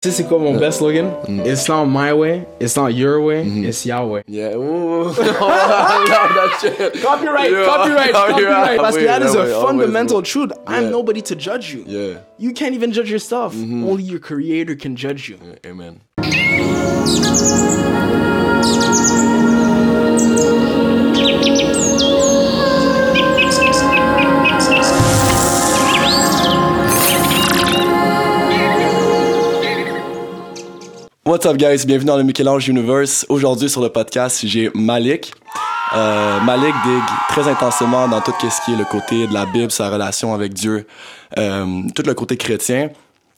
Tu sais, c'est quoi mon best slogan? It's not my way, it's not your way, mm-hmm. it's Yahweh. Yeah, ooh. that shit. Copyright, Yeah, copyright, copyright. Parce que that is a always, fundamental always, truth. I'm nobody to judge you. Yeah. You can't even judge yourself. Mm-hmm. Only your creator can judge you. Amen. What's up guys, bienvenue dans le Michel-Ange Universe. Aujourd'hui sur le podcast, j'ai Malik. Euh, Malik digue très intensément dans tout ce qui est le côté de la Bible, sa relation avec Dieu, euh, tout le côté chrétien.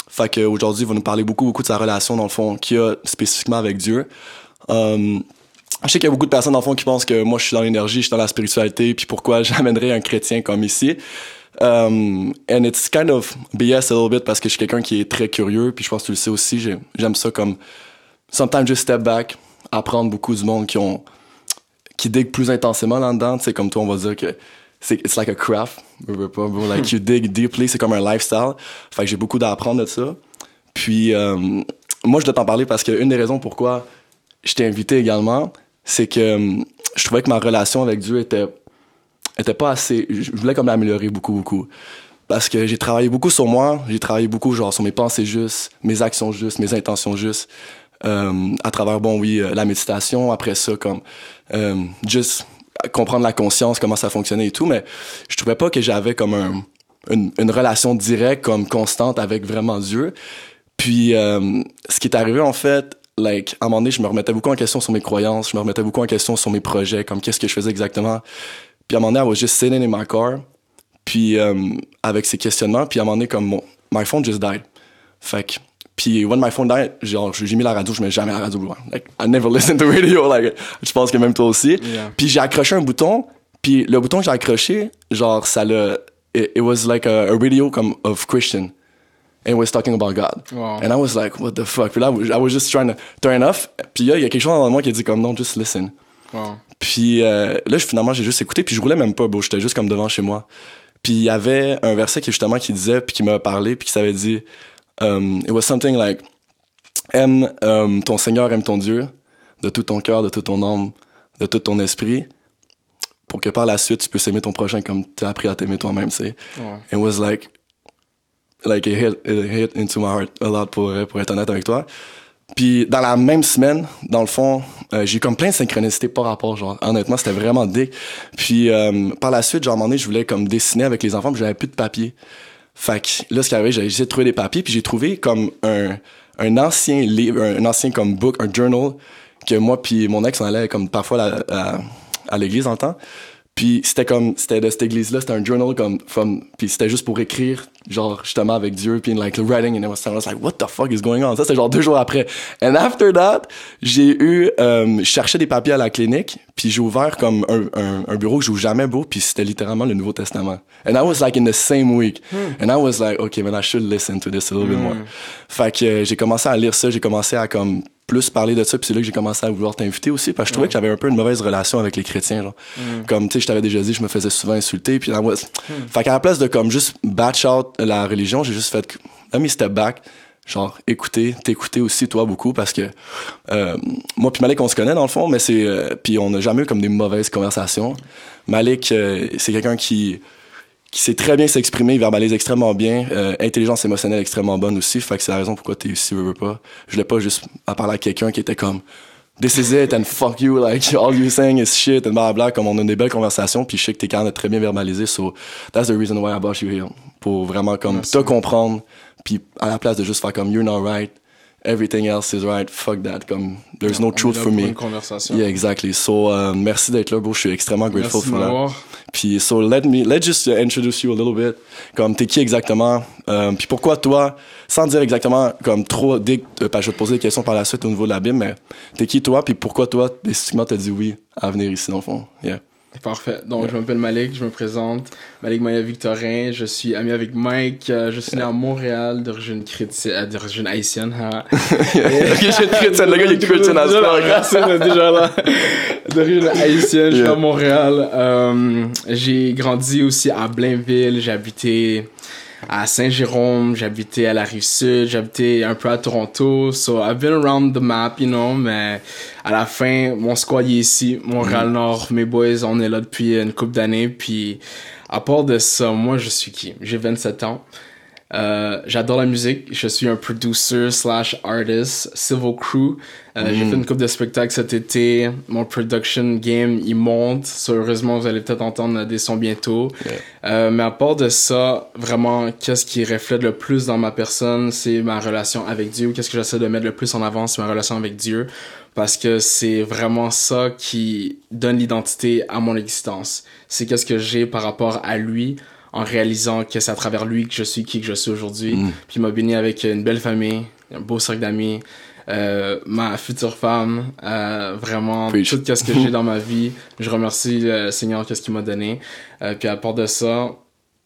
Fait qu'aujourd'hui, il va nous parler beaucoup, beaucoup de sa relation, dans le fond, qu'il a spécifiquement avec Dieu. Euh, je sais qu'il y a beaucoup de personnes, dans le fond, qui pensent que moi, je suis dans l'énergie, je suis dans la spiritualité, puis pourquoi j'amènerais un chrétien comme ici. Um, and it's kind of BS a little parce que je suis quelqu'un qui est très curieux, puis je pense que tu le sais aussi, j'ai- j'aime ça comme sometimes just step back, apprendre beaucoup du monde qui ont qui dig plus intensément là-dedans, sais comme toi on va dire que c'est it's like a craft, like you dig deeply, c'est comme un lifestyle. Fait que j'ai beaucoup d'apprendre de ça. Puis euh, moi je dois t'en parler parce que une des raisons pourquoi je t'ai invité également, c'est que euh, je trouvais que ma relation avec Dieu était était pas assez. Je voulais comme l'améliorer beaucoup, beaucoup. Parce que j'ai travaillé beaucoup sur moi, j'ai travaillé beaucoup genre sur mes pensées justes, mes actions justes, mes intentions justes, à travers, bon oui, euh, la méditation, après ça, comme, euh, juste comprendre la conscience, comment ça fonctionnait et tout, mais je trouvais pas que j'avais comme un, une, une relation directe, comme constante avec vraiment Dieu. Puis, euh, ce qui est arrivé, en fait, like, à un moment donné, je me remettais beaucoup en question sur mes croyances, je me remettais beaucoup en question sur mes projets, comme qu'est-ce que je faisais exactement. Puis à un moment donné, I was just sitting in my car, puis euh, avec ces questionnements, puis à un moment donné, comme mon, my phone just died. Fait que, puis when my phone died, genre, j'ai mis la radio, je mets jamais la radio. loin. Like, I never listen to radio, like, je pense que même toi aussi. Yeah. Puis j'ai accroché un bouton, puis le bouton que j'ai accroché, genre, ça l'a, it, it was like a, a radio comme of Christian. And it was talking about God. Wow. And I was like, what the fuck? Puis là, I was just trying to turn off. Puis là, il y a quelque chose dans moi qui a dit comme, non, just listen. Wow. Puis euh, là, finalement, j'ai juste écouté, puis je roulais même pas, bro. J'étais juste comme devant chez moi. Puis il y avait un verset qui justement qui disait, puis qui m'a parlé, puis qui s'avait dit, um, it was something like, aime um, ton Seigneur, aime ton Dieu, de tout ton cœur, de toute ton âme, de tout ton esprit, pour que par la suite, tu puisses aimer ton prochain comme tu as appris à t'aimer toi-même, tu sais. Wow. It was like, like it hit, it hit into my heart a lot pour, pour être honnête avec toi. Puis dans la même semaine, dans le fond, euh, j'ai eu comme plein de synchronicités par rapport, genre honnêtement, c'était vraiment dick. Puis euh, par la suite, genre à un moment donné, je voulais comme dessiner avec les enfants, puis j'avais plus de papier. Fait que là, ce qui arrivait, j'ai essayé de trouver des papiers, puis j'ai trouvé comme un, un ancien livre, un ancien comme book, un journal, que moi puis mon ex, on allait comme parfois à l'église en temps. Puis c'était comme, c'était de cette église-là, c'était un journal comme, from, puis c'était juste pour écrire, genre, justement avec Dieu, puis like, writing, and it was, I was like, what the fuck is going on? Ça, c'était genre deux jours après. And after that, j'ai eu, euh, je cherchais des papiers à la clinique, puis j'ai ouvert comme un, un, un bureau que j'ouvre jamais beau, puis c'était littéralement le Nouveau Testament. And I was like in the same week. And I was like, okay, man, I should listen to this a little bit more. Fait que euh, j'ai commencé à lire ça, j'ai commencé à comme plus parler de ça, puis c'est là que j'ai commencé à vouloir t'inviter aussi, parce que je trouvais que j'avais un peu une mauvaise relation avec les chrétiens, genre. Comme, tu sais, je t'avais déjà dit, je me faisais souvent insulter, puis was... Fait qu'à la place de comme juste batch out la religion, j'ai juste fait, let me step back, genre, écouter, t'écouter aussi, toi, beaucoup, parce que euh, moi puis Malik, on se connaît, dans le fond, mais c'est... euh, puis on n'a jamais eu comme des mauvaises conversations. Malik, euh, c'est quelqu'un qui qui sait très bien s'exprimer, il verbalise extrêmement bien, euh, intelligence émotionnelle extrêmement bonne aussi, fait que c'est la raison pourquoi t'es ici, veux, veux pas. Je voulais pas juste à parler à quelqu'un qui était comme This is it and fuck you, like all you saying is shit and blah blah, comme on a des belles conversations, puis je sais que t'es quand même très bien verbalisé, so that's the reason why I brought you here, pour vraiment comme te comprendre, puis à la place de juste faire comme you're not right, everything else is right, fuck that, comme there's no On est truth for me. Yeah, exactly. So, euh, merci d'être là, bro. Je suis extrêmement grateful Merci for that. Puis, so let me, let's just uh, introduce you a little bit. Comme, t'es qui exactement? Euh, puis pourquoi toi, sans dire exactement comme trop, dès euh, que je vais te poser des questions par la suite au niveau de la Bible, mais t'es qui toi? Puis pourquoi toi, spécifiquement, t'as dit oui à venir ici, dans le fond? Yeah. Parfait. Donc, je m'appelle Malik, je me présente. Malik Maya Victorin, je suis ami avec Mike. euh, Je suis né à Montréal, d'origine chrétienne, euh, d'origine haïtienne. hein. je suis chrétienne, le gars, il est chrétien à ce Déjà, là. D'origine haïtienne, je suis à Montréal. Euh, j'ai grandi aussi à Blainville, j'ai habité à Saint-Jérôme, j'habitais à la Rive-Sud, j'habitais un peu à Toronto. So, I've been around the map, you know, mais à la fin, mon squad est ici, Montréal-Nord, mes boys, on est là depuis une couple d'années, puis à part de ça, moi, je suis qui? J'ai 27 ans. Euh, j'adore la musique. Je suis un producer slash artist, Civil Crew. Euh, J'ai fait une coupe de spectacles cet été. Mon production game, il monte. So, heureusement, vous allez peut-être entendre des sons bientôt. Euh, mais à part de ça, vraiment, qu'est-ce qui reflète le plus dans ma personne, c'est ma relation avec Dieu. Qu'est-ce que j'essaie de mettre le plus en avant, c'est ma relation avec Dieu. Parce que c'est vraiment ça qui donne l'identité à mon existence. C'est qu'est-ce que j'ai par rapport à lui en réalisant que c'est à travers lui que je suis qui que je suis aujourd'hui. Puis il m'a béni avec une belle famille, un beau cercle d'amis, euh, ma future femme, euh, vraiment Preach. tout ce que j'ai dans ma vie. Je remercie le Seigneur qu'est-ce qu'il m'a donné. Euh, puis à part de ça,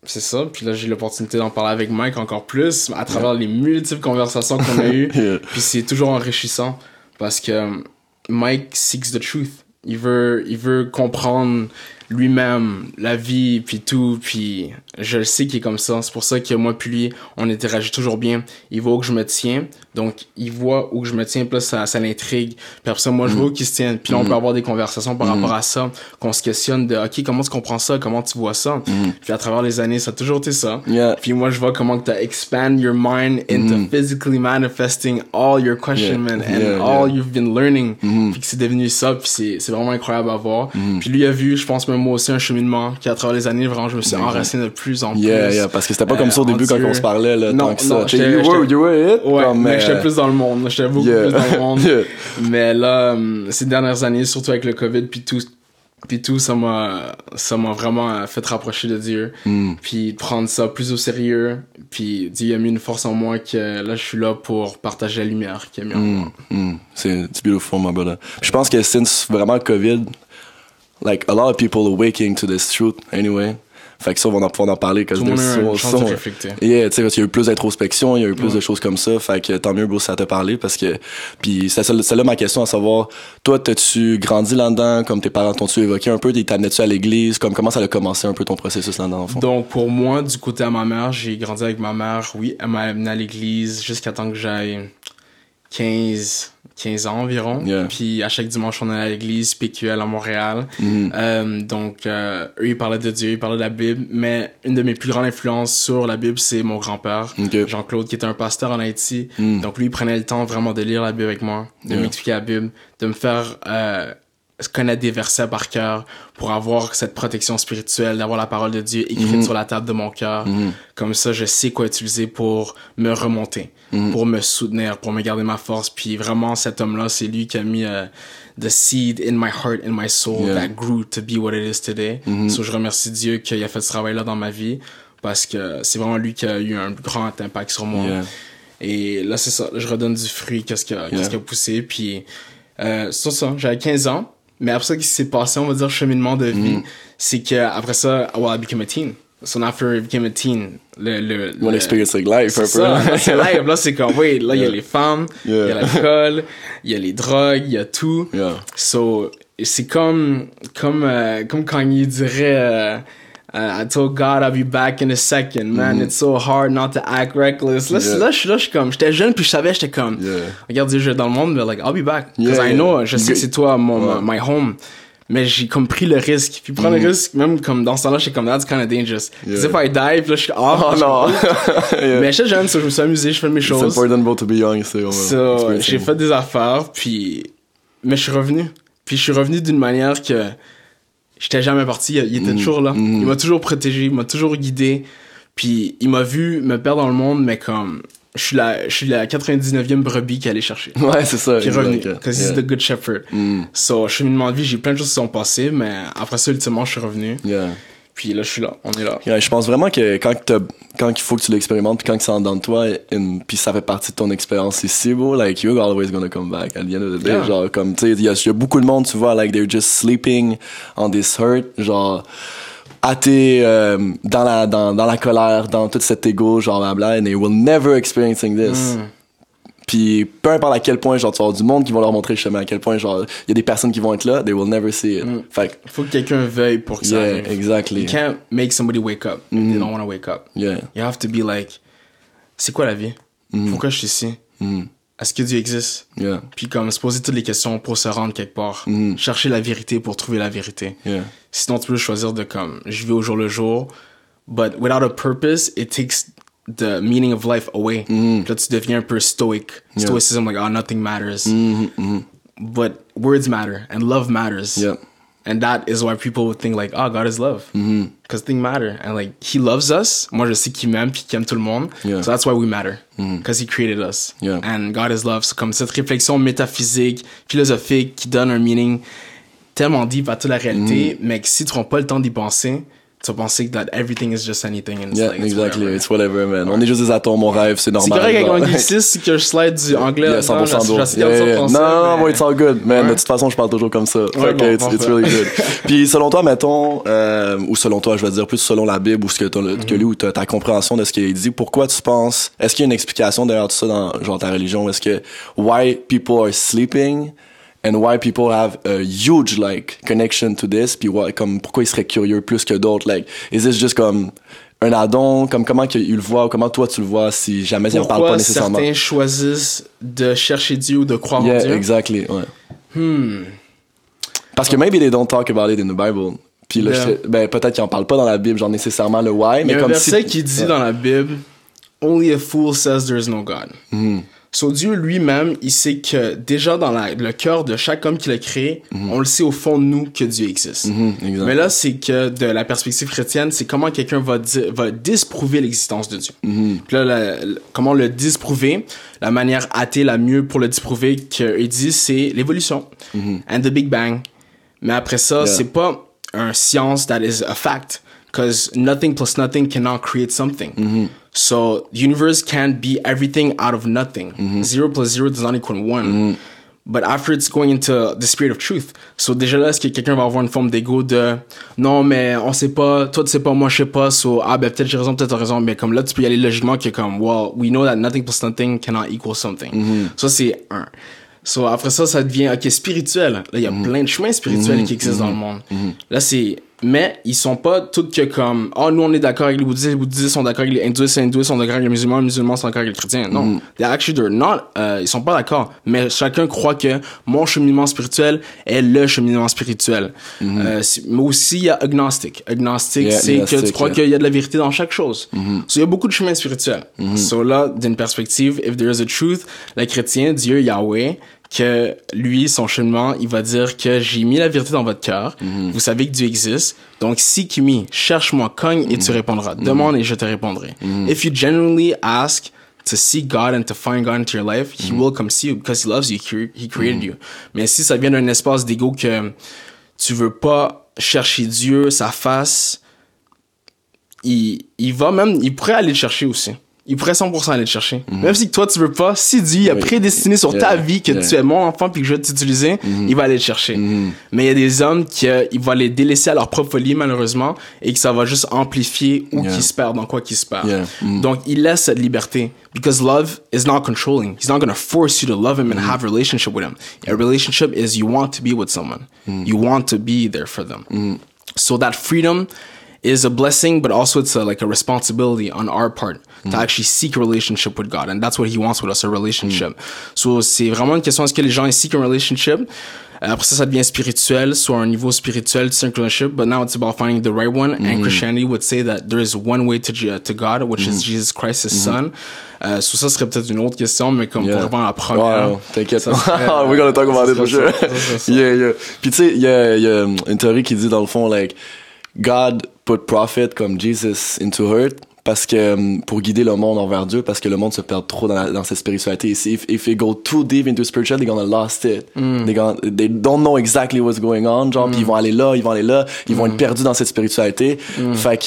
c'est ça. Puis là j'ai l'opportunité d'en parler avec Mike encore plus à travers les multiples conversations qu'on a eues. Yeah. Puis c'est toujours enrichissant parce que Mike seeks the truth. Il veut, il veut comprendre lui-même la vie puis tout puis je le sais qu'il est comme ça. C'est pour ça que moi puis lui on interagit toujours bien. Il voit où que je me tiens donc il voit où que je me tiens puis là ça, ça l'intrigue. Puis après ça moi je vois où qu'il se tient puis là on peut avoir des conversations par rapport à ça qu'on se questionne de ok comment tu comprends ça? Comment tu vois ça? Puis à travers les années ça a toujours été ça. Yeah. puis moi je vois comment tu as expand your mind into physically manifesting all your questionment Yeah. and Yeah, all you've been learning. Puis que c'est devenu ça puis c'est c'est vraiment incroyable à voir. Puis lui a vu je pense moi aussi un cheminement qui à travers les années vraiment je me suis enraciné de plus en Yeah, plus yeah, parce que c'était pas Euh, comme ça au début quand on se parlait, là, Non, tant que non, ça. You were, you were it. Ouais, comme, mais euh, j'étais plus dans le monde. J'étais beaucoup Yeah. plus dans le monde. Yeah. Mais là, hum, ces dernières années, surtout avec le COVID, puis tout, puis tout, ça m'a, ça m'a vraiment euh, fait rapprocher de Dieu. Mm. Puis prendre ça plus au sérieux. Puis Dieu a mis une force en moi que là, je suis là pour partager la lumière qu'il a mis en moi. Mm, c'est it's beautiful, my brother. Puis je pense que since vraiment COVID, like a lot of people are waking to this truth anyway. Fait que ça, on va pouvoir en parler. Tout le monde a une chance de réfléchir. Yeah, tu sais, qu'il y a eu plus d'introspection, il y a eu plus de choses comme ça. Fait que tant mieux, bro, ça t'a parlé parce que. Puis c'est là ma question à savoir, toi, t'as-tu grandi là-dedans, comme tes parents t'ont-tu évoqué un peu, t'amenais-tu à l'église, comme comment ça a commencé un peu ton processus là-dedans, en fond? Donc, pour moi, du côté à ma mère, j'ai grandi avec ma mère. Oui, elle m'a amené à l'église jusqu'à temps que j'aille 15, 15 ans environ. Yeah. Puis à chaque dimanche, on allait à l'église PQL à Montréal. Mhm. Euh, donc, euh, eux, ils parlaient de Dieu, ils parlaient de la Bible. Mais une de mes plus grandes influences sur la Bible, c'est mon grand-père. Jean-Claude, qui était un pasteur en Haïti. Mm. Donc, lui, il prenait le temps vraiment de lire la Bible avec moi, de Yeah. m'expliquer la Bible, de me faire euh, connaître des versets par cœur pour avoir cette protection spirituelle, d'avoir la parole de Dieu écrite sur la table de mon cœur? Comme ça, je sais quoi utiliser pour me remonter, pour me soutenir, pour me garder ma force. Puis vraiment, cet homme-là, c'est lui qui a mis euh, the seed in my heart, in my soul, Yeah. that grew to be what it is today. So, je remercie Dieu qu'il a fait ce travail-là dans ma vie parce que c'est vraiment lui qui a eu un grand impact sur moi. Yeah. Et là, c'est ça. Je redonne du fruit, qu'est-ce qui a, Yeah. qui a poussé. Puis, euh, c'est ça. J'avais 15 ans. Mais après ça, ce qui s'est passé, on va dire, cheminement de vie, Mm. c'est que après ça, well, I became a teen. So after I became a teen, le, le, le- experience like life, un c'est peu. c'est live. Là, c'est comme, oui, là, il y a les femmes, il y a l'alcool, il y a les drogues, il y a tout. Yeah. So, c'est comme, comme, euh, comme quand il dirait, euh, euh, I told God I'll be back in a second, man. It's so hard not to act reckless. Là, Mm-hmm. Yeah. là, je là, je suis comme, j'étais jeune, puis je savais, j'étais comme, Yeah. regarde, Dieu, je vais dans le monde, mais like, I'll be back. Because Yeah, I know, je sais que c'est toi, mon, my home. Mais j'ai comme pris le risque. Puis prendre le risque, même comme dans ce temps-là, j'étais comme, that's kind of dangerous. Mm-hmm. Because if I die, puis là, je suis oh, Oh non! Mais j'étais jeune, so je me suis amusé, je fais mes It's choses. important bro to be young, c'est on va So, j'ai it. fait des affaires, puis. Mais je suis revenu. Puis je suis revenu d'une manière que. J'étais jamais parti, il était toujours là. Il m'a toujours protégé, il m'a toujours guidé. Puis il m'a vu me perdre dans le monde, mais comme. Je suis la, je suis la 99e brebis qui allait chercher. Ouais, c'est ça. Puis revenu. exact. Because he's Yeah. the good shepherd. So, cheminement de vie, j'ai plein de choses qui sont passées, mais après ça, ultimement, je suis revenu. Yeah. Puis là, je suis là, on est là. Yeah, je pense vraiment que quand, quand il faut que tu l'expérimentes, puis quand c'est en dedans de toi, une- puis ça fait partie de ton expérience ici, bro, like, you're always gonna come back at the end of the day. Yeah. Genre, comme, tu sais, il y, y a beaucoup de monde, tu vois, like, they're just sleeping on this hurt, genre, athées, euh, dans, la, dans, dans la colère, dans tout cet ego, genre, blabla, and they will never experiencing this. Puis peu importe à quel point, genre, tu vas avoir du monde qui vont leur montrer le chemin, à quel point, genre, il y a des personnes qui vont être là, they will never see it. Fait que, Faut que quelqu'un veuille pour que ça arrive. exactly. You can't make somebody wake up if they don't want to wake up. Yeah. You have to be like, c'est quoi la vie? Pourquoi je suis ici? Est-ce que Dieu existe? Yeah. Puis comme se poser toutes les questions pour se rendre quelque part. Chercher la vérité pour trouver la vérité. Yeah. Sinon, tu peux choisir de comme, je vis au jour le jour, but without a purpose, it takes the meaning of life away. Là, tu deviens un peu stoic. Stoicism, like, oh, nothing matters. But words matter and love matters. Yeah. And that is why people would think like, oh, God is love. Because things matter. And like, He loves us. Moi, je sais qu'il m'aime puis qu'il aime tout le monde. Yeah. So that's why we matter. Because He created us. Yeah. And God is love. C'est comme cette réflexion métaphysique, philosophique qui donne un meaning tellement deep à toute la réalité, mais que si tu prends pas le temps d'y penser, tu vas penser que that everything is just anything. And it's Yeah, like, it's exactly. whatever. It's whatever, man. On est juste des atomes, on rêve, c'est C'est normal. correct avec l'anglicisme que je slide du anglais Yeah, là-dedans, 100% d'eau. Yeah, yeah. français, Non, non, non, it's all good, man. Ouais. De toute façon, je parle toujours comme ça. Que bon, it's, it's really good. Puis, selon toi, mettons, euh, ou selon toi, je vais dire plus selon la Bible ou ce que tu Mhm. as lu ou ta compréhension de ce qui est dit, pourquoi tu penses, est-ce qu'il y a une explication derrière tout ça dans, genre, ta religion? Est-ce que, why people are sleeping and why people have a huge, like, connection to this? Puis, why- comme, pourquoi ils seraient curieux plus que d'autres? Like, is this just comme, un addon, comme comment qu'ils le voient, ou comment toi tu le vois, si jamais ils en parlent pas nécessairement? certains choisissent de chercher Dieu ou de croire en Yeah, Dieu? exactly. Ouais. Hmm. Parce que maybe they don't talk about it in the Bible. Puis là, Yeah. je- ben, peut-être qu'ils en parlent pas dans la Bible, genre nécessairement le why, Il y mais a un comme verset si... qui dit Ouais. dans la Bible, Only a fool says there is no God. Mm-hmm. So Dieu lui-même, il sait que déjà dans la- le cœur de chaque homme qu'il a créé, on le sait au fond de nous que Dieu existe. Mhm. Mais là, c'est que de la perspective chrétienne, c'est comment quelqu'un va, disprouver l'existence de Dieu. Puis là, la- la- comment le disprouver La manière athée la mieux pour le disprouver qu'il dit, c'est l'évolution and the Big Bang. Mais après ça. Yeah. c'est pas un science that is a fact. Because nothing plus nothing cannot create something. Mm-hmm. So universe can't be everything out of nothing. Mm-hmm. Zero plus zero does not equal one. But after it's going into the spirit of truth. So déjà là, est-ce que quelqu'un va avoir une forme d'ego de non, mais on sait pas, toi tu sais pas, moi je sais pas, so ah ben peut-être j'ai raison, peut-être t'as raison, mais comme là tu peux y aller logiquement que comme well, we know that nothing plus nothing cannot equal something. Ça c'est un. So après ça, ça devient ok spirituel. Là il y a plein de chemins spirituels qui existent dans le monde. Là c'est mais ils sont pas tous que comme oh nous on est d'accord avec les bouddhistes, les bouddhistes sont d'accord avec les hindouistes, les hindouistes sont d'accord avec les musulmans, les musulmans sont d'accord avec les chrétiens. Non, they actually they're not, euh, ils sont pas d'accord. Mais chacun croit que mon cheminement spirituel est le cheminement spirituel. Euh, c'est- mais aussi il y a agnostic. Agnostic, Yeah, c'est que tu crois yeah. qu'il y a de la vérité dans chaque chose. So, il y a beaucoup de chemins spirituels. So là, d'une perspective, if there is a truth, le chrétien, Dieu, Yahweh, que lui, son cheminement, il va dire que j'ai mis la vérité dans votre cœur. Vous savez que Dieu existe. Donc, si Kimi, cherche-moi, cogne et tu répondras. Demande et je te répondrai. If you genuinely ask to see God and to find God into your life, He will come see you because He loves you. He created you. Mais si ça vient d'un espace d'ego que tu veux pas chercher Dieu, sa face, il, il va même, il pourrait aller le chercher aussi. Il pourrait 100% aller le chercher. Même si toi tu veux pas, si Dieu a prédestiné sur ta vie que Yeah. tu es mon enfant puis que je vais t'utiliser, il va aller le chercher. Mais il y a des hommes qui euh, il va les délaisser à leur propre folie malheureusement et que ça va juste amplifier où Yeah. qu'ils se perdent, dans quoi qu'ils se perdent. Donc il laisse cette liberté because love is not controlling. He's not going to force you to love him and have a relationship with him. A relationship is you want to be with someone. You want to be there for them. So that freedom is a blessing, but also it's a, like a responsibility on our part to actually seek a relationship with God. And that's what he wants with us, a relationship. So c'est vraiment une question, est-ce que les gens ils seek a relationship? Euh, Après ça, ça devient spirituel, soit un niveau spirituel, relationship, but now it's about finding the right one. And Christianity would say that there is one way to, to God, which is Jesus Christ, his son. Euh, so ça serait peut-être une autre question, mais comme Yeah. pour répondre à la première. Wow, t'inquiète. serait- We're gonna talk about it for sure. ça, ça serait ça. yeah, yeah. Puis tu sais, il y a, y a une théorie qui dit dans le fond, like, God put prophet comme Jesus into earth parce que um, pour guider le monde envers Dieu parce que le monde se perd trop dans, la- dans cette spiritualité. If, if they go too deep into spirituality they're gonna lost it. Mm. they, gonna, they don't know exactly what's going on genre puis ils vont aller là ils vont aller là ils Mm. vont être perdus dans cette spiritualité. Fait que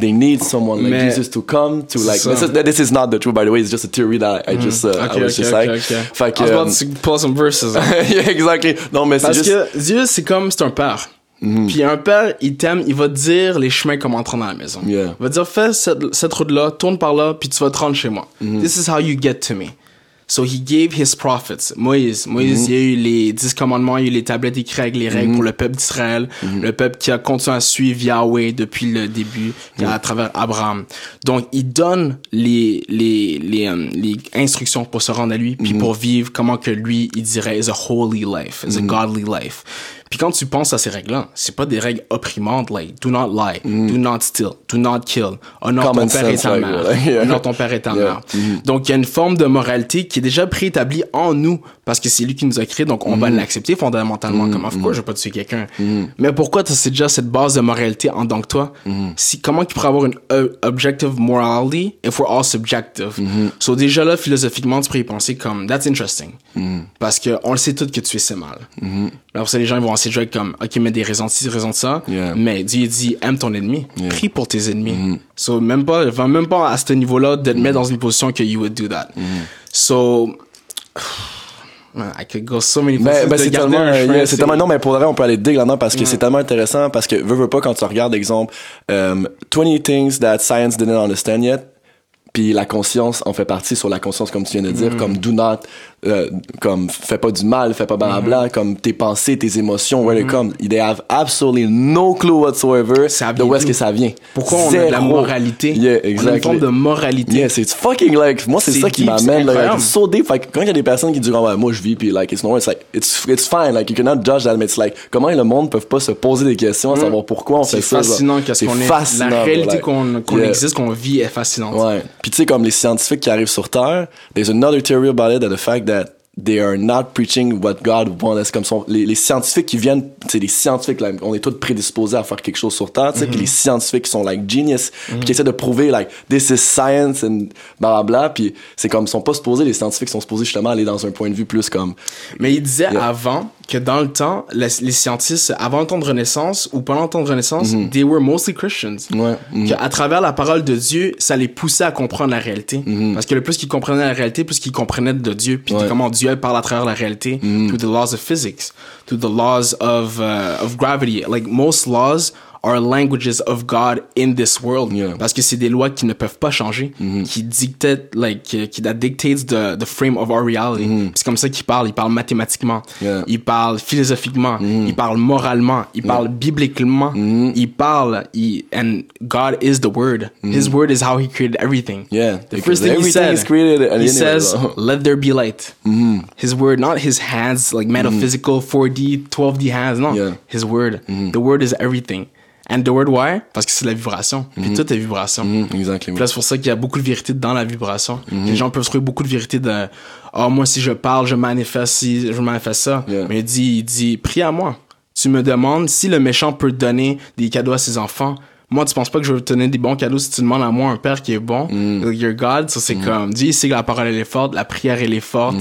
they need someone like Mais- Jesus to come to like this is, this is not the truth by the way it's just a theory that I just uh, I Ok, was ok, just ok, like fait que I was um, pull some verses. yeah, exactly. Non mais c'est Parce juste que Dieu, c'est comme, c'est un père. Puis un père, il t'aime, il va te dire les chemins comment entrer dans la maison. Yeah. Il va te dire, fais cette, cette route-là, tourne par là, puis tu vas te rendre chez moi. This is how you get to me. So he gave his prophets. Moïse, Moïse, il y a eu les dix commandements, il y a eu les tablettes écrites avec les règles pour le peuple d'Israël, le peuple qui a continué à suivre Yahweh depuis le début, à travers Abraham. Donc, il donne les, les, les, euh, les instructions pour se rendre à lui, puis pour vivre comment que lui, il dirait, is a holy life, is a godly life. Puis quand tu penses à ces règles-là, c'est pas des règles opprimantes, like, do not lie, do not steal, do not kill, honore ton père et ta mère, honore ton père et ta Yeah. mère. Donc, il y a une forme de moralité qui est déjà préétablie en nous parce que c'est lui qui nous a créés, donc on va l'accepter fondamentalement comme, of course, je vais pas tuer quelqu'un. Mais pourquoi t'as c'est déjà cette base de moralité en tant que toi? Si, comment tu pourrais avoir une euh, objective morality if we're all subjective? So, déjà là, philosophiquement, tu pourrais y penser comme, that's interesting. Parce que on le sait tous que tu es mal. Là, pour ça, les gens ils vont de jouer comme, ok, mais des raisons de ci, des raisons de ça. Yeah. Mais Dieu dit, aime ton ennemi. Prie pour tes ennemis. So, même pas, va même pas à ce niveau-là de te mettre dans une position que you would do that. So, man, I could go so many Mais, places. ben, c'est tellement, euh, yeah, c'est tellement, non, mais pour vrai, on peut aller dig là-dedans parce que c'est tellement intéressant parce que, veux, veux pas, quand tu regardes, exemple, um, 20 things that science didn't understand yet, puis la conscience en fait partie sur la conscience, comme tu viens de Mm. dire, comme do not, euh, comme fais pas du mal, fais pas blabla, Mm-hmm. comme tes pensées, tes émotions, where they come. They have absolutely no clue whatsoever de où est-ce que ça vient. Pourquoi on a de la Zéro. moralité? Yeah, On a une exactly. forme de moralité. Yes, it's fucking like moi c'est C'est ça qui deep, c'est m'amène like, it's so deep like quand il y a des personnes qui disent ah ouais moi je vis puis like it's normal it's like it's it's fine like you cannot judge that mais it's like comment le monde peut pas se poser des questions à savoir pourquoi on C'est fait ça genre? fascinant qu'est-ce C'est qu'on est. fascinant, La réalité like, qu'on qu'on yeah. existe, qu'on vit est fascinante. Ouais. Puis tu sais comme les scientifiques qui arrivent sur Terre, there's another theory about it that the fact that they are not preaching what God wants. Comme son, les, les scientifiques qui viennent, c'est les scientifiques là, on est tous prédisposés à faire quelque chose sur Terre, tu sais, puis les scientifiques qui sont like genius, puis qui essaient de prouver like this is science and bla bla bla, puis c'est comme ils sont pas supposés, les scientifiques sont supposés justement aller dans un point de vue plus comme Mais il disait Yeah. avant que dans le temps, les, les scientistes, avant le temps de Renaissance ou pendant le temps de Renaissance, Mm-hmm. they were mostly Christians. Ouais, mhm. Qu'à travers la parole de Dieu, ça les poussait à comprendre la réalité. Mm-hmm. Parce que le plus qu'ils comprenaient la réalité, plus qu'ils comprenaient de Dieu, puis Ouais. Comment Dieu parle à travers la réalité, to the laws of physics, to the laws of, uh, of gravity. Like, most laws are languages of God in this world. Yeah. Mm-hmm. Parce que c'est des lois qui ne peuvent pas changer, qui dictatent, like, qui, qui that dictates the, the frame of our reality. Puis C'est comme ça qu'il parle. Il parle mathématiquement. Mm-hmm. Yeah. Mm-hmm. Il parle philosophiquement. Il parle moralement. Il parle bibliquement. Il parle, il, and God is the word. His word is how he created everything. Mm-hmm. Yeah, The first thing he said, is created he says, let there be light. His word, not his hands, like metaphysical 4D, 12D hands, no. Yeah. His word. The word is everything. And the word why? Parce que c'est la vibration. Puis tout est vibration. Mm, exactly. Puis là, c'est pour ça qu'il y a beaucoup de vérité dans la vibration. Les gens peuvent trouver beaucoup de vérité de Ah, moi, si je parle, je manifeste si je manifeste ça. Yeah. Mais il dit, il dit, prie à moi. Tu me demandes si le méchant peut donner des cadeaux à ses enfants. Moi, tu penses pas que je vais te donner des bons cadeaux si tu demandes à moi un père qui est bon? Like, Your God, ça c'est comme, Dieu il sait que la parole elle est forte, la prière elle est forte.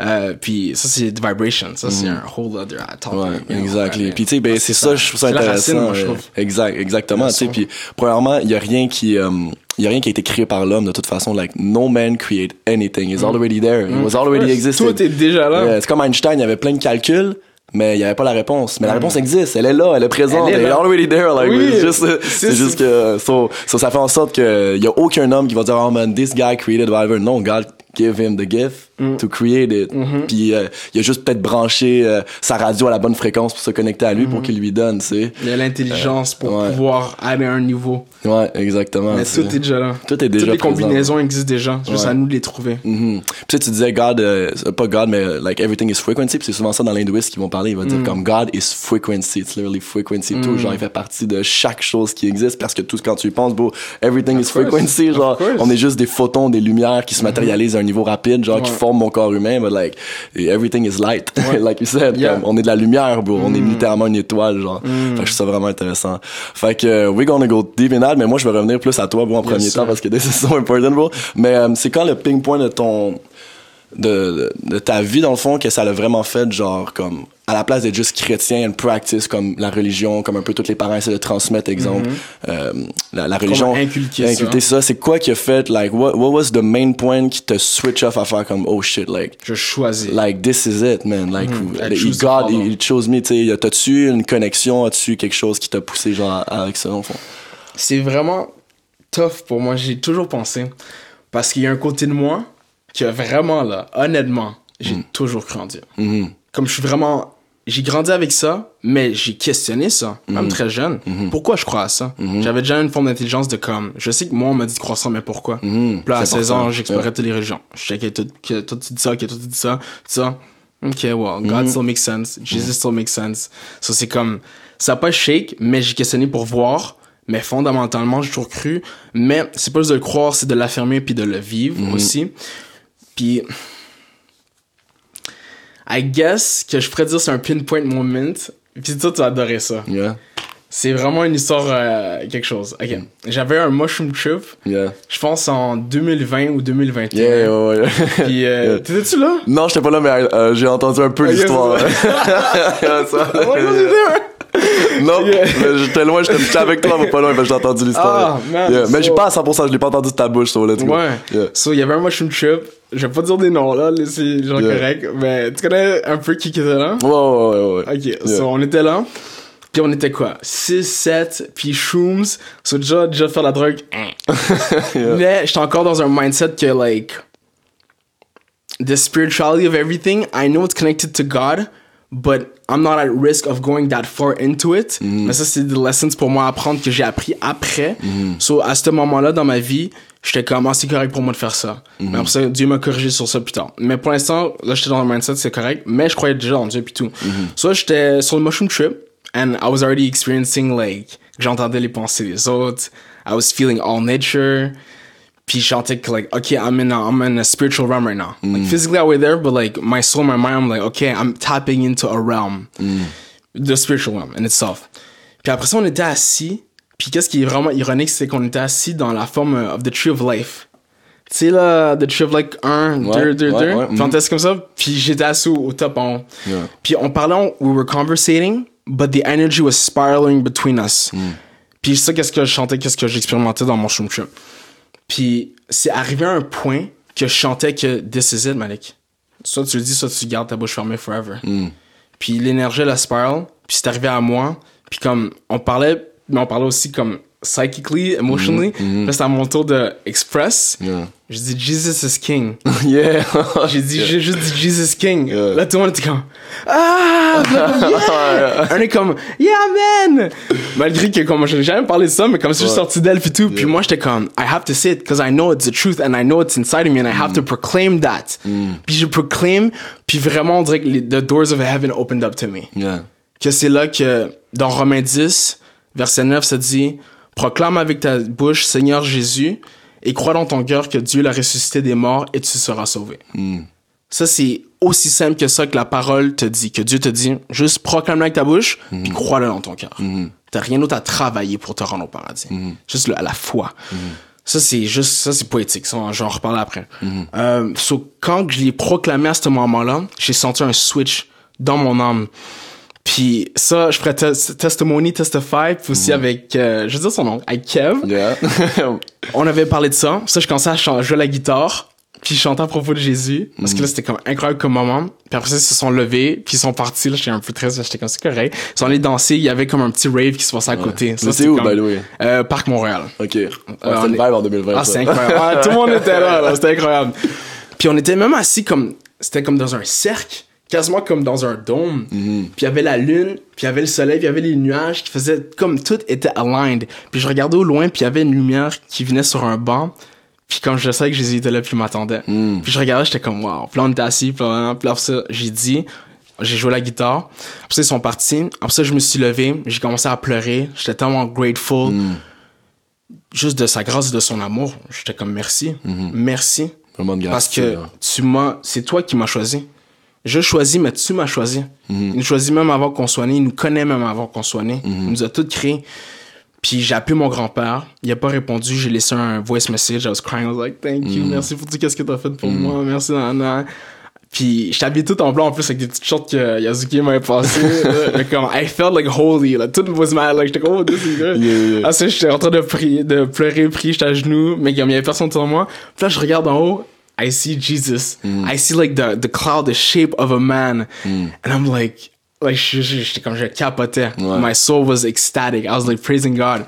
Euh, puis ça c'est vibration. Ça c'est un whole other topic. Ouais, exactly. Puis tu sais, ben, c'est ça, je trouve ça C'est la intéressant. racine, moi, je ouais. trouve. Exact, exactement. Tu sais, puis premièrement, il y a rien qui, euh, il y a rien qui a été créé par l'homme de toute façon. Like no man create anything. It's already there. It was already existed. Tout est déjà là. Yeah, c'est comme Einstein, il y avait plein de calculs. Mais il n'y avait pas la réponse. Mais la réponse existe. Elle est là, elle est présente. Elle est Elle est là. already there. Like, Oui. C'est- c'est juste que, so, so ça fait en sorte que il y a aucun homme qui va dire, oh man, this guy created whatever. Non, God give him the gift Mm. to create it. Mm-hmm. Puis euh, il a juste peut-être branché euh, sa radio à la bonne fréquence pour se connecter à lui Mm-hmm. pour qu'il lui donne, tu sais. Il a l'intelligence pour ouais. pouvoir aller à un niveau. Ouais, exactement. Mais tout est déjà là. Tout est déjà Toutes les présent. combinaisons existent déjà. C'est juste Ouais. à nous de les trouver. Mhm. Puis tu sais, tu disais God, euh, pas God, mais euh, like everything is frequency. Puis c'est souvent ça dans l'hindouisme qu'ils vont parler. Ils vont Mm. dire comme God is frequency. It's literally frequency. Tout, genre, il fait partie de chaque chose qui existe parce que tout, quand tu y penses, bro, everything is course. frequency. Of Genre. Mm-hmm. on est juste des photons, des lumières qui se matérialisent à un niveau rapide, genre, qui Forment mon corps humain. But like, everything is light. like you said. Yeah. Mm. Comme, on est de la lumière, bro. On est littéralement une étoile, genre. Fait que je trouve ça vraiment intéressant. Fait que, euh, we're gonna go deep in that, mais moi, je vais revenir plus à toi, bro, en premier sir. temps parce que this is so important, bro. Mais euh, c'est quand le ping point de ton de, de ta vie dans le fond que ça l'a vraiment fait genre comme à la place d'être juste chrétien une practice comme la religion comme un peu tous les parents essaient de transmettre exemple euh, la, la religion. inculquer ça. ça. C'est quoi qui a fait like what, what was the main point qui te switch off à faire comme oh shit like Je choisis. like this is it man. Like I he- choose to God he chose me tu sais. T'as-tu une connexion? As-tu quelque chose qui t'a poussé genre avec ça dans le fond? C'est vraiment tough pour moi. J'ai toujours pensé. Parce qu'il y a un côté de moi que vraiment, là, honnêtement, j'ai toujours cru en Dieu. Comme je suis vraiment. J'ai grandi avec ça, mais j'ai questionné ça, même très jeune. Pourquoi je crois à ça? J'avais déjà une forme d'intelligence de comme. Je sais que moi, on m'a dit de croire ça, mais pourquoi? Puis là, à C'est 16 important. ans, j'explorais toutes les religions. Je checkais tout, que tout dit ça, que tout dit ça, tout ça. Ok, well, God still makes sense. Jesus still makes sense. Ça, c'est comme, ça a pas shake, mais j'ai questionné pour voir. Mais fondamentalement, j'ai toujours cru. Mais c'est pas juste de le croire, c'est de l'affirmer puis de le vivre aussi. Puis, I guess que je pourrais dire c'est un pinpoint moment. Puis toi, tu vas adorer ça. Yeah. C'est vraiment une histoire, euh, quelque chose. Ok. J'avais un mushroom trip, Yeah. je pense en 2020 ou 2021. Yeah, ouais, ouais. Puis, euh, Yeah. t'étais-tu là? Non, j'étais pas là, mais euh, j'ai entendu un peu l'histoire. Non, Yeah. mais j'étais loin, j'étais avec toi, mais pas loin, mais j'ai entendu l'histoire. Ah, man, Yeah, Mais j'ai pas à 100%, je l'ai pas entendu de ta bouche, so let's go. Ouais. Yeah. So, il y avait un mushroom trip. Je vais pas dire des noms là, c'est genre correct. Mais tu connais un peu qui était là? Ouais, ouais, ouais, ouais. Ok, so on était là. Puis on était quoi? 6, 7, puis shrooms. So déjà, déjà faire la drogue. hein. Mais j'étais encore dans un mindset que, like, the spirituality of everything, I know it's connected to God, but I'm not at risk of going that far into it. Mais ça, c'est des lessons pour moi à apprendre que j'ai appris après. So, à ce moment-là dans ma vie, j'étais comme, ah, c'est correct pour moi de faire ça. Mais après ça, Dieu m'a corrigé sur ça plus tard. Mais pour l'instant, là, j'étais dans le mindset, c'est correct. Mais je croyais déjà en Dieu puis tout. So, j'étais sur le mushroom trip, and I was already experiencing, like, j'entendais les pensées des autres. I was feeling all nature. Puis je sentais que, like, okay, I'm in, a, I'm in a spiritual realm right now. Like, physically I was there, but, like, my soul, my mind, I'm like, okay, I'm tapping into a realm. The spiritual realm in itself. Puis après ça, on était assis. Puis qu'est-ce qui est vraiment ironique, c'est qu'on était assis dans la forme euh, of the tree of life. Tu sais, là, the tree of like 1, 2, Ouais, 2, 2. ouais, ouais, Puis on était assis comme ça. Puis j'étais assis au, au top en haut. Yeah. Puis on parlait, on- we were conversating, but the energy was spiraling between us. Puis ça, qu'est-ce que je chantais, qu'est-ce que j'expérimentais dans mon shroom trip. Puis c'est arrivé à un point que je chantais que this is it, Malik. Soit tu le dis, soit tu gardes ta bouche fermée forever. Puis l'énergie, la spiral, puis c'est arrivé à moi. Puis comme, on parlait, mais on parlait aussi comme psychically, emotionally. Puis là, c'était à mon tour de express. Yeah. Je dis Jesus is king. Yeah. J'ai dit, j'ai juste dit Jesus King. Yeah. Là, tout le monde était comme, ah! Yeah! On est comme, yeah, man! Malgré que, comme, j'ai jamais parlé de ça, mais comme si je suis sorti d'elle, puis tout. Puis moi, j'étais comme, I have to say it, because I know it's the truth, and I know it's inside of me, and I have to proclaim that. Puis je proclaim, puis vraiment, on dirait que les, the doors of heaven opened up to me. Yeah. Que c'est là que, dans Romains 10, verset 9, ça dit, proclame avec ta bouche, Seigneur Jésus, et crois dans ton cœur que Dieu l'a ressuscité des morts et tu seras sauvé. Ça, c'est aussi simple que ça que la parole te dit, que Dieu te dit, juste proclame-le avec ta bouche, puis crois-le dans ton cœur. T'as rien d'autre à travailler pour te rendre au paradis. Juste le- la foi. Ça, c'est juste, ça, c'est poétique. Ça, j'en reparle après. Euh, so, quand je l'ai proclamé à ce moment-là, j'ai senti un switch dans mon âme. Puis ça, je ferais tes- testimony, testify, puis aussi avec, euh, je veux dire son nom, avec Kev. Yeah. On avait parlé de ça. Ça, je commençais à jouer la guitare. Puis chanter à propos de Jésus. Parce que là, c'était comme incroyable comme moment. Puis après ça, ils se sont levés. Puis ils sont partis. Là, j'étais un peu triste. J'étais comme, c'est correct. Ils sont allés danser. Il y avait comme un petit rave qui se passait à côté. Ça, Mais c'était où, comme- by the way? Euh, Parc Montréal. Ok. Ouais, on c'est une est- vibe en 2020. Ah, c'est incroyable. Ah, tout le monde était là, là. C'était incroyable. Puis on était même assis comme. C'était comme dans un cercle, quasiment comme dans un dôme. Mhm. Puis il y avait la lune, puis il y avait le soleil, puis il y avait les nuages qui faisaient comme tout était aligned. Puis je regardais au loin, puis il y avait une lumière qui venait sur un banc. Puis comme je savais que Jésus était là, puis il m'attendait. Mhm. Puis je regardais, j'étais comme wow. Puis là, on était assis, puis là, puis là, ça, j'ai dit. J'ai joué la guitare. Après ça, ils sont partis. Après ça, je me suis levé. J'ai commencé à pleurer. J'étais tellement grateful Mhm. juste de sa grâce et de son amour. J'étais comme merci. Merci. Vraiment de Parce gratitude, que hein. tu m'as, c'est toi qui m'as choisi. Je choisis, mais tu m'as choisi. Il nous choisit même avant qu'on soit né. Il nous connaît même avant qu'on soit né. Il nous a tout créé. Puis j'ai appelé mon grand-père. Il a pas répondu. J'ai laissé un voice message. I was crying. I was like, thank you. Merci pour tout ce que t'as fait pour moi. Merci, nana. Puis je habillé tout en blanc en plus avec des petites shorts que Yazuki m'avait passé. Là, comme, I felt like holy. Là. Tout was mad. Like, j'étais comme, oh, this is good. Yeah, yeah. Ah, j'étais en train de prier, de pleurer, prier, j'étais à genoux, mais comme il y avait personne autour de moi. Puis là, je regarde en haut, I see Jesus. Mm. I see like the, the cloud, the shape of a man. Mm. And I'm like, like, je- je- j'étais comme, je capotais. Ouais. My soul was ecstatic. I was like praising God.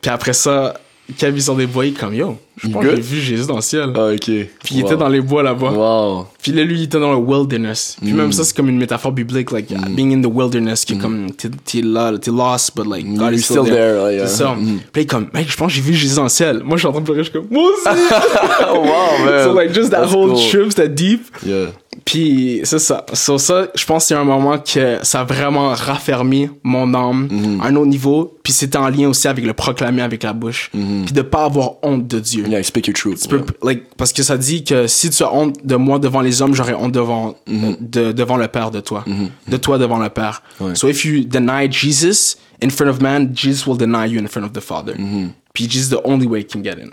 Puis après ça, Il sort des bois, il comme yo. Je pense que j'ai vu Jésus dans le ciel. Ah, ok. Puis il était dans les bois là-bas. Wow. Puis là, lui, il était dans le wilderness. Puis Mm. même ça, c'est comme une métaphore biblique, like, being in the wilderness, qui est comme, t'es là, t'es lost, but like, God You're is still, still there. C'est ça. Puis il est comme, mec, je pense que j'ai vu Jésus dans le ciel. Moi, je suis en train de pleurer, je suis comme, moi aussi! Wow, man. so, like, just that That's whole cool. trip, c'était deep. Yeah. Puis c'est ça. Sur ça, je pense que c'est un moment que ça a vraiment raffermi mon âme Mm-hmm. à un autre niveau. Puis c'était en lien aussi avec le proclamer avec la bouche. Puis de pas avoir honte de Dieu. Yeah, speak your truth. Tu peux- like, parce que ça dit que si tu as honte de moi devant les hommes, j'aurai honte devant, de, devant le Père de toi. De toi devant le Père. Ouais. So if you deny Jesus in front of man, Jesus will deny you in front of the Father. Puis Jesus is the only way you can get in.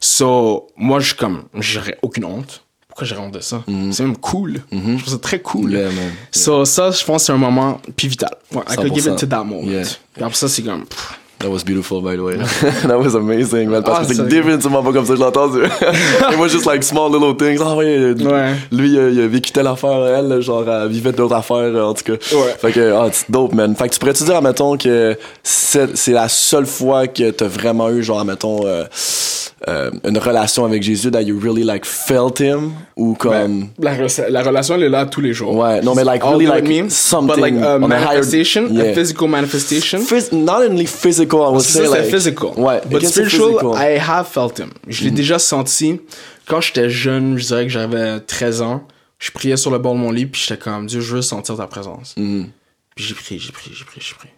So, moi, je comme, j'aurais aucune honte. Pourquoi j'aurais honte de ça? C'est même cool. Je trouve ça très cool. Yeah, man. So, ça, je pense que c'est un moment pivotal. Ouais, I could give it 100%. to that moment. Yeah. Puis après ça, c'est comme, That was beautiful, by the way. that was amazing, man. Parce Ah, que c'est c'est- définitivement pas comme ça que je l'ai entendu. Et moi, juste like small little things. Ah ouais, Ouais. lui, il a, il a vécu telle affaire, elle, genre, elle vivait d'autres affaires, en tout cas. Ouais. Fait que, ah, c'est dope, man. Fait que tu pourrais-tu dire, admettons, que c'est c'est la seule fois que t'as vraiment eu, genre, admettons, euh, euh, une relation avec Jésus, that you really, like, felt him? Ou comme. la, re- la relation, elle est là tous les jours. Ouais, non, mais like, All really, like, means, something But like a on a higher- manifestation, Yeah. a physical manifestation. Phys- not only physical, I would say, like. physical. Ouais, But spiritual, physical. I have felt him. Je l'ai déjà senti. Quand j'étais jeune, je dirais que j'avais 13 ans, je priais sur le bord de mon lit, puis j'étais comme, Dieu, je veux sentir ta présence. Mhm. Puis j'ai prié, j'ai prié, j'ai prié, j'ai prié.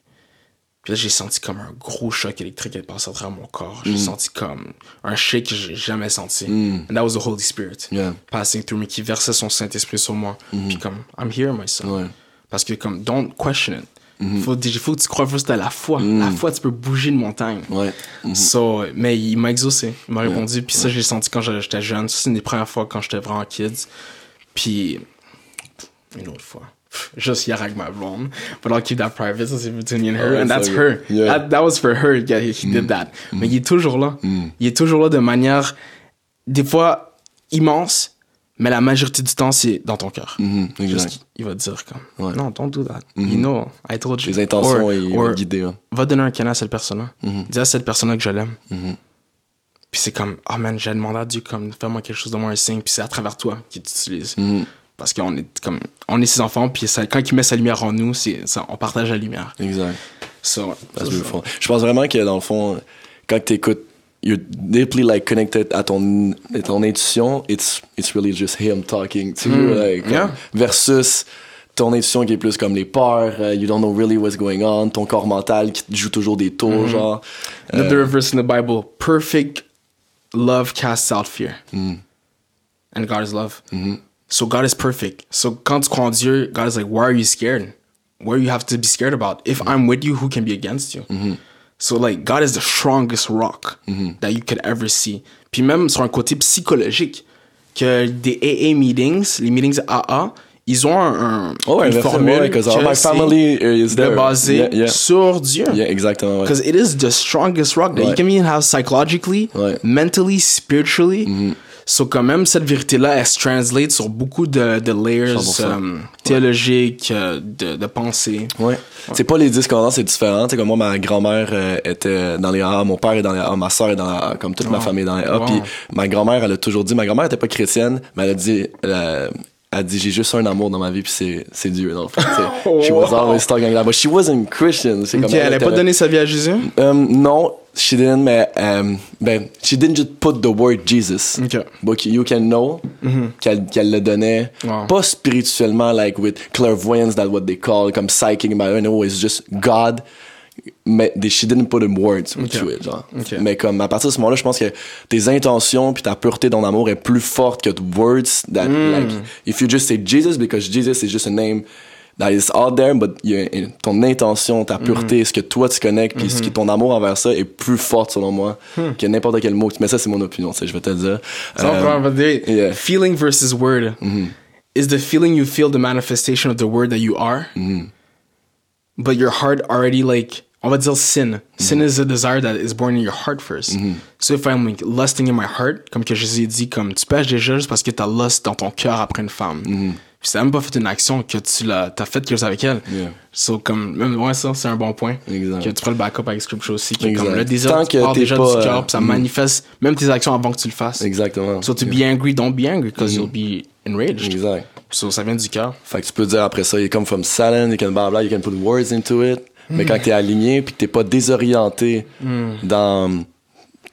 Puis là, j'ai senti comme un gros choc électrique qui est passé à travers mon corps. J'ai senti comme un shake que j'ai jamais senti. And that was the Holy Spirit Yeah. passing through me, qui versait son Saint-Esprit sur moi. Puis comme, I'm here, my son. Ouais. Parce que comme, don't question it. Faut, déjà- faut que tu crois juste à la foi. La foi, tu peux bouger une montagne. Ouais. Mhm. So, mais il m'a exaucé. Il m'a répondu. Puis ça, j'ai senti quand j'étais jeune. C'est une des premières fois quand j'étais vraiment kids. Puis, une autre fois. Juste hier avec ma blonde. But I'll keep that private. Ça, c'est between me and her. Oh, and that's so her. Yeah. That, that was for her. Yeah, he, he did that. Mais il est toujours là. Il est toujours là de manière, des fois, immense. Mais la majorité du temps, c'est dans ton cœur. Exact. qu'il- il va te dire comme, Ouais. non, don't do that. You know, I told you. Les intentions, or- vont guider. hein. va donner un câlin à cette personne-là. Mhm. Dis à cette personne-là que je l'aime. Puis c'est comme, ah man, j'ai demandé à Dieu, comme, fais-moi quelque chose, donne-moi un signe, puis c'est à travers toi qu'il t'utilise. Parce qu'on est comme, on est ses enfants, puis ça, quand il met sa lumière en nous, c'est, on partage la lumière. Exact. So, That's beautiful. Je pense vraiment que dans le fond, quand tu écoutes, you're deeply like connected à ton, à ton intuition. It's, it's really just him talking to you. Like, yeah. Versus ton intuition qui est plus comme les peurs, uh, you don't know really what's going on, ton corps mental qui joue toujours des tours, genre. Euh, Another verse in the Bible, perfect love casts out fear. Mm. And God is love. Mm-hmm. So God is perfect. So crois en Dieu, God is like, why are you scared? What do you have to be scared about? If I'm with you, who can be against you? Mm-hmm. So like, God is the strongest rock that you could ever see. Puis même sur un côté psychologique, que des AA meetings, les meetings AA, ils ont un, un Oh, une formule 'cause all que my family is there. basé Yeah, yeah. sur Dieu. Yeah, exactement. Because it is the strongest rock that you can even have psychologically. Mm-hmm. mentally, spiritually. So, quand même, cette vérité-là, elle se translate sur beaucoup de, de layers 100%. euh, théologiques, euh, de, de pensée. Ouais. C'est pas les discordances, c'est différent. Tu sais, comme moi, ma grand-mère euh, était dans les AA, mon père est dans les AA, ma soeur est dans les AA, comme toute ma famille est dans les. Wow. Puis ma grand-mère, elle a toujours dit, ma grand-mère était pas chrétienne, mais elle a dit, elle a, elle a dit, j'ai juste un amour dans ma vie, puis c'est, Dieu, dans le tu sais. She was always talking like that, but she wasn't Christian. C'est Ok, comme elle n'a pas était- donné sa vie à Jésus? Non, she didn't, um, ben, she didn't just put the word Jesus. Ok. But you can know qu'elle, qu'elle le donnait, Wow. pas spirituellement, like with clairvoyance, that's what they call, comme psychic, but no, it's just God. Mais she didn't put in words Ok. to it, genre. Ok. Mais comme à partir de ce moment-là, je pense que tes intentions puis ta pureté dans l'amour est plus forte que the words that Hmm. like if you just say Jesus because Jesus is just a name that is out there, but ton intention, ta pureté, Hmm. ce que toi tu connais, puis ce qui ton amour envers ça est plus forte selon moi Hmm. que n'importe quel mot. Mais ça c'est mon opinion, tu je vais te le dire. Euh, but they- yeah. Feeling versus word. Is the feeling you feel the manifestation of the word that you are? But your heart already like, on va dire sin. Sin is a desire that is born in your heart first. So if I'm like lusting in my heart, comme que Jésus dit, comme tu pêches déjà juste parce que t'as lust dans ton cœur après une femme. Puis t'as même pas fait une action que tu l'as, t'as fait quelque chose avec elle. Yeah. So, comme, même, ouais, ça, c'est un bon point. Exact. Que tu feras le backup avec Scripture aussi. Que, comme, le désir, Tant que t'es déjà pas, du euh, puis ça mm. manifeste même tes actions avant que tu le fasses. Exactement. So, to Yeah. be angry, don't be angry, because you'll be enraged. Exact. So, ça vient du cœur. Fait que tu peux dire après ça, you come from silent, you can blah blah, you can put words into it. Mais Hmm. quand t'es aligné puis que t'es pas désorienté dans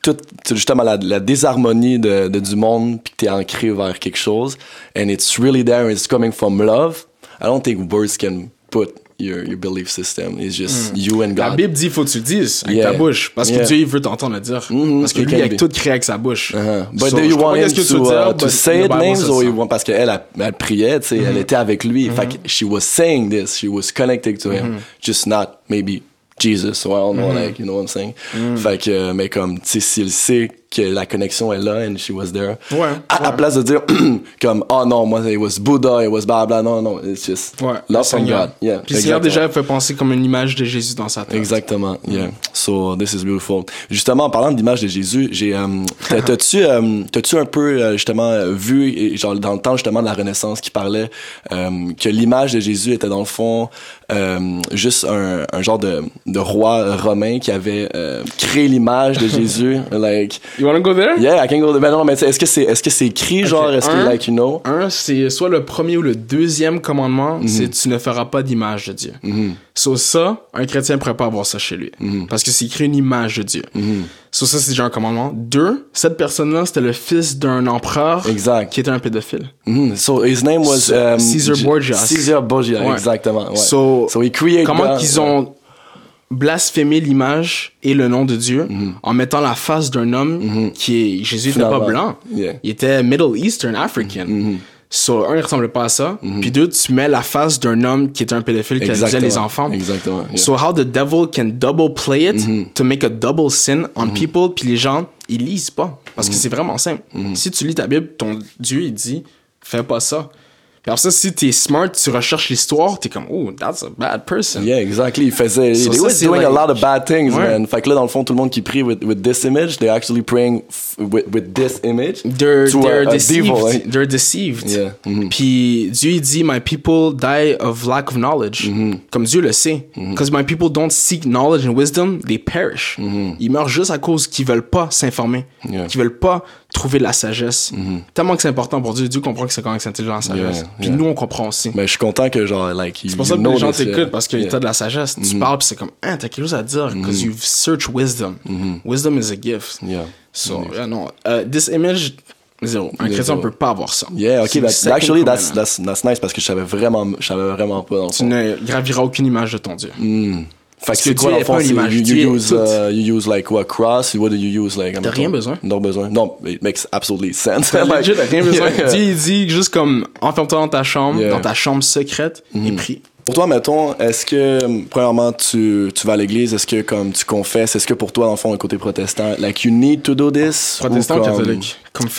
toute justement la, la désharmonie de, de du monde puis t'es ancré vers quelque chose and it's really there it's coming from love, I don't think words can put your, your belief system. It's just you and Hmm. La God. Bible dit, faut que tu le dises avec Yeah. ta bouche. Parce que Yeah. Dieu, il veut t'entendre le dire. Mhm, Parce que it lui, il a tout créé avec sa bouche. Uh-huh. But So, do you want him qu'est-ce que tu to, uh, to say it names or you want parce qu'elle elle, elle priait, tu sais, Mm-hmm. elle était avec lui. Fait que she was saying this, she was connected to him, just not maybe Jesus, so I don't know, like, you know what I'm saying? Mm. Fait que, euh, mais comme, tu sais, s'il sait que la connexion est là and she was there, Ouais, à la ouais. place de dire, comme, oh non, moi, it was Buddha, it was blah blah, non, non, it's just Ouais, love from. God. Yeah, Puis Seigneur déjà fait penser comme une image de Jésus dans sa tête. Exactement, yeah. So this is beautiful. Justement, en parlant de l'image de Jésus, j'ai, euh, t'as- t'as-tu, euh, t'as-tu un peu euh, justement vu, genre dans le temps justement de la Renaissance, qui parlait euh, que l'image de Jésus était dans le fond euh, juste un, un genre de, de roi romain qui avait euh, créé l'image de Jésus, like. You wanna go there? Yeah, I can go. Ben non, mais est-ce que c'est, est-ce que c'est écrit, genre, est-ce que like you know? Un, c'est soit le premier ou le deuxième commandement, Mhm. c'est tu ne feras pas d'image de Dieu. So ça, un chrétien ne pourrait pas avoir ça chez lui. Mhm. Parce que c'est écrit une image de Dieu. So ça, c'est déjà un commandement. Deux, cette personne-là, c'était le fils d'un empereur Exact. qui était un pédophile. Mhm. So his name was So, um, Caesar Borgia. Caesar Borgia, Ouais. exactement. Ouais. So, he created Comment qu'ils ont blasphémé l'image et le nom de Dieu Mhm. en mettant la face d'un homme qui est Jésus n'était pas blanc. Yeah. Il était Middle Eastern African. Mhm. So, un, il ressemblait pas à ça. Puis deux, tu mets la face d'un homme qui était un pédophile qui abusait les enfants. Exactement. yeah. Mm-hmm. So, how the devil can double play it to make a double sin on people, puis les gens, ils lisent pas. Parce Mm-hmm. que c'est vraiment simple. Si tu lis ta Bible, ton Dieu, il dit, fais pas ça. Puis après ça, si t'es smart, tu recherches l'histoire, t'es comme, oh, that's a bad person. Yeah, exactly. Il faisait, So they c'est doing a like- lot of bad things, Ouais. man. Fait que là, dans le fond, tout le monde qui prie with, with this image, they're actually praying with, with this image. They're, to a- they're a deceived. devil, right? They're deceived. Yeah. Mhm. Puis Dieu il dit, My people die of lack of knowledge. Mm-hmm. Comme Dieu le sait. Because my people don't seek knowledge and wisdom, they perish. Ils meurent juste à cause qu'ils veulent pas s'informer. Mm-hmm. Yeah. Mm-hmm. Qu'ils veulent pas trouver de la sagesse. Tellement que c'est important pour Dieu. Dieu comprend que c'est quand même intelligent la sagesse. Yeah, Puis yeah. nous, on comprend aussi. Mais je suis content que, genre, like, C'est pour ça que les gens t'écoutent parce que yeah. Mm-hmm. t'as de la sagesse. Tu parles pis c'est comme, hein, t'as quelque chose à dire. Because you've searched wisdom. Wisdom is a gift. Mm-hmm. Yeah. So, yeah, non. Uh, this image, zéro. Un chrétien Zéro. peut pas avoir ça. Yeah, le that, actually, that's, that's, that's nice parce que je savais vraiment, je savais vraiment pas dans Tu ne graviras aucune image de ton Dieu. Fait que c'est quoi, dans le you, use, uh, you use, like, what, cross? What do you use, like? T'as rien besoin. Non besoin. Non, it makes absolutely sense. T'as Like, rien besoin. juste comme, enferme-toi dans ta chambre, Yeah. Dans ta chambre secrète, et prie. Pour toi, mettons, est-ce que, premièrement, tu, tu vas à l'église, est-ce que, comme, tu confesses, est-ce que pour toi, dans le fond, le côté protestant, like, you need to do this? Protestant ou comme- catholique?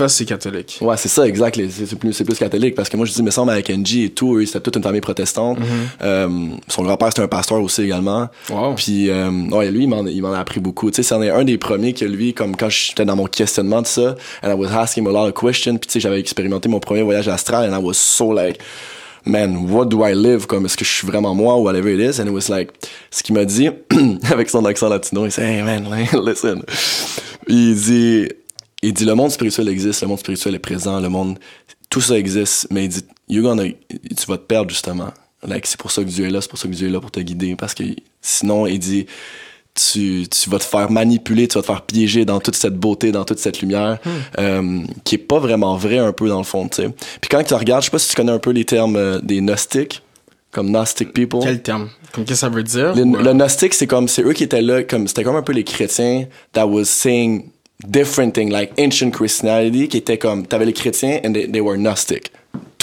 C'est catholique. Ouais, c'est ça, exact. C'est plus, c'est plus catholique. Parce que moi, je dis, me semble, avec Angie et tout, eux, c'était toute une famille protestante. Euh, son grand-père, c'était un pasteur aussi également. Mm-hmm. Wow. Puis, euh, ouais, lui, il m'en, il m'en a appris beaucoup. Tu sais, c'en est un des premiers que lui, comme quand j'étais dans mon questionnement de ça, and I was asking him a lot of questions. Puis, tu sais, j'avais expérimenté mon premier voyage astral, and I was so like, man, what do I live? Comme, est-ce que je suis vraiment moi whatever it is? And it was like, ce qu'il m'a dit, avec son accent latino, il dit, hey man, listen. Il dit, il dit, le monde spirituel existe, le monde spirituel est présent, le monde, tout ça existe, mais il dit, you're gonna, tu vas te perdre justement. Like, c'est pour ça que Dieu est là, c'est pour ça que Dieu est là pour te guider, parce que sinon, il dit, tu, tu vas te faire manipuler, tu vas te faire piéger dans toute cette beauté, dans toute cette lumière, euh, qui est pas vraiment vrai un peu dans le fond, tu sais. Puis quand tu regardes, je sais pas si tu connais un peu les termes euh, des gnostiques, comme Gnostic people. Quel terme? Comme qu'est-ce que ça veut dire? Le, Ou, euh, le gnostique, c'est comme, c'est eux qui étaient là, comme, c'était comme un peu les chrétiens that was saying different things, like ancient Christianity, qui était comme, t'avais les chrétiens and they, they were gnostic.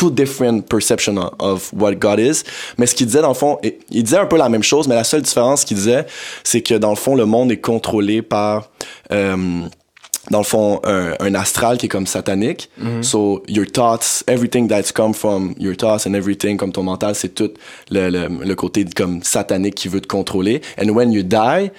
Two different perception of- what God is. Mais ce qu'il disait, dans le fond, il disait un peu la même chose, mais la seule différence qu'il disait, c'est que dans le fond, le monde est contrôlé par, euh, dans le fond, un, un astral qui est comme satanique. So, your thoughts, everything that's come from your thoughts and everything, comme ton mental, c'est tout le, le, le côté comme satanique qui veut te contrôler. And when you die,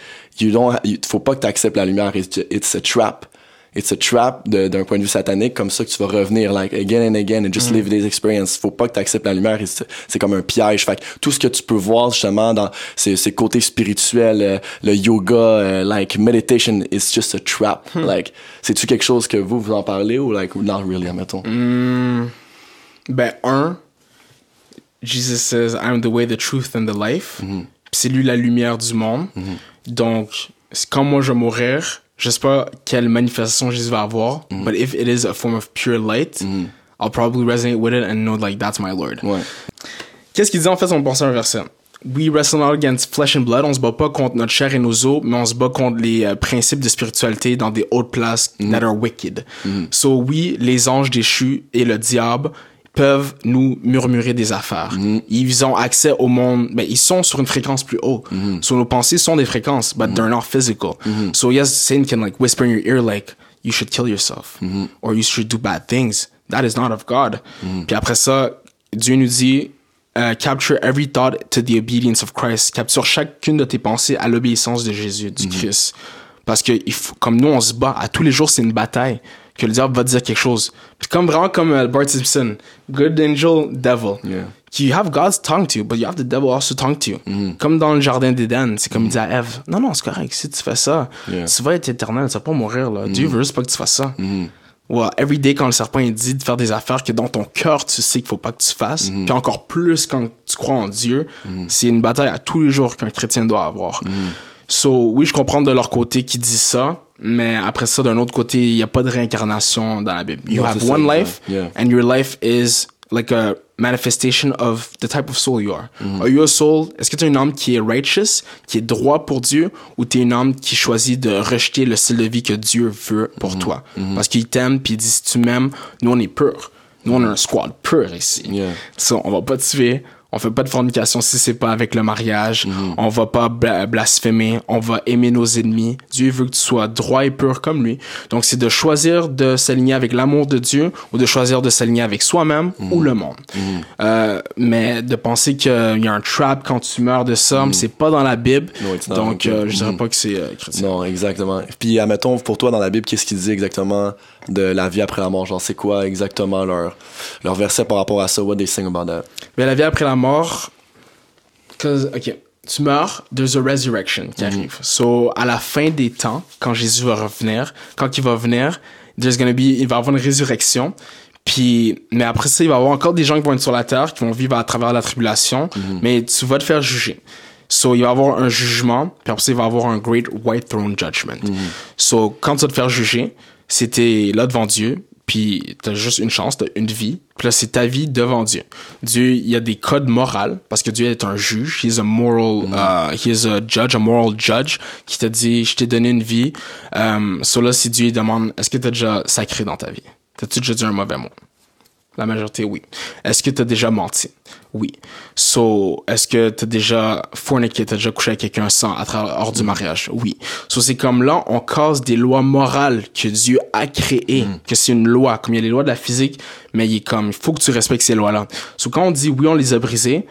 you don't, faut pas que tu acceptes la lumière. It's, it's a trap. It's a trap d'un point de vue satanique, comme ça que tu vas revenir, like, again and again, and just live this experience. Faut pas que tu acceptes la lumière, c'est comme un piège. Fait que tout ce que tu peux voir, justement, dans ces, ces côtés spirituels, euh, le yoga, euh, like, meditation, is just a trap. Like, c'est-tu quelque chose que vous, vous en parlez, ou like, not really, admettons? Ben, un, Jesus says, I'm the way, the truth and the life. Mm-hmm. C'est lui la lumière du monde. Donc, c'est- quand moi je vais mourir, je sais pas quelle manifestation Jésus va avoir, Mm-hmm. but if it is a form of pure light, I'll probably resonate with it and know like that's my Lord. Ouais. Qu'est-ce qu'il dit en fait On pense à un verset? We wrestle not against flesh and blood. On se bat pas contre notre chair et nos os, mais on se bat contre les euh, principes de spiritualité dans des hautes places that are wicked. So oui, les anges déchus et le diable peuvent nous murmurer des affaires. Ils ont accès au monde, ben, ils sont sur une fréquence plus haute. So nos pensées sont des fréquences, but they're not physical. So yes, Satan can like whisper in your ear like, you should kill yourself. Or you should do bad things. That is not of God. Puis après ça, Dieu nous dit, euh, capture every thought to the obedience of Christ. Capture chacune de tes pensées à l'obéissance de Jésus, du Christ. Parce que comme nous, on se bat. À tous les jours, c'est une bataille. Que le diable va dire quelque chose. Comme vraiment comme euh, Bart Simpson. Good angel, devil. Yeah. You have God's tongue to you, but you have the devil also tongue to you. Comme dans le jardin d'Éden, c'est comme il dit à Ève, non, non, c'est correct, si tu fais ça, Yeah. tu vas être éternel, tu vas pas mourir, là. Dieu veut juste pas que tu fasses ça. Ouais, every day quand le serpent il dit de faire des affaires que dans ton cœur tu sais qu'il faut pas que tu fasses, puis encore plus quand tu crois en Dieu, c'est une bataille à tous les jours qu'un chrétien doit avoir. So oui, je comprends de leur côté qui dit ça, mais après ça d'un autre côté, il y a pas de réincarnation dans la Bible. You Non, have ça, one exact. life Yeah. and your life is like a manifestation of the type of soul you are. Are you a soul? Est-ce que tu es une âme qui est righteous, qui est droit pour Dieu, ou tu es une âme qui choisit de rejeter le style de vie que Dieu veut pour toi? Parce qu'il t'aime, puis il dit si tu m'aimes, nous on est pur. Nous on a un squad pur ici. Yeah. Ça, on va pas tuer. On fait pas de fornication si c'est pas avec le mariage. On va pas bla- blasphémer. On va aimer nos ennemis. Dieu veut que tu sois droit et pur comme lui. Donc, c'est de choisir de s'aligner avec l'amour de Dieu ou de choisir de s'aligner avec soi-même ou le monde. Euh, mais de penser qu'il y a un trap quand tu meurs de ça, c'est pas dans la Bible. No. Donc, euh, je dirais pas que c'est euh, chrétien. Non, exactement. Puis, admettons, pour toi, dans la Bible, qu'est-ce qu'il dit exactement de la vie après la mort? Genre, c'est quoi exactement leur, leur verset par rapport à ça? What they sing about that? Mais la vie après la mort, cause, ok, tu meurs, there's a resurrection qui arrive. So, à la fin des temps, quand Jésus va revenir, quand il va venir, there's gonna be, il va y avoir une résurrection. Puis, mais après ça, il va y avoir encore des gens qui vont être sur la terre, qui vont vivre à travers la tribulation, mais tu vas te faire juger. So, il va y avoir un jugement, puis après ça, il va y avoir un great white throne judgment. So, quand tu vas te faire juger, c'était là devant Dieu, puis t'as juste une chance, t'as une vie, puis là, c'est ta vie devant Dieu. Dieu, il y a des codes moraux, parce que Dieu est un juge, he is a moral, uh, he is a judge, a moral judge, qui te dit, je t'ai donné une vie. Um, so là, si Dieu demande, est-ce que t'as déjà sacré dans ta vie? T'as-tu déjà dit un mauvais mot? La majorité, oui. Est-ce que t'as déjà menti? Oui. So, est-ce que t'as déjà forniqué, t'as déjà couché avec quelqu'un sans, à travers, hors du mariage? Oui. So, c'est comme là, on casse des lois morales que Dieu a créées, que c'est une loi, comme il y a les lois de la physique, mais il est comme, il faut que tu respectes ces lois-là. So, quand on dit oui, on les a brisées,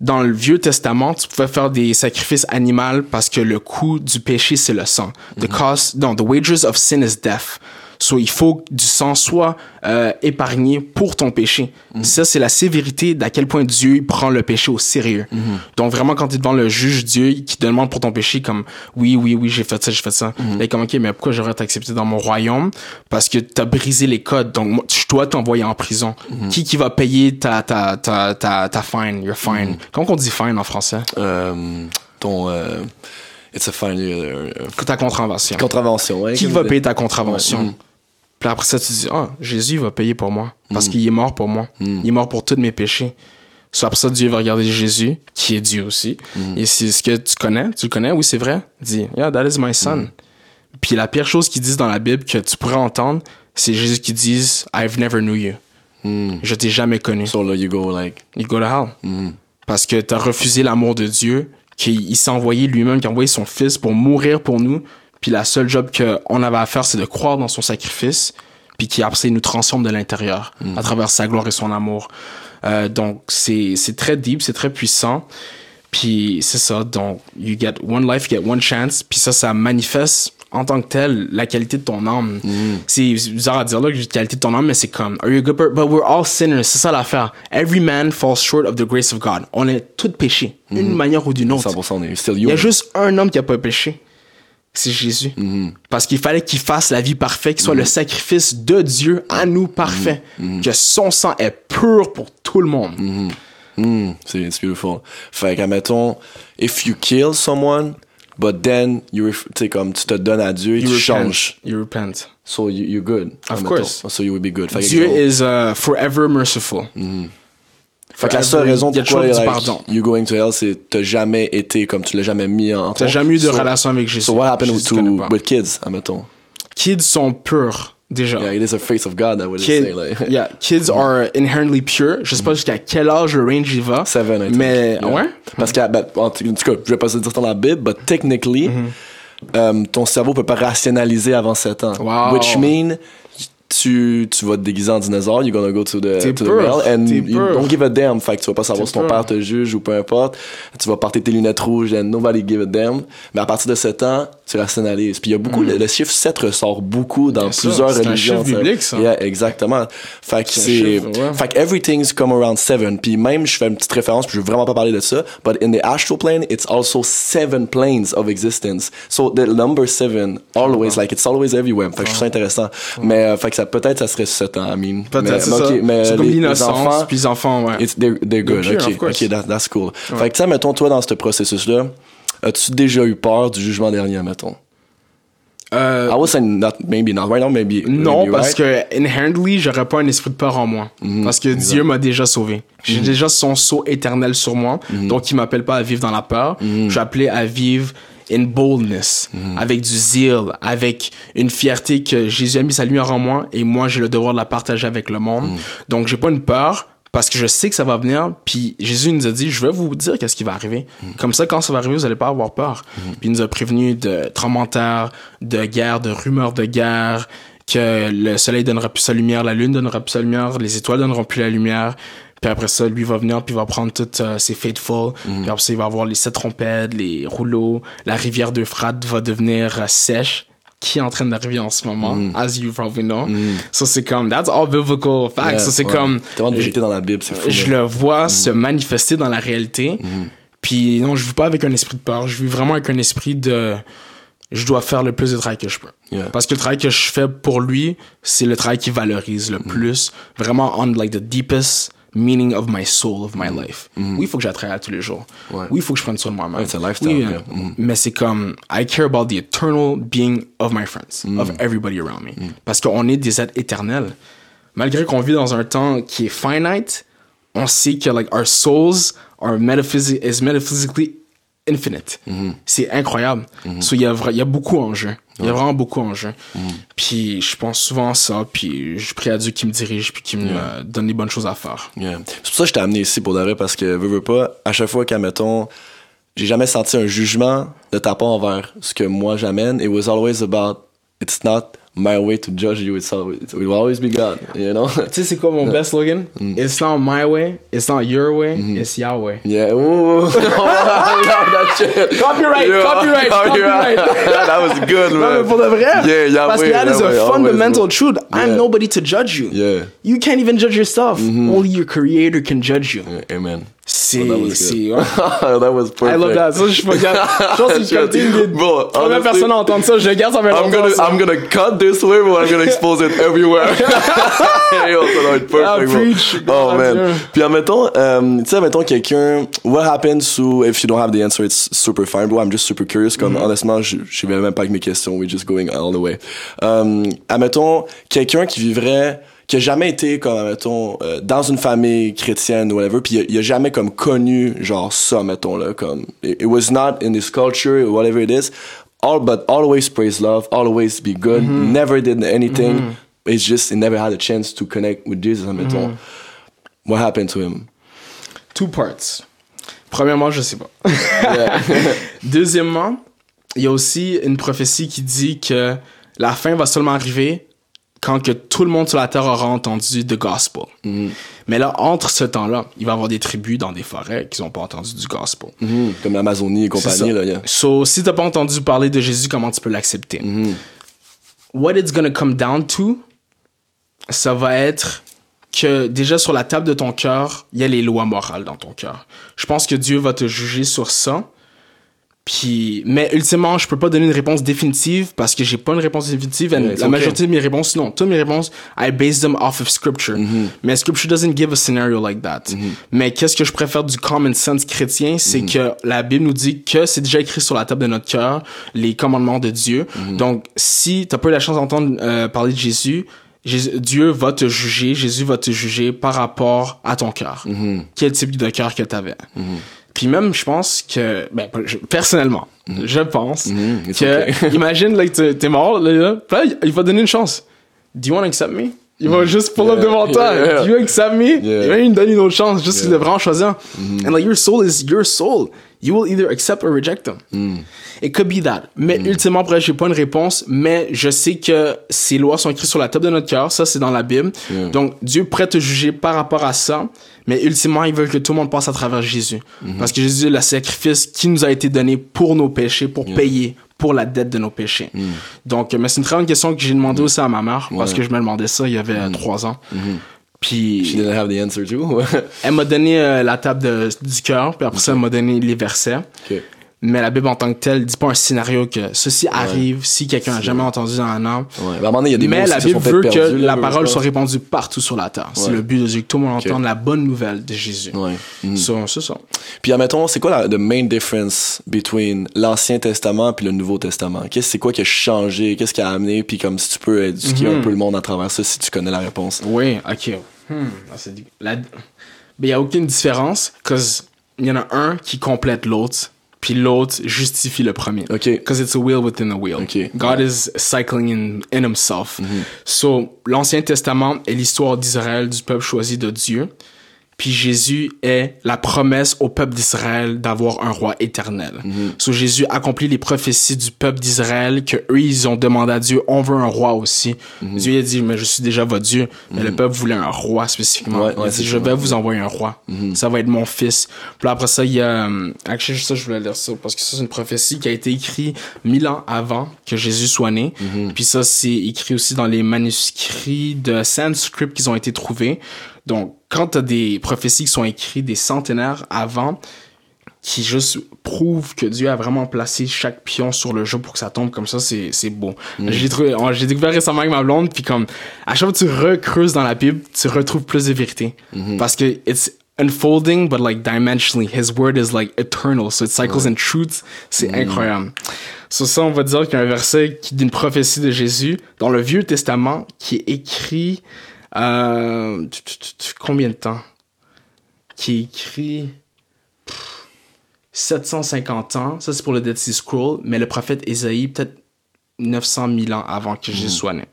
dans le Vieux Testament, tu pouvais faire des sacrifices animaux parce que le coût du péché, c'est le sang. The cost, non, the wages of sin is death. So, il faut que du sang soit euh, épargné pour ton péché. Ça, c'est la sévérité d'à quel point Dieu il prend le péché au sérieux. Donc, vraiment, quand tu es devant le juge Dieu qui te demande pour ton péché, comme oui, oui, oui, j'ai fait ça, j'ai fait ça. Là, il est comme, OK, mais pourquoi j'aurais t'accepté dans mon royaume? Parce que tu as brisé les codes. Donc, moi, je dois t'envoyer en prison. Qui qui va payer ta, ta, ta, ta, ta fine, your fine? Comment on dit fine en français? Euh, ton. euh, it's a fine. euh, Ta contravention. contravention, ouais. Qui va payer ta contravention? Ouais. Mm. Puis après ça, tu dis, ah, Jésus va payer pour moi. Parce qu'il est mort pour moi. Il est mort pour tous mes péchés. So, après ça, Dieu va regarder Jésus, qui est Dieu aussi. Et c'est ce que tu connais. Tu le connais? Oui, c'est vrai. Il dit, yeah, that is my son. Puis la pire chose qu'ils disent dans la Bible que tu pourrais entendre, c'est Jésus qui dit, I've never knew you. Je t'ai jamais connu. So là, you go like. You go to hell. Parce que tu as refusé l'amour de Dieu, qu'il il s'est envoyé lui-même, qu'il a envoyé son fils pour mourir pour nous. Puis la seule job qu'on avait à faire, c'est de croire dans son sacrifice, puis qui après il nous transforme de l'intérieur à travers sa gloire et son amour. Euh, donc c'est très deep, c'est très puissant. Puis c'est ça, donc you get one life, you get one chance, puis ça, ça manifeste en tant que tel, la qualité de ton âme. Mm. C'est bizarre à dire là, la qualité de ton âme, mais c'est comme, are you a good person? But we're all sinners, c'est ça l'affaire. Every man falls short of the grace of God. On est tous péchés, d'une manière ou d'une autre. 100%, on est still Il y a human. juste un homme qui a pas péché. C'est Jésus. Mm-hmm. Parce qu'il fallait qu'il fasse la vie parfaite, qu'il soit le sacrifice de Dieu à nous parfait. Mm-hmm. Que son sang est pur pour tout le monde. C'est it's beautiful. Fait que, admettons, if you kill someone, but then you, comme tu te donnes à Dieu, You tu repent. changes. You repent. So you, you're good. Of admettons. course. So you will be good. Fait Dieu is uh, forever merciful. Fait que la seule raison pourquoi like, you going to hell, c'est t'as jamais été comme tu l'as jamais mis en. T'as jamais eu de So- relation avec Jésus. So what happened Jésus, to, with kids, admettons? Kids sont purs, déjà. Yeah, it is a face of God, I would Kid- say. Like. yeah, kids are inherently pure. Je sais pas jusqu'à quel âge le range il va. Seven, I think. Mais, Yeah. ouais. Parce que, ben, en tout cas, je vais pas se dire dans la Bible, but technically, Mm-hmm. euh, ton cerveau peut pas rationaliser avant 7 ans. Wow. Which mean, tu, tu vas te déguiser en dinosaure, you're gonna go to the, to the mail, and you don't give a damn. Fait que tu vas pas savoir si ton père te juge ou peu importe. Tu vas porter tes lunettes rouges, and nobody give a damn. Mais à partir de 7 ans, tu rationalises. Puis il y a beaucoup, le, le chiffre 7 ressort beaucoup dans plusieurs c'est religions. chiffre biblique, ça. Yeah, exactement. Fait que C'est c'est, ouais. fait que everything's come around seven. Puis même, je fais une petite référence, puis je veux vraiment pas parler de ça, but in the astral plane, it's also seven planes of existence. So the number seven, always, like, it's always everywhere. Fait que je trouve ça intéressant. Mais, euh, fait que ça, peut-être, ça serait sept ans, I mean. Peut-être, c'est mais ça. mais c'est comme les- les l'innocence, enfants, puis les enfants, ouais. it's, they're, they're good. pure, ok, ok, that- that's cool. Fait que, tu mettons, toi, dans ce processus-là, as-tu déjà eu peur du jugement dernier, mettons? Euh, I would say not, maybe not right now, maybe. Non, maybe parce right. que inherently, j'aurais pas un esprit de peur en moi. Mhm, Parce que Dieu m'a déjà sauvé. J'ai déjà son sceau éternel sur moi. Mhm. Donc, il m'appelle pas à vivre dans la peur. Je suis appelé à vivre in boldness, Mhm. avec du zeal, avec une fierté que Jésus a mis sa lumière en moi et moi, j'ai le devoir de la partager avec le monde. Mhm. Donc, j'ai pas une peur parce que je sais que ça va venir. Puis Jésus nous a dit, je vais vous dire qu'est-ce qui va arriver. Mhm. Comme ça, quand ça va arriver, vous allez pas avoir peur. Puis il nous a prévenu de tremblements de guerre, de rumeurs de guerre, que le soleil donnera plus sa lumière, la lune donnera plus sa lumière, les étoiles donneront plus la lumière. Puis après ça, lui va venir, puis il va prendre toutes euh, ses faithful. Puis après ça, il va avoir les sept trompettes, les rouleaux. La rivière d'Euphrate va devenir euh, sèche qui est en train d'arriver en ce moment, as you probably know. Ça, c'est comme, that's all biblical facts. Yeah, Ça, c'est ouais. comme, vérité dans la Bible, c'est fou. je le vois se manifester dans la réalité. Puis non, je vis pas avec un esprit de peur. Je vis vraiment avec un esprit de, je dois faire le plus de travail que je peux. Yeah. Parce que le travail que je fais pour lui, c'est le travail qui valorise le plus. Vraiment on like the deepest meaning of my soul, of my life. Oui, il faut que j'attraille à tous les jours. Ouais. Oui, il faut que je prenne soin de moi-même. Ouais, lifestyle, Oui, yeah. Mhm. Mais c'est comme, I care about the eternal being of my friends, of everybody around me. Parce qu'on est des êtres éternels. Malgré qu'on vit dans un temps qui est finite, on sait que like our souls are metaphysi is metaphysically infinite. C'est incroyable. So, il y, a il y a beaucoup en jeu. Il y a vraiment beaucoup en jeu. Puis je pense souvent à ça, puis je prie à Dieu qui me dirige, puis qui me donne les bonnes choses à faire. Yeah. C'est pour ça que je t'ai amené ici pour vrai parce que veux, veux pas, à chaque fois qu'admettons, j'ai jamais senti un jugement de ta part envers ce que moi j'amène. It was always about, it's not my way to judge you, it's always, it will always be God, you know? Tu sais, c'est quoi mon best slogan? It's not my way, it's not your way, mm-hmm. it's Yahweh. Yeah, ooh. I that shit. Copyright, Yeah. copyright, copyright. that was good, man. Non, mais pour de vrai. Yeah, Yahweh, Parce que that is Yahweh, a fundamental bro. truth. I'm nobody to judge you. Yeah. You can't even judge yourself. Mm-hmm. Only your creator can judge you. Amen. C'est, was c'est, ouais. that was perfect. I love that. Ça, je regarde. Je pense que c'est comme une des Bro, premières personnes à entendre ça? Je garde ça fait I'm gonna, ça. I'm gonna cut this way, but I'm gonna expose it everywhere. Yo, ça doit être perfect, Ah, bro. Oh, God, man. Puis, admettons, euh, tu sais, admettons quelqu'un, what happens to, if you don't have the answer, it's super fine, bro. I'm just super curious. Comme, Mm-hmm. honnêtement, je, je vais même pas avec mes questions. We're just going all the way. Euh, admettons, quelqu'un qui vivrait, qui a jamais été, comme, admettons, euh, dans une famille chrétienne ou whatever, puis il a, jamais, comme, connu, genre, ça, mettons, là, comme, it, it was not in his culture, whatever it is. All, but always praise love, always be good, Mm-hmm. never did anything. It's just, he never had a chance to connect with Jesus, admettons. Mm-hmm. What happened to him? Two parts. Premièrement, je sais pas. Deuxièmement, il y a aussi une prophétie qui dit que la fin va seulement arriver quand que tout le monde sur la terre aura entendu the gospel. Mais là, entre ce temps-là, il va y avoir des tribus dans des forêts qui n'ont pas entendu du gospel. Mhm. Comme l'Amazonie et compagnie, là. yeah. So, si t'as pas entendu parler de Jésus, comment tu peux l'accepter? What it's gonna come down to, ça va être que déjà sur la table de ton cœur, il y a les lois morales dans ton cœur. Je pense que Dieu va te juger sur ça. Puis, mais ultimement, je peux pas donner une réponse définitive parce que j'ai pas une réponse définitive. And Yeah, it's la okay. majorité de mes réponses, non, toutes mes réponses, I base them off of scripture. Mm-hmm. Mais scripture doesn't give a scenario like that. Mais qu'est-ce que je préfère du common sense chrétien, c'est Mm-hmm. que la Bible nous dit que c'est déjà écrit sur la table de notre cœur, les commandements de Dieu. Mm-hmm. Donc, si t'as pas eu la chance d'entendre euh, parler de Jésus, Jésus- Dieu va te juger, Jésus va te juger par rapport à ton cœur. Quel type de cœur que t'avais. Puis même, je pense que, ben, personnellement, je pense Mhm, que, okay. imagine, like, t'es t'es mort, là, là, là, il va donner une chance. Do you want to accept me? Il va juste pull up. Yeah, devant toi. yeah, yeah. Do you accept me? Il va lui donner une autre chance, juste devrait en choisir. And like, your soul is your soul. You will either accept or reject them. Mm. It could be that. Mais ultimement, après, j'ai pas une réponse, mais je sais que ces lois sont écrites sur la table de notre cœur. Ça, c'est dans la Bible. Yeah. Donc, Dieu pourrait te juger par rapport à ça. Mais ultimement, il veut que tout le monde passe à travers Jésus. Mm-hmm. Parce que Jésus est le sacrifice qui nous a été donné pour nos péchés, pour payer pour la dette de nos péchés. Mm. Donc, mais c'est une très bonne question que j'ai demandé aussi à ma mère, parce que je me demandais ça il y avait Mm. trois ans. She Puis, didn't have the answer too. elle m'a donné euh, la table de- du cœur, puis après ça, elle m'a donné les versets. Mais la Bible en tant que telle dit pas un scénario que ceci arrive si quelqu'un a jamais entendu dans un an. Ouais. Ben, à un moment donné, il y a des Mais la Bible veut que perdus, la parole soit répandue partout sur la terre. C'est le but de Dieu, que tout le monde Ok. entende la bonne nouvelle de Jésus. Mhm. So, c'est ça. Puis admettons, c'est quoi la the main difference between l'Ancien Testament puis le Nouveau Testament? Qu'est-ce c'est quoi qui a changé? Qu'est-ce qui a amené? Puis comme si tu peux éduquer Mhm. un peu le monde à travers ça, si tu connais la réponse. Oui, ok. Hmm, ah, Ben, il n'y a aucune différence, cause il y en a un qui complète l'autre, puis l'autre justifie le premier. Ok. Because it's a wheel within a wheel. Ok. God is cycling in, in himself. So, l'Ancien Testament est l'histoire d'Israël, du peuple choisi de Dieu. Puis Jésus est la promesse au peuple d'Israël d'avoir un roi éternel. So Jésus accomplit les prophéties du peuple d'Israël que eux ils ont demandé à Dieu, on veut un roi aussi. Dieu il a dit mais je suis déjà votre Dieu, mais le peuple voulait un roi spécifiquement. Ouais, il a dit je vais vous envoyer un roi. Ça va être mon fils. Puis après ça il y a euh, actually ça je voulais lire ça parce que ça c'est une prophétie qui a été écrite mille ans avant que Jésus soit né. Puis ça c'est écrit aussi dans les manuscrits de Sanskrit qui ont été trouvés. Donc, quand t'as des prophéties qui sont écrites des centenaires avant, qui juste prouvent que Dieu a vraiment placé chaque pion sur le jeu pour que ça tombe comme ça, c'est, c'est beau. J'ai trouvé, on- j'ai découvert récemment avec ma blonde, puis comme, à chaque fois que tu recreuses dans la Bible, tu retrouves plus de vérité. Parce que it's unfolding, but like dimensionally, his word is like eternal, so it cycles in truth. C'est incroyable. Sur ça, on va dire qu'il y a un verset qui, d'une prophétie de Jésus dans le Vieux Testament qui est écrit, euh, combien de temps? Qui écrit, 750 ans, ça c'est pour le Dead Sea Scroll, mais le prophète Ésaïe, peut-être 900 000 ans avant que Jésus soit né.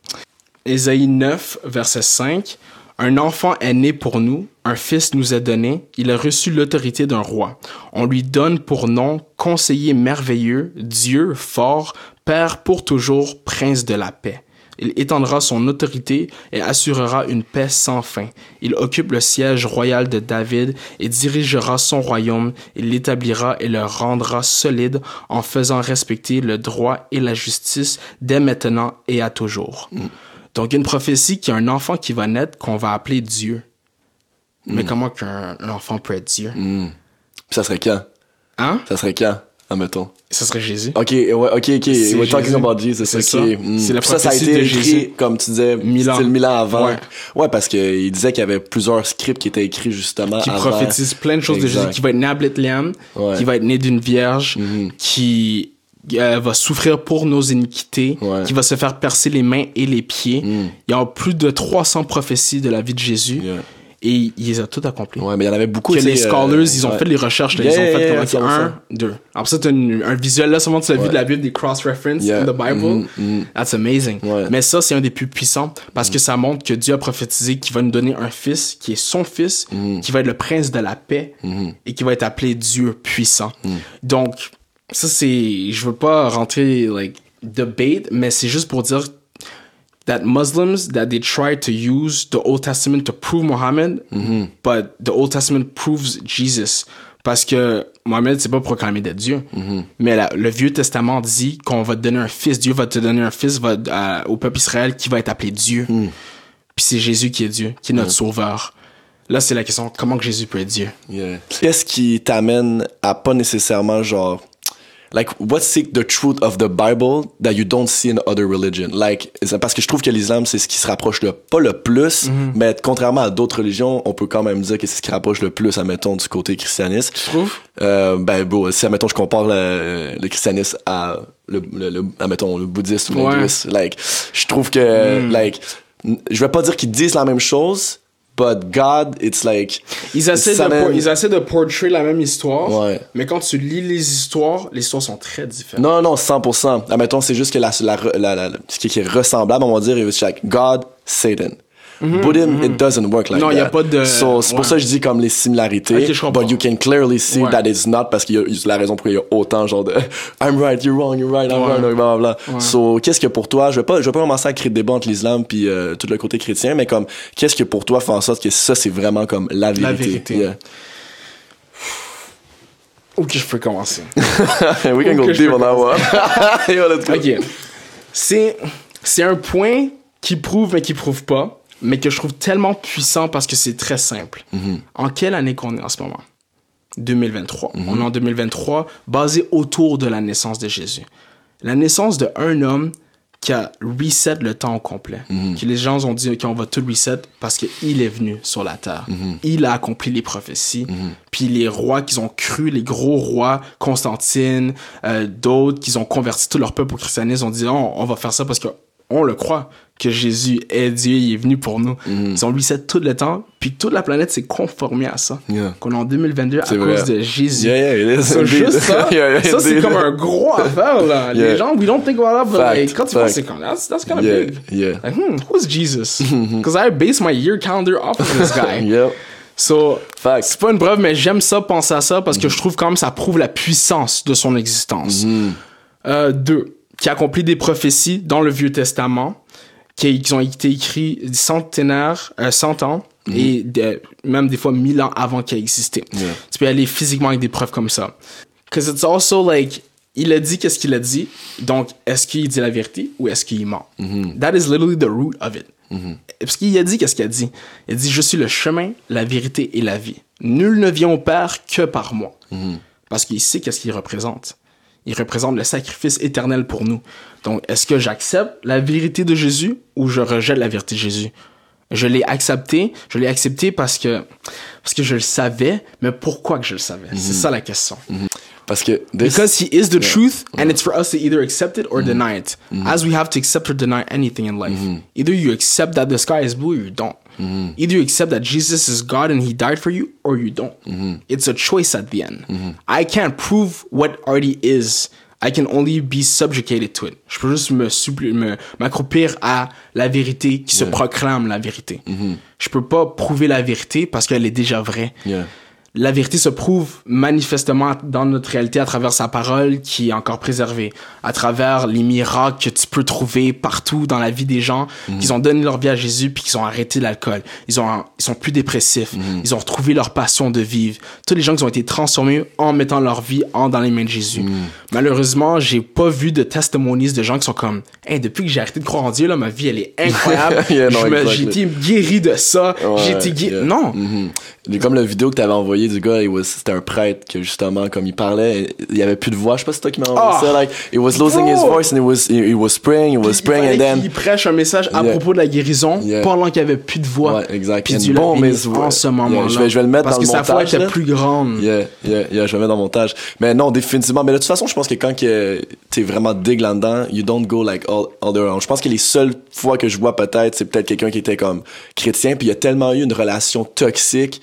Ésaïe 9, verset 5. Un enfant est né pour nous, un fils nous est donné, il a reçu l'autorité d'un roi. On lui donne pour nom conseiller merveilleux, Dieu fort, Père pour toujours, prince de la paix. Il étendra son autorité et assurera une paix sans fin. Il occupe le siège royal de David et dirigera son royaume. Il l'établira et le rendra solide en faisant respecter le droit et la justice dès maintenant et à toujours. Donc, une prophétie qu'il y a un enfant qui va naître qu'on va appeler Dieu. Mais comment qu'un un enfant peut être Dieu? Puis ça serait quand? Hein? Ça serait quand? Admettons. Ce serait Jésus. Ok, ouais, ok, ok. We're talking about Jesus. C'est ok. ça. Mm. C'est la ça, ça a été de écrit, Jésus. comme tu disais, Mille ans. mille ans avant. Ouais. Ouais, parce qu'il disait qu'il y avait plusieurs scripts qui étaient écrits justement qui avant. prophétise plein de choses de. Jésus, qui va être né à Bethléem, Ouais. qui va être né d'une vierge, qui euh, va souffrir pour nos iniquités, Ouais. qui va se faire percer les mains et les pieds. Mm. Il y a plus de 300 prophéties de la vie de Jésus Yeah. Et il les a toutes accomplies. Ouais, mais il y en avait beaucoup. Que les sais, scholars, euh, ils ont ouais. fait les recherches, là, Yeah, ils ont yeah, fait yeah, comme 100%. un, deux. Après ça, t'as un visuel là, seulement tu l'as vu Ouais. de la Bible, des cross-references Yeah. in the Bible. Mhm, mhm. That's amazing. Ouais. Mais ça, c'est un des plus puissants parce que ça montre que Dieu a prophétisé qu'il va nous donner un fils qui est son fils, Mhm. qui va être le prince de la paix et qui va être appelé Dieu puissant. Donc, ça, c'est. Je veux pas rentrer, like, debate, mais c'est juste pour dire that Muslims that they try to use the Old Testament to prove Muhammad, but the Old Testament proves Jesus. Parce que Mohamed, c'est pas proclamé d'être Dieu. Mais la- le Vieux Testament dit qu'on va te donner un fils. Dieu va te donner un fils va, à- au peuple Israël qui va être appelé Dieu. Puis c'est Jésus qui est Dieu, qui est notre sauveur. Là, c'est la question, comment que Jésus peut être Dieu? Yeah. Qu'est-ce qui t'amène à pas nécessairement genre like what's the truth of the Bible that you don't see in other religion? Like parce que je trouve que l'islam c'est ce qui se rapproche le pas le plus mais contrairement à d'autres religions on peut quand même dire que c'est ce qui rapproche le plus admettons du côté christianisme Tu trouves? euh, ben bro si admettons je compare le, le christianisme à le, le, le- admettons le bouddhisme ou Ouais. l'hindouisme. Like je trouve que like n- je vais pas dire qu'ils disent la même chose but God it's like Ils essaient, de, m'aime- ils essaient de portray la même histoire, Ouais. mais quand tu lis les histoires, les histoires sont très différentes. Non, non, 100%. Admettons, c'est juste que la, la, la, la- ce qui est ressemblable, on va dire, it's like God, Satan. Buddhism, it doesn't work like Mhm, Non, that. y a pas de- So, c'est pour ça que je dis comme les similarités. Ok, je but you can clearly see Ouais. that it's not parce qu'il y a la raison pour laquelle il y a autant genre de I'm right, you're wrong, you're right, I'm Ouais. wrong, blah, blah, blah. So, qu'est-ce que pour toi, je vais pas, je vais pas commencer à créer des débats entre l'islam puis euh, tout le côté chrétien, mais comme, qu'est-ce que pour toi fait en sorte que ça, c'est vraiment comme la vérité? La vérité? Yeah. Ok, je peux commencer? We can go deep on that one. Yo, let's go. Ok. C'est, c'est un point qui prouve, mais qui prouve pas, mais que je trouve tellement puissant parce que c'est très simple. En quelle année qu'on est en ce moment? 2023. On est en 2023, basé autour de la naissance de Jésus. La naissance de un homme qui a reset le temps au complet. Que les gens ont dit qu'on va tout reset parce qu'il est venu sur la terre. Il a accompli les prophéties. Puis les rois qu'ils ont cru, les gros rois, Constantine, euh, d'autres, qui ont converti tout leur peuple au christianisme, ont dit oh, on va faire ça parce que on le croit que Jésus est Dieu, il est venu pour nous. Ils ont reset tout le temps, puis toute la planète s'est conformée à ça. Yeah. Qu'on est en 2022 à C'est cause de Jésus. Yeah, yeah, indeed. juste ça, ça c'est comme un gros affaire là. Les gens, we don't think about that, but Fact, like, quand tu penses, c'est comme, that's, that's kind of big. yeah. Like, hmm, who's Jesus? Because I base my year calendar off of this guy. Yep. So, c'est pas une preuve, mais j'aime ça, penser à ça, parce que je trouve quand même ça prouve la puissance de son existence. Euh, deux, qui accomplit des prophéties dans le Vieux Testament, qui, qui ont été écrits centenaires, euh, cent ans, et de- même des fois mille ans avant qu'il ait existé. Yeah. Tu peux aller physiquement avec des preuves comme ça. Because it's also like, il a dit qu'est-ce qu'il a dit, donc est-ce qu'il dit la vérité ou est-ce qu'il ment? That is literally the root of it. Parce qu'il a dit qu'est-ce qu'il a dit. Il a dit, je suis le chemin, la vérité et la vie. Nul ne vient au Père que par moi. Parce qu'il sait qu'est-ce qu'il représente. Il représente le sacrifice éternel pour nous. Donc, est-ce que j'accepte la vérité de Jésus ou je rejette la vérité de Jésus? Je l'ai accepté, je l'ai accepté parce que, parce que je le savais, mais pourquoi que je le savais? C'est ça la question. Parce que this, Because he is the truth, and it's for us to either accept it or deny it. As we have to accept or deny anything in life. Either you accept that the sky is blue or you don't. Either you accept that Jesus is God and he died for you or you don't. It's a choice at the end. I can't prove what already is. I can only be subjugated to it. Je peux juste me suppli- me- m'accroupir à la vérité qui se proclame la vérité. Je peux pas prouver la vérité parce qu'elle est déjà vraie Yeah. La vérité se prouve manifestement dans notre réalité à travers sa parole qui est encore préservée, à travers les miracles que tu peux trouver partout dans la vie des gens, qu'ils ont donné leur vie à Jésus puis qu'ils ont arrêté l'alcool. Ils ont, ils sont plus dépressifs. Ils ont retrouvé leur passion de vivre. Tous les gens qui ont été transformés en mettant leur vie en dans les mains de Jésus. Malheureusement, j'ai pas vu de testimonies de gens qui sont comme, hey, depuis que j'ai arrêté de croire en Dieu, là, ma vie, elle est incroyable. Yeah, exactly. j'ai été guéri de ça. j'ai été guéri. yeah. Non. Mhm. Comme la vidéo que t'avais envoyé du gars, c'était un prêtre que justement, comme il parlait, il y avait plus de voix. Je sais pas si c'est toi qui m'as envoyé Ah. ça. Like, it was losing his voice and it was, it, it was spraying, it was Il fallait and then. qu'il prêche un message à Yeah. propos de la guérison Yeah. pendant qu'il n'y avait plus de voix. Ouais, exact. Puis And Dieu béni his- en ce moment-là. Yeah, je vais- je vais le mettre Parce dans que le sa foi montage, était là. plus grande. Yeah, yeah, yeah, je vais mettre dans le montage. Mais non, définitivement. Mais de toute façon, je pense que quand que t'es vraiment dig là-dedans, you don't go like all, all the around. Je pense que les seules fois que je vois peut-être, c'est peut-être quelqu'un qui était comme chrétien, puis il y a tellement eu une relation toxique,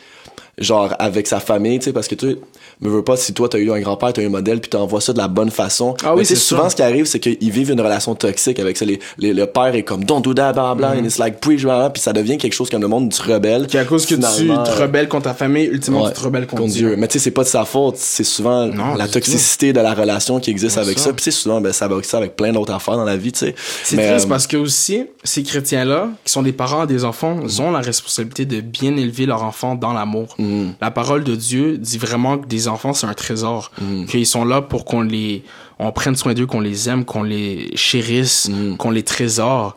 genre avec sa famille, tu sais, parce que tu Mais veux pas, si toi, t'as eu un grand-père, t'as eu un modèle, puis t'envoies ça de la bonne façon. Ah oui, c'est souvent, ce qui arrive, c'est qu'ils vivent une relation toxique avec ça. Les, les- le père est comme, don't do that, blah, blah, and it's like, preach, puis ça devient quelque chose comme le monde du rebelle. Qui à cause que tu te rebelles contre ta famille, ultimement Ouais, tu te rebelles contre, contre Dieu. Dieu. Mais tu sais, c'est pas de sa faute. C'est souvent Non, la toxicité de la relation qui existe avec sûr. ça. Puis tu sais, souvent, ben, ça va aussi avec plein d'autres affaires dans la vie, tu sais. C'est triste euh, parce que aussi, ces chrétiens-là, qui sont des parents des enfants, ont la responsabilité de bien élever leur enfant dans l'amour. Mm. La parole de Dieu dit vraiment que des enfants, c'est un trésor. Mm. Qu'ils sont là pour qu'on les, on prenne soin d'eux, qu'on les aime, qu'on les chérisse, Mm. qu'on les trésore.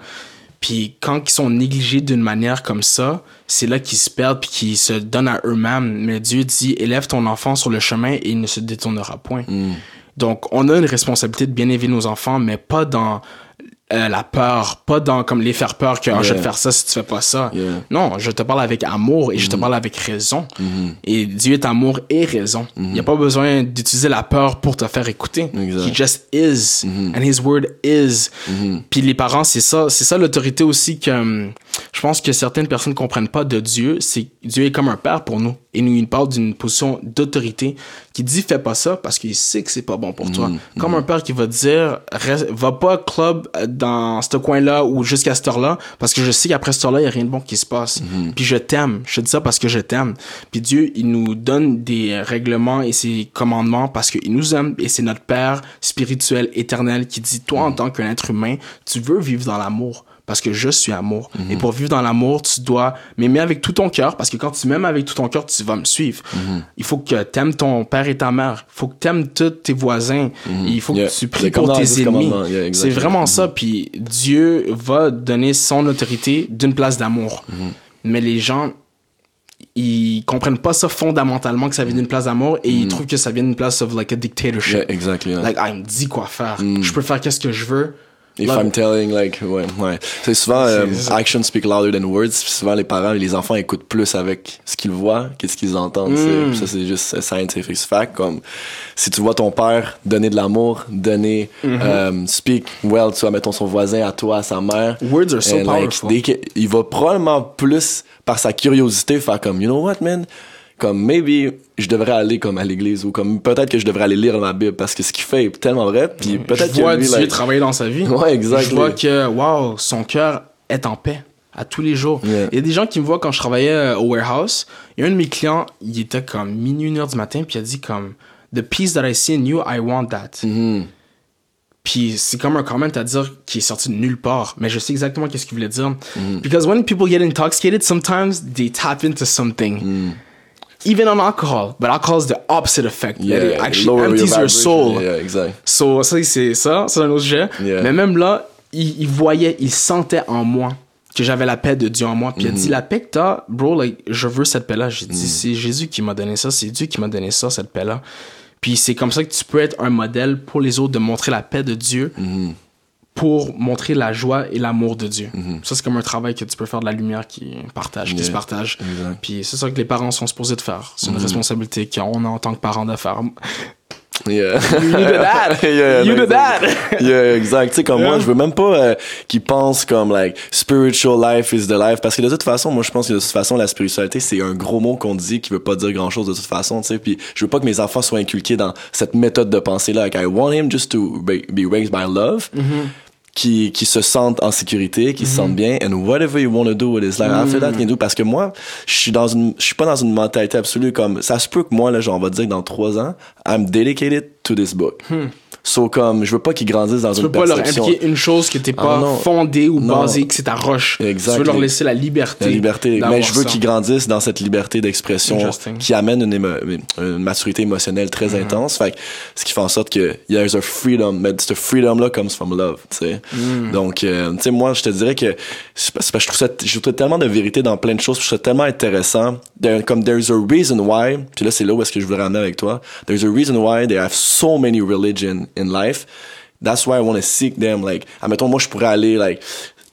Puis quand ils sont négligés d'une manière comme ça, c'est là qu'ils se perdent puis qu'ils se donnent à eux-mêmes. Mais Dieu dit, élève ton enfant sur le chemin et il ne se détournera point. Mm. Donc, on a une responsabilité de bien élever nos enfants, mais pas dans euh, la peur, pas dans comme les faire peur que Ah, je vais te faire ça si tu fais pas ça. Yeah. Non, je te parle avec amour et je te parle avec raison. Et Dieu est amour et raison. Il n'y a pas besoin d'utiliser la peur pour te faire écouter. Exact. He just is. And his word is. Puis les parents, c'est ça, c'est ça l'autorité aussi que hum, je pense que certaines personnes comprennent pas de Dieu. C'est Dieu est comme un père pour nous. Et nous, il parle d'une position d'autorité qui dit fais pas ça parce qu'il sait que c'est pas bon pour toi. Comme un père qui va dire reste- va pas club euh, dans ce coin-là ou jusqu'à cette heure-là parce que je sais qu'après cette heure-là, il y a rien de bon qui se passe. Puis je t'aime. Je te dis ça parce que je t'aime. Puis Dieu, il nous donne des règlements et ses commandements parce qu'il nous aime et c'est notre père spirituel éternel qui dit toi en tant qu'un être humain, tu veux vivre dans l'amour parce que je suis amour. Et pour vivre dans l'amour, tu dois m'aimer avec tout ton cœur, parce que quand tu m'aimes avec tout ton cœur, tu vas me suivre. Il faut que tu aimes ton père et ta mère. Il faut que tu aimes tous tes voisins. Et il faut Yeah. que tu pries pour tes ennemis. C'est vraiment ça. Puis Dieu va donner son autorité d'une place d'amour. Mais les gens, ils comprennent pas ça fondamentalement que ça vient d'une place d'amour et ils trouvent que ça vient d'une place of like a dictatorship. Yeah, exactly. yeah. Like, ah, il me dit quoi faire. Je peux faire qu'est-ce que je veux. If Là, I'm telling, like, ouais, ouais. C'est souvent, euh, action speak louder than words. Puis souvent, les parents et les enfants écoutent plus avec ce qu'ils voient qu'est-ce qu'ils entendent. Mm. Ça, c'est juste scientific fact. Comme, si tu vois ton père donner de l'amour, donner, Mm-hmm. euh, speak well, tu vois, mettons son voisin à toi, à sa mère. Words are so And, like, powerful. dès que- il va probablement plus, par sa curiosité, faire comme, you know what, man? Comme, maybe, je devrais aller comme à l'église ou comme, peut-être que je devrais aller lire ma Bible parce que ce qu'il fait est tellement vrai. Puis peut-être je vois que lui, Dieu like- travailler dans sa vie. Ouais, exactly. Je vois que, wow, son cœur est en paix à tous les jours. Yeah. Il y a des gens qui me voient quand je travaillais euh, au warehouse. Il y a un de mes clients, il était comme minuit, une heure du matin, puis il a dit comme, The peace that I see in you, I want that. Mhm. Puis c'est comme un comment à dire qui est sorti de nulle part, mais je sais exactement qu'est-ce qu'il voulait dire. Mm. Because when people get intoxicated, sometimes they tap into something. Mm. Even on alcohol, but alcohol is the opposite effect. that it actually empties your, soul. Yeah, exact. So, ça, c'est ça, c'est un autre sujet. Yeah. Mais même là, il, il voyait, il sentait en moi que j'avais la paix de Dieu en moi. Puis il a Mm-hmm. dit, la paix que t'as, bro, like, je veux cette paix-là. J'ai Mm. dit, c'est Jésus qui m'a donné ça, c'est Dieu qui m'a donné ça, cette paix-là. Puis c'est comme ça que tu peux être un modèle pour les autres, de montrer la paix de Dieu Mm-hmm. Pour montrer la joie et l'amour de Dieu. Ça, c'est comme un travail que tu peux faire de la lumière qui partage, qui se partage. Exact. Mm-hmm. Puis c'est ça que les parents sont supposés de faire. C'est une responsabilité qu'on a en tant que parents de faire. Yeah. You did that! Yeah, you did exact. that! yeah, exact. Tu sais, comme moi, je veux même pas euh, qu'ils pensent comme, like, spiritual life is the life. Parce que de toute façon, moi, je pense que de toute façon, la spiritualité, c'est un gros mot qu'on dit qui veut pas dire grand chose de toute façon, tu sais. Puis je veux pas que mes enfants soient inculqués dans cette méthode de pensée-là. Like, I want him just to be be raised by love. Qui, qui se sentent en sécurité, qui se sentent bien, and whatever you want to do with his life, after that, you can do? Parce que moi, je suis dans une, je suis pas dans une mentalité absolue comme, ça se peut que moi, là, genre, on va dire que dans trois ans, I'm dedicated to this book. So, comme, je veux pas qu'ils grandissent dans Tu une peux pas leur perception. impliquer une chose t'es pas Ah, non. fondée ou Non. basée, que c'est ta roche. Exact. Tu veux leur laisser la liberté. La liberté. Mais je veux qu'ils grandissent dans cette liberté d'expression qui amène une, émo- une maturité émotionnelle très Mm-hmm. intense. intense. Fait que, ce qui fait en sorte que there's a freedom, mais ce freedom-là comes from love, tu sais. Mm. Donc, euh, tu sais, moi, je te dirais que parce que je trouve ça, je trouve tellement de vérité dans plein de choses, je trouve ça tellement intéressant. There- comme there's a reason why, puis là, c'est là où est-ce que je veux ramener avec toi. There's a reason why there have so many religion in life. That's why I want to seek them. Like, admettons, moi, je pourrais aller, like,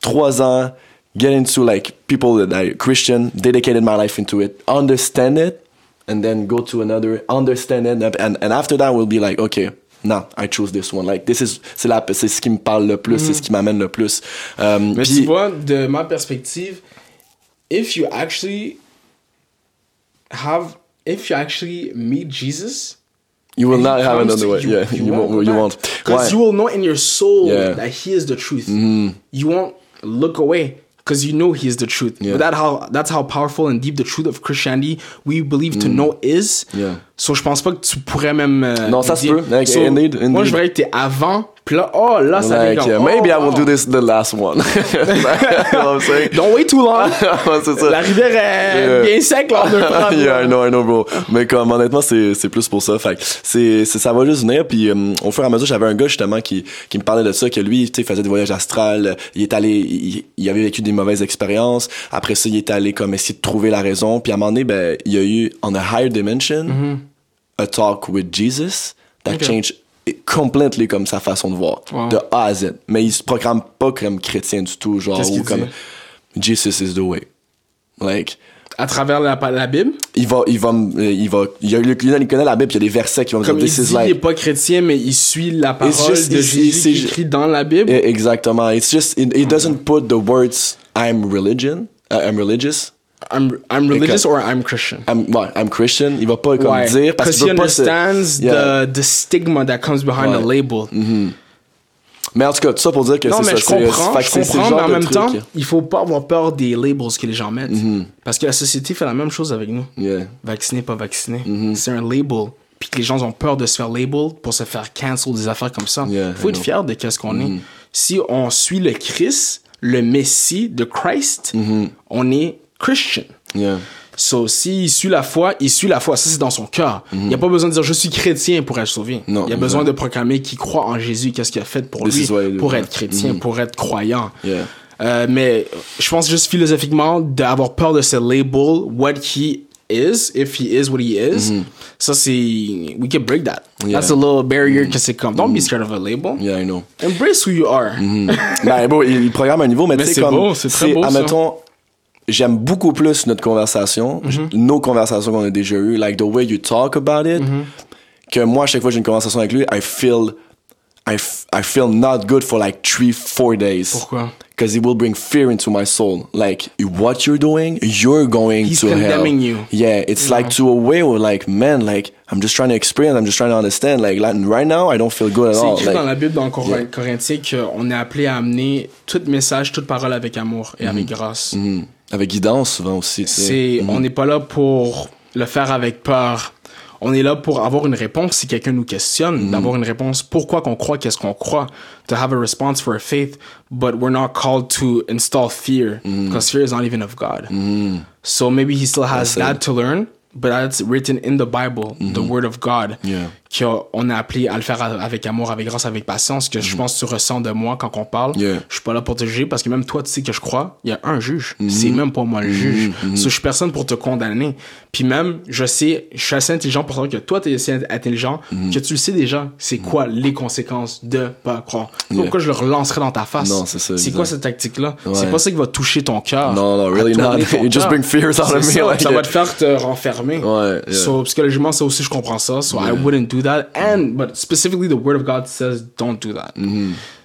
trois ans, get into, like, people that are Christian, dedicated my life into it, understand it, and then go to another, understand it, and, and after that, we'll be like, okay, no, I choose this one. Like, this is, c'est la, c'est ce qui me parle le plus, c'est ce qui m'amène le plus. Um, Mais puis- tu vois, de ma perspective, if you actually have, if you actually meet Jesus, You will and not have another way. you, yeah, you you, won't won't. You won't. Because you will know in your soul Yeah. that he is the truth. Mm-hmm. You won't look away because you know he is the truth. Yeah. But that how that's how powerful and deep the truth of Christianity we believe to mm. know is. Yeah. So je pense pas que tu pourrais même. euh, Non, ça se peut. Like, So, indeed, indeed. Moi je verrais que t'es avant, oh là, ça Like, yeah, maybe oh, I will wow. do this the last one. you know what I'm saying? Don't wait too long. Ça. La rivière est Yeah. bien sec là, on yeah, I know, I know, bro. Mais comme honnêtement, c'est plus pour ça. Fait c'est ça va juste venir. Puis euh, au fur et à mesure, j'avais un gars justement qui qui me parlait de ça, que lui, tu sais, faisait des voyages astrales. Il est allé, il, il avait vécu des mauvaises expériences. Après ça, il est allé comme essayer de trouver la raison. Puis à un moment donné, ben il y a eu on a higher dimension a talk with Jesus that Ok. changed completely comme sa façon de voir Wow. de A à Z. Mais il se programme pas comme chrétien du tout, genre ou comme dit? Jesus is the way. Like À travers la, la Bible? il va il va il va il, a, il connaît la Bible il y a des versets qui vont me Comme dire il this is il est like pas chrétien, mais il suit la parole just- de Jésus qui écrit dans la Bible. Eh, exactement it's just it, it doesn't put the words I'm religion uh, I'm religious I'm, I'm religious comme- or I'm Christian? I'm ouais, I'm Christian? Il va pas comme dire parce Because qu'il he veut pas understands Yeah. the, the stigma that comes behind the Ouais. label. mais en tout cas tout ça pour dire que c'est ça je comprends, je comprends, mais en même truc. temps, il faut pas avoir peur des labels que les gens mettent. Mm-hmm. Parce que la société fait la même chose avec nous. yeah Vacciné, pas vacciné. Mm-hmm. C'est un label. Puis que les gens ont peur de se faire label pour se faire cancel des affaires comme ça. Il Yeah, faut être fier de qu'est-ce qu'on Mm-hmm. est. Si on suit le Christ, le Messie de Christ, Mm-hmm. on est Christian. yeah So, s'il suit la foi, il suit la foi. Ça, c'est dans son cœur. Il n'y a pas besoin de dire je suis chrétien pour être sauvé. Mm-hmm. Non, il y a besoin de proclamer qu'il croit en Jésus, qu'est-ce qu'il a fait pour This lui, pour être chrétien, pour être croyant. Yeah. Euh, mais je pense juste philosophiquement d'avoir peur de ce label, what he is, if he is what he is. Ça, c'est. We can break that. Mm-hmm. Yeah. Mm-hmm. That's a little barrier que c'est comme. Don't be scared of a label. yeah I know Embrace who you are. bon, il, il programme un niveau, mais, c'est comme, beau, c'est très beau, ça. J'aime beaucoup plus notre conversation, Mhm. nos conversations qu'on a déjà eues, like the way you talk about it, Mhm. que moi, à chaque fois que j'ai une conversation avec lui, I feel, I, f- I feel not good for like three, four days. Pourquoi? Because it will bring fear into my soul. Like, what you're doing, you're going He's to hell. condemning you. Yeah, it's like to a way where like, man, like, I'm just trying to experience, I'm just trying to understand. Like, right now, I don't feel good at C'est all. écrit Like, dans la Bible, dans le Cor- Yeah. Corinthien, qu'on est appelé à amener tout message, toute parole avec amour et avec grâce. Mm, avec guidance, souvent aussi. C'est, on n'est pas là pour le faire avec peur. On est là pour avoir une réponse si quelqu'un nous questionne, d'avoir une réponse. Pourquoi qu'on croit, qu'est-ce qu'on croit, to have a response for a faith, but we're not called to install fear, because fear is not even of God. So maybe he still has that to learn, but that's written in the Bible, the word of God, Yeah. Qu'on est appelé à le faire avec amour, avec grâce, avec patience, que je pense que tu ressens de moi quand on parle. Yeah. Je suis pas là pour te juger parce que même toi, tu sais que je crois, il y a un juge. C'est même pas moi le juge. So, je suis personne pour te condamner. Puis même, je sais, je suis assez intelligent pour savoir que toi, tu es assez intelligent, que tu le sais déjà, c'est quoi les conséquences de pas croire? Pourquoi je le relancerai dans ta face? C'est quoi cette tactique-là? Ouais. C'est pas ça qui va toucher ton cœur. Non, non, really not. It just bring fears out of me, ça, like ça it. va te faire te renfermer. Ouais, yeah. So, psychologiquement, ça aussi, je comprends ça. So, I wouldn't do that. And, but specifically, the word of God says, don't do that.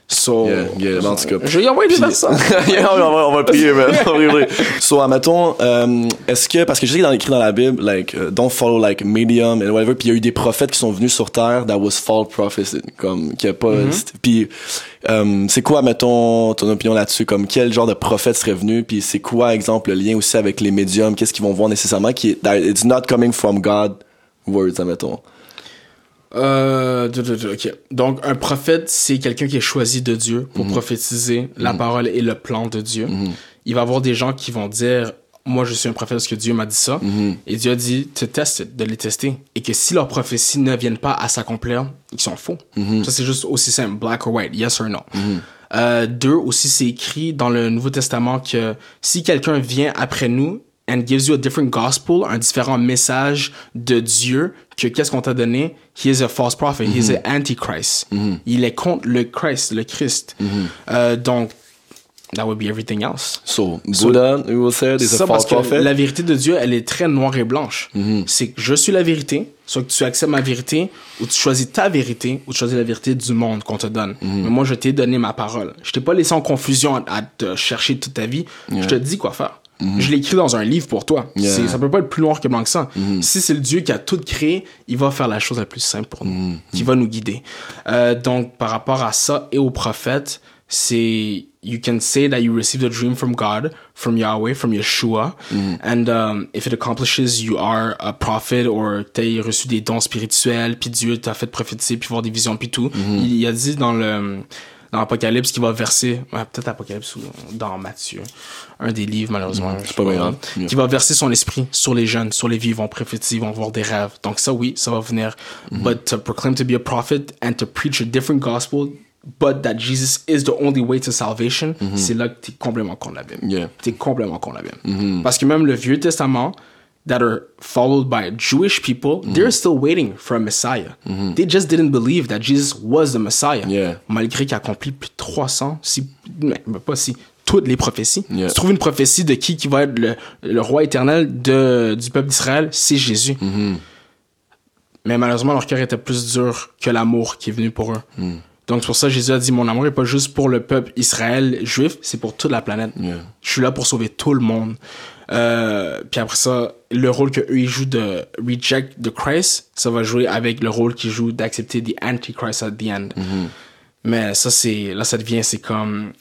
So, Mm-hmm. Yeah, yeah, mais en tout cas. je vais envoyer personnes. Yeah, on, va, on va prier, man. So, admettons, euh, est-ce que, parce que je sais qu'il est écrit dans la Bible, like, uh, don't follow, like, medium and whatever, puis il y a eu des prophètes qui sont venus sur terre that was false prophecy, comme, qui a pas, Mm-hmm. puis, euh, c'est quoi, mettons, ton opinion là-dessus, comme, quel genre de prophète serait venu, puis c'est quoi, exemple, le lien aussi avec les médiums, qu'est-ce qu'ils vont voir nécessairement, qui that it's not coming from God words, admettons? Euh, ok. Donc, un prophète, c'est quelqu'un qui est choisi de Dieu pour prophétiser la parole et le plan de Dieu. Il va y avoir des gens qui vont dire, moi, je suis un prophète parce que Dieu m'a dit ça. Et Dieu a dit, te teste, de les tester. Et que si leurs prophéties ne viennent pas à s'accomplir, ils sont faux. Ça, c'est juste aussi simple, black or white, yes or no. Euh, deux, aussi, c'est écrit dans le Nouveau Testament que si quelqu'un vient après nous and gives you a different gospel, un différent message de Dieu que qu'est-ce qu'on t'a donné, he is a false prophet, he is an antichrist. Il est contre le Christ, le Christ. Euh, donc, that would be everything else. So, Buddha, we will say, is Ça a parce false que prophet. la vérité de Dieu, elle est très noire et blanche. C'est que je suis la vérité, soit que tu acceptes ma vérité, ou tu choisis ta vérité, ou tu choisis la vérité du monde qu'on te donne. Mais moi, je t'ai donné ma parole. Je t'ai pas laissé en confusion à, à te chercher toute ta vie. Je te dis quoi faire. Je l'ai écrit dans un livre pour toi. Yeah. Ça peut pas être plus noir que blanc que ça. Si c'est le Dieu qui a tout créé, il va faire la chose la plus simple pour nous, qui va nous guider. Euh, donc, par rapport à ça et aux prophètes, c'est you can say that you received a dream from God, from Yahweh, from Yeshua, and um, if it accomplishes, you are a prophet or t'as reçu des dons spirituels, puis Dieu t'a fait prophétiser, puis voir des visions, puis tout. Il, il a dit dans le dans l'Apocalypse qu'il va verser, ouais, peut-être Apocalypse ou dans Matthieu, un des livres malheureusement, pas grave. qui va verser son esprit sur les jeunes, sur les vont prophétiser, ils vont avoir des rêves. Donc ça, oui, ça va venir. But to proclaim to be a prophet and to preach a different gospel, but that Jesus is the only way to salvation, c'est là que t'es complètement contre la Bible. Yeah. T'es complètement contre la Bible. Parce que même le Vieux Testament, that are followed by Jewish people, they're still waiting for a Messiah. They just didn't believe that Jesus was the Messiah. Yeah. Malgré qu'il a accompli plus de 300, si, mais pas si, toutes les prophéties. Yeah. Tu trouves une prophétie de qui qui va être le, le roi éternel de, du peuple d'Israël, c'est Jésus. Mais malheureusement, leur cœur était plus dur que l'amour qui est venu pour eux. Donc, c'est pour ça que Jésus a dit, mon amour n'est pas juste pour le peuple Israël juif, c'est pour toute la planète. Yeah. Je suis là pour sauver tout le monde. Euh, puis après ça, le rôle que eux ils jouent de reject the Christ, ça va jouer avec le rôle qu'ils jouent d'accepter the antichrist at the end. Mais ça c'est là ça devient c'est comme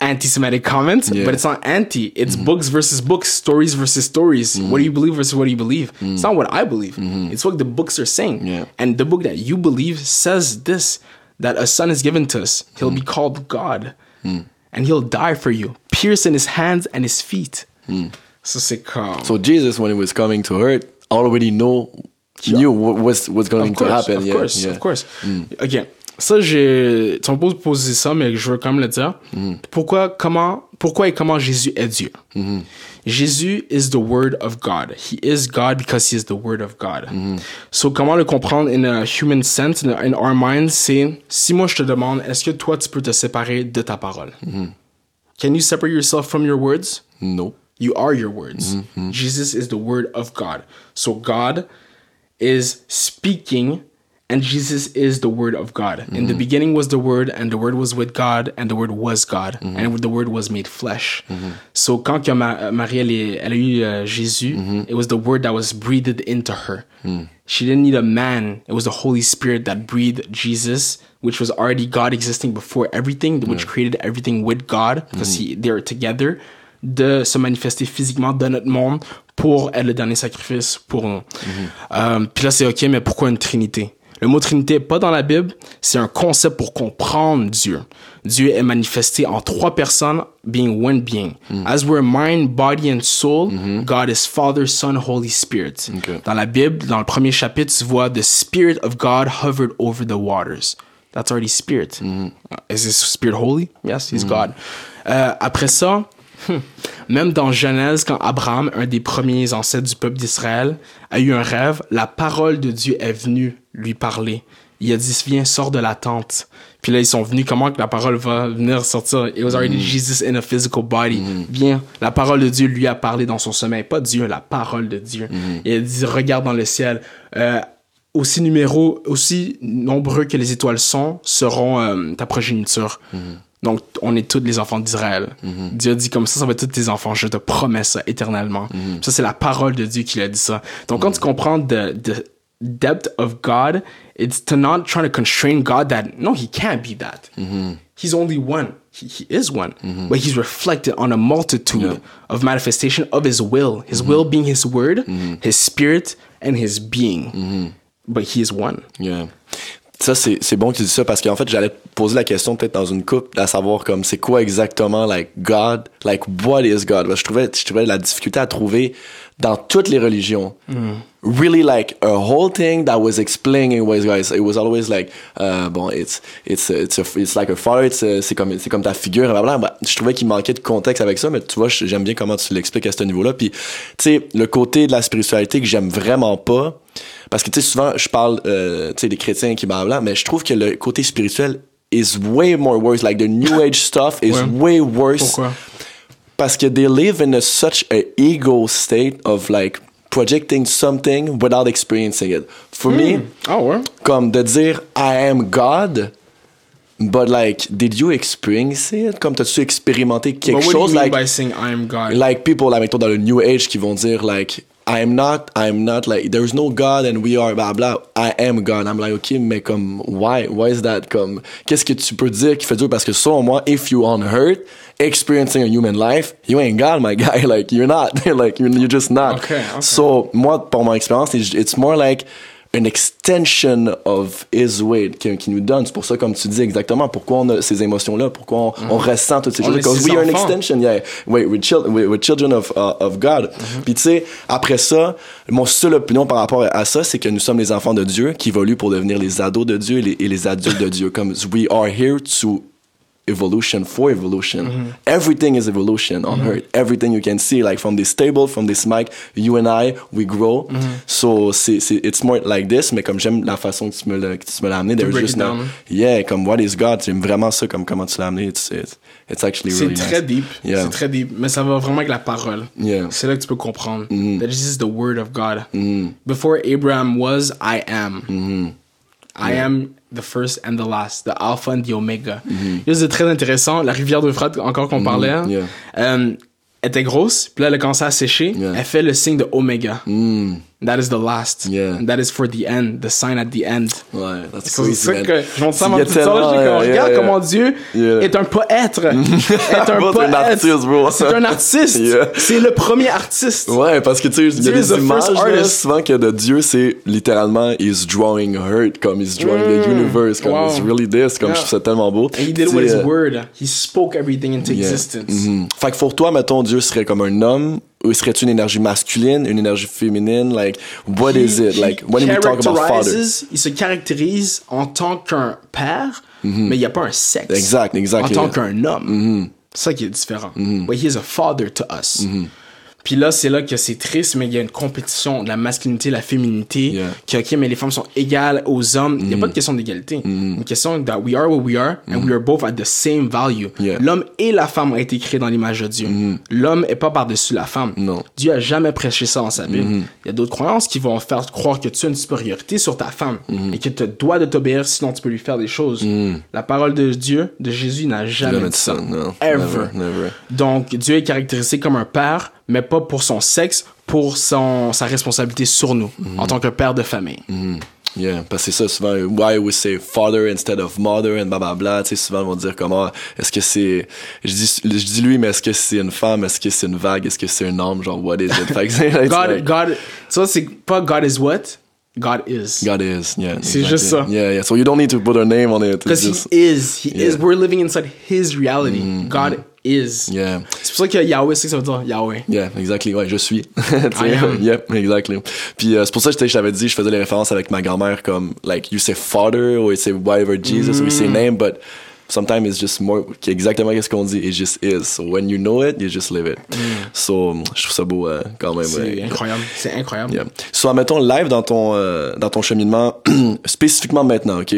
anti-Semitic comments, Yeah. but it's not anti. It's books versus books, stories versus stories. What do you believe versus what do you believe? It's not what I believe. It's what the books are saying. Yeah. And the book that you believe says this that a son is given to us. He'll be called God. And he'll die for you, pierced in his hands and his feet. Ça, c'est comme. So Jesus, when he was coming to earth, already know knew what was what's going of to course, happen. of yeah, course, yeah. of course. Ok. Ça, j'ai. Tu poses poser ça, mais je veux quand même le dire. Pourquoi, comment, pourquoi et comment Jésus est Dieu? Jésus is the Word of God. He is God because he is the Word of God. So, comment le comprendre in a human sense, in, in our minds, c'est si moi je te demande, est-ce que toi tu peux te séparer de ta parole? Can you separate yourself from your words? No. You are your words. Mm-hmm. Jesus is the word of God. So God is speaking and Jesus is the word of God. In the mm-hmm. beginning was the word and the word was with God and the word was God mm-hmm. and the word was made flesh. So quand Marie elle, elle a eu euh, Jésus, it was the word that was breathed into her. Mm. She didn't need a man. It was the Holy Spirit that breathed Jesus, which was already God existing before everything, which created everything with God because mm. he, they are together de se manifester physiquement dans notre monde pour être le dernier sacrifice pour nous. Euh, Puis là, c'est OK, mais pourquoi une trinité? Le mot trinité est pas dans la Bible, c'est un concept pour comprendre Dieu. Dieu est manifesté en trois personnes, being one being. As we're mind, body and soul, God is Father, Son, Holy Spirit. Dans la Bible, dans le premier chapitre, tu vois The Spirit of God hovered over the waters. That's already Spirit. Uh, Is this Spirit holy? Yes, He's God. Euh, après ça, hmm, même dans Genèse, quand Abraham, un des premiers ancêtres du peuple d'Israël, a eu un rêve, la parole de Dieu est venue lui parler. Il a dit, viens, sors de la tente. Puis là, ils sont venus, comment que la parole va venir sortir? It was already Jesus in a physical body. Viens, la parole de Dieu lui a parlé dans son sommeil. Pas Dieu, la parole de Dieu. Il a dit, regarde dans le ciel. Euh, aussi numéro, aussi nombreux que les étoiles sont, seront euh, ta progéniture. Donc, on est tous les enfants d'Israël. Dieu a dit comme ça, ça va être tous tes enfants. Je te promets ça éternellement. Ça, c'est la parole de Dieu qui a dit ça. Donc, quand tu comprends the, the depth of God, it's to not try to constrain God that, no, he can't be that. He's only one. He, he is one. But he's reflected on a multitude Yeah. of manifestation of his will. His will being his word, his spirit, and his being. But he is one. Yeah. Ça, c'est bon que tu dis ça parce qu'en fait, j'allais poser la question peut-être dans une coupe, à savoir comme c'est quoi exactement, like, God, like, what is God? Parce que Je trouvais, je trouvais la difficulté à trouver dans toutes les religions. Really, like, a whole thing that was explaining is God. It was always like, uh, bon, it's, it's, it's, a, it's like a father, it's a- c'est comme, c'est comme ta figure, blablabla. Bah, je trouvais qu'il manquait de contexte avec ça, mais tu vois, j'aime bien comment tu l'expliques à ce niveau-là. Puis, tu sais, le côté de la spiritualité que j'aime vraiment pas, parce que tu sais souvent je parle euh, tu sais des chrétiens qui blabla mais je trouve que le côté spirituel is way more worse like the new age stuff is way worse Pourquoi? Parce que they live in a, such a ego state of like projecting something without experiencing it for me Ah ouais? comme de dire I am God But like, did you experience it? Comme t'as-tu expérimenté quelque But what chose do you mean like, by saying I am God? like people like mettons, dans le New Age qui vont dire like I am not, I am not like there's no God and we are blah blah. I am God. I'm like okay, mais comme um, why, why is that? Comme qu'est-ce que tu peux dire qui fait dur parce que selon moi, if you on hurt, experiencing a human life, you ain't God, my guy. Like you're not. like you're, you're just not. Okay, okay. So moi, pour mon expérience, it's more like an extension of his way qui, qui nous donne. C'est pour ça, comme tu dis exactement, pourquoi on a ces émotions-là, pourquoi on, on ressent toutes ces Mm-hmm. Choses. Because we are an extension, yeah. Wait, we're, chil- we're, we're children of, uh, of God. Mm-hmm. Puis tu sais, après ça, mon seule opinion par rapport à ça, c'est que nous sommes les enfants de Dieu qui évoluent pour devenir les ados de Dieu et les, et les adultes de Dieu. Comme we are here to evolution for evolution. Mm-hmm. Everything is evolution on earth. Everything you can see, like from this table, from this mic, you and I, we grow. Mm-hmm. So c'est, c'est, it's more like this, mais comme j'aime la façon que tu me l'as, que tu me l'as amené, there's just no, yeah, comme what is God, j'aime vraiment ça, comme comment tu l'as amené, it's, it's, it's actually C'est really très nice. deep. Yeah. C'est très deep. Mais ça va vraiment avec la parole. Yeah. C'est là que tu peux comprendre. Mm-hmm. That this is the word of God. Before Abraham was, I am. Mm-hmm. I am the first and the last, the Alpha and the Omega. Là, C'est très intéressant. La rivière d'Euphrate, encore qu'on parlait, hein. Yeah. euh, était grosse. Puis là, elle a commencé à sécher. Yeah. Elle fait le signe de Omega. Mm. That is the last. Yeah. That is for the end, the sign at the end. Ouais, that's C'est crazy, ça man. que je montre ça à ma petite soeur, comme, yeah, regarde yeah. comment Dieu Yeah. est un poète. est un c'est poète. un artiste, bro. C'est un artiste. Yeah. C'est le premier artiste. Ouais, parce que tu sais, il y a is des images là, souvent que de Dieu, c'est littéralement he's drawing hurt, comme he's drawing the universe, comme wow. it's really this, comme Yeah. je trouve ça tellement beau. And he did with his euh, word. He spoke everything into yeah. existence. Mhm. Fait que pour toi, mettons, Dieu serait comme un homme, ou serait-tu une énergie masculine, une énergie féminine, like, what is it? Like, when we talk about father. characterizes- Il se caractérise en tant qu'un père, mais il n'y a pas un sexe. Mm-hmm. Exact, exact. En tant. Mm-hmm. qu'un homme. C'est ça qui est différent. But he is a father to us. Puis là, c'est là que c'est triste, mais il y a une compétition de la masculinité, la féminité. Yeah. Que, ok, mais les femmes sont égales aux hommes. Il n'y a Mm-hmm. pas de question d'égalité. Une question that we are what we are and we are both at the same value. Yeah. L'homme et la femme ont été créés dans l'image de Dieu. L'homme est pas par-dessus la femme. Non. Dieu a jamais prêché ça dans sa Bible. Il y a d'autres croyances qui vont faire croire que tu as une supériorité sur ta femme et que tu dois de t'obéir sinon tu peux lui faire des choses. La parole de Dieu, de Jésus, n'a jamais dit dit ça. ça, non. Ever. Never, never. Donc, Dieu est caractérisé comme un père, mais pas pour son sexe, pour son, sa responsabilité sur nous, en tant que père de famille. Yeah, parce que c'est ça, souvent, why we say father instead of mother and blablabla, tu sais, souvent, ils vont dire comment, est-ce que c'est, je dis, je dis lui, mais est-ce que c'est une femme, est-ce que c'est une vague, est-ce que c'est un homme, genre, what is it? Fait que God, like- God, ça c'est pas God is what, God is. God is, yeah. C'est exactly. juste ça. Yeah, yeah. So you don't need to put a name on it. Because he is, he Yeah. Mm-hmm. is, we're living inside his reality. God is. yeah. C'est pour ça que Yahweh, c'est que ça veut dire Yahweh. Yeah, exactly. Ouais, je suis. I am. Yep, exactly. Puis euh, c'est pour ça que je t'avais dit, je faisais les références avec ma grand-mère comme, like, you say father, or you say whatever Jesus, or you Mm. say name, but sometimes it's just more, exactement ce qu'on dit, it just is. So when you know it, you just live it. So, je trouve ça beau euh, quand même. Mm. C'est ouais. incroyable. C'est incroyable. Yeah. So, admettons, live dans ton, euh, dans ton cheminement, spécifiquement maintenant, OK?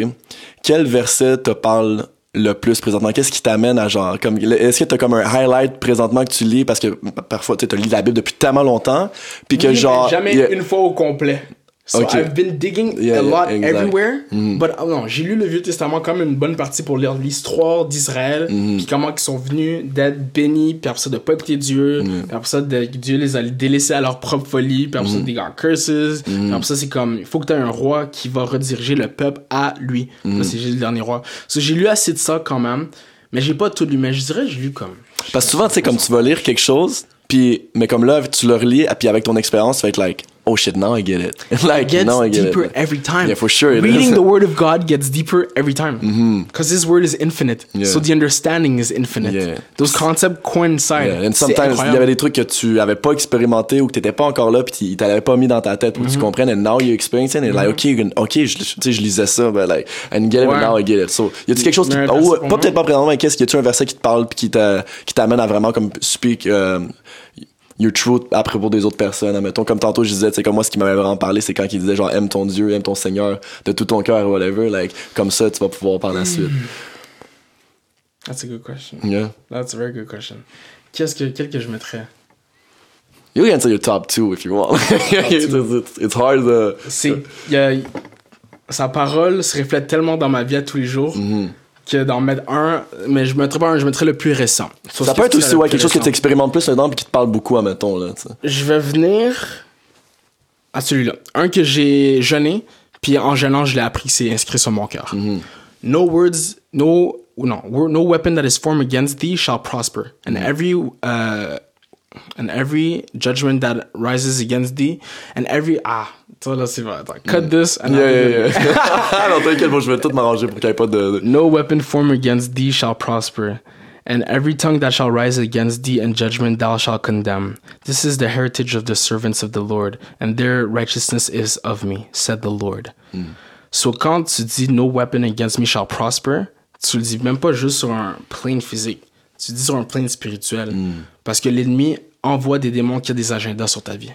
Quel verset te parle le plus présentement? Qu'est-ce qui t'amène à genre, comme, est-ce que t'as comme un highlight présentement que tu lis? Parce que parfois, tu sais, t'as lu la Bible depuis tellement longtemps, puis que genre. Jamais une fois au complet. So. I've been digging Yeah, a lot yeah, exact. Mm-hmm. everywhere. But oh non, j'ai lu le Vieux Testament comme une bonne partie pour lire l'histoire d'Israël, Mm-hmm. puis comment ils sont venus d'être bénis, puis après ça de pas écouter Dieu, Mm-hmm. puis après ça de, Dieu les a délaissés à leur propre folie, puis après ça des got curses, puis après ça c'est comme il faut que tu aies un roi qui va rediriger le peuple à lui. C'est juste le dernier roi. So j'ai lu assez de ça quand même, mais j'ai pas tout lu, mais je dirais que j'ai lu comme Parce que souvent, tu sais, comme tu vas lire quelque chose, puis, mais comme là, tu le relis, puis avec ton expérience, tu vas être like, oh shit, now I get it. like, gets now I get deeper it. every time. Yeah, for sure it Reading. Mm-hmm. the word of God gets deeper every time. Because His word is infinite. Yeah. So the understanding is infinite. Yeah. Those concepts coincide. Yeah, and sometimes, il y avait des trucs que tu avais pas expérimenté ou que t'étais pas encore là, puis ils t'avaient pas mis dans ta tête pour que Mm-hmm. tu comprennes, and now you experience it, and like, ok, you can- ok, je, tu sais, je lisais ça, but like, and get it, Ouais. now I get it. So, y a-tu quelque chose qui, Mais oh, pas peut-être pas présentement, mais qu'est-ce, y a-tu un verset qui te parle puis qui t'a- qui t'amène à vraiment comme speak, euh, your truth à propos des autres personnes, admettons, comme tantôt je disais, c'est comme moi, ce qui m'avait vraiment parlé, c'est quand il disait genre, aime ton Dieu, aime ton Seigneur de tout ton cœur, whatever, like, comme ça, tu vas pouvoir par la suite. That's a good question. Yeah. That's a very good question. Qu'est-ce que, quel que je mettrais? You can say your top two if you want. it's, it's, it's hard to. C'est. sa parole se reflète tellement dans ma vie à tous les jours. Mm-hmm. Que d'en mettre un, mais je mettrais pas un, je mettrais le plus récent. Ça peut être aussi ouais, quelque chose que tu expérimentes plus dedans puis qui te parle beaucoup, admettons. Là. Je vais venir à celui-là. Un que j'ai jeûné, puis en jeûnant, je l'ai appris, c'est inscrit sur mon cœur. No words, no, no, wor- no weapon that is formed against thee shall prosper, and every, uh, and every judgment that rises against thee, and every, ah, ça là, c'est vrai. Attends, cut this, and Yeah, I'll yeah, yeah. non, t'inquiète, moi, je vais tout m'arranger pour qu'il n'y ait pas de. de- No weapon formed against thee shall prosper, and every tongue that shall rise against thee in judgment thou shalt condemn. This is the heritage of the servants of the Lord, and their righteousness is of me, said the Lord. So quand tu dis no weapon against me shall prosper, tu le dis même pas juste sur un plane physique, tu le dis sur un plane spirituel. Parce que l'ennemi envoie des démons qui ont des agendas sur ta vie.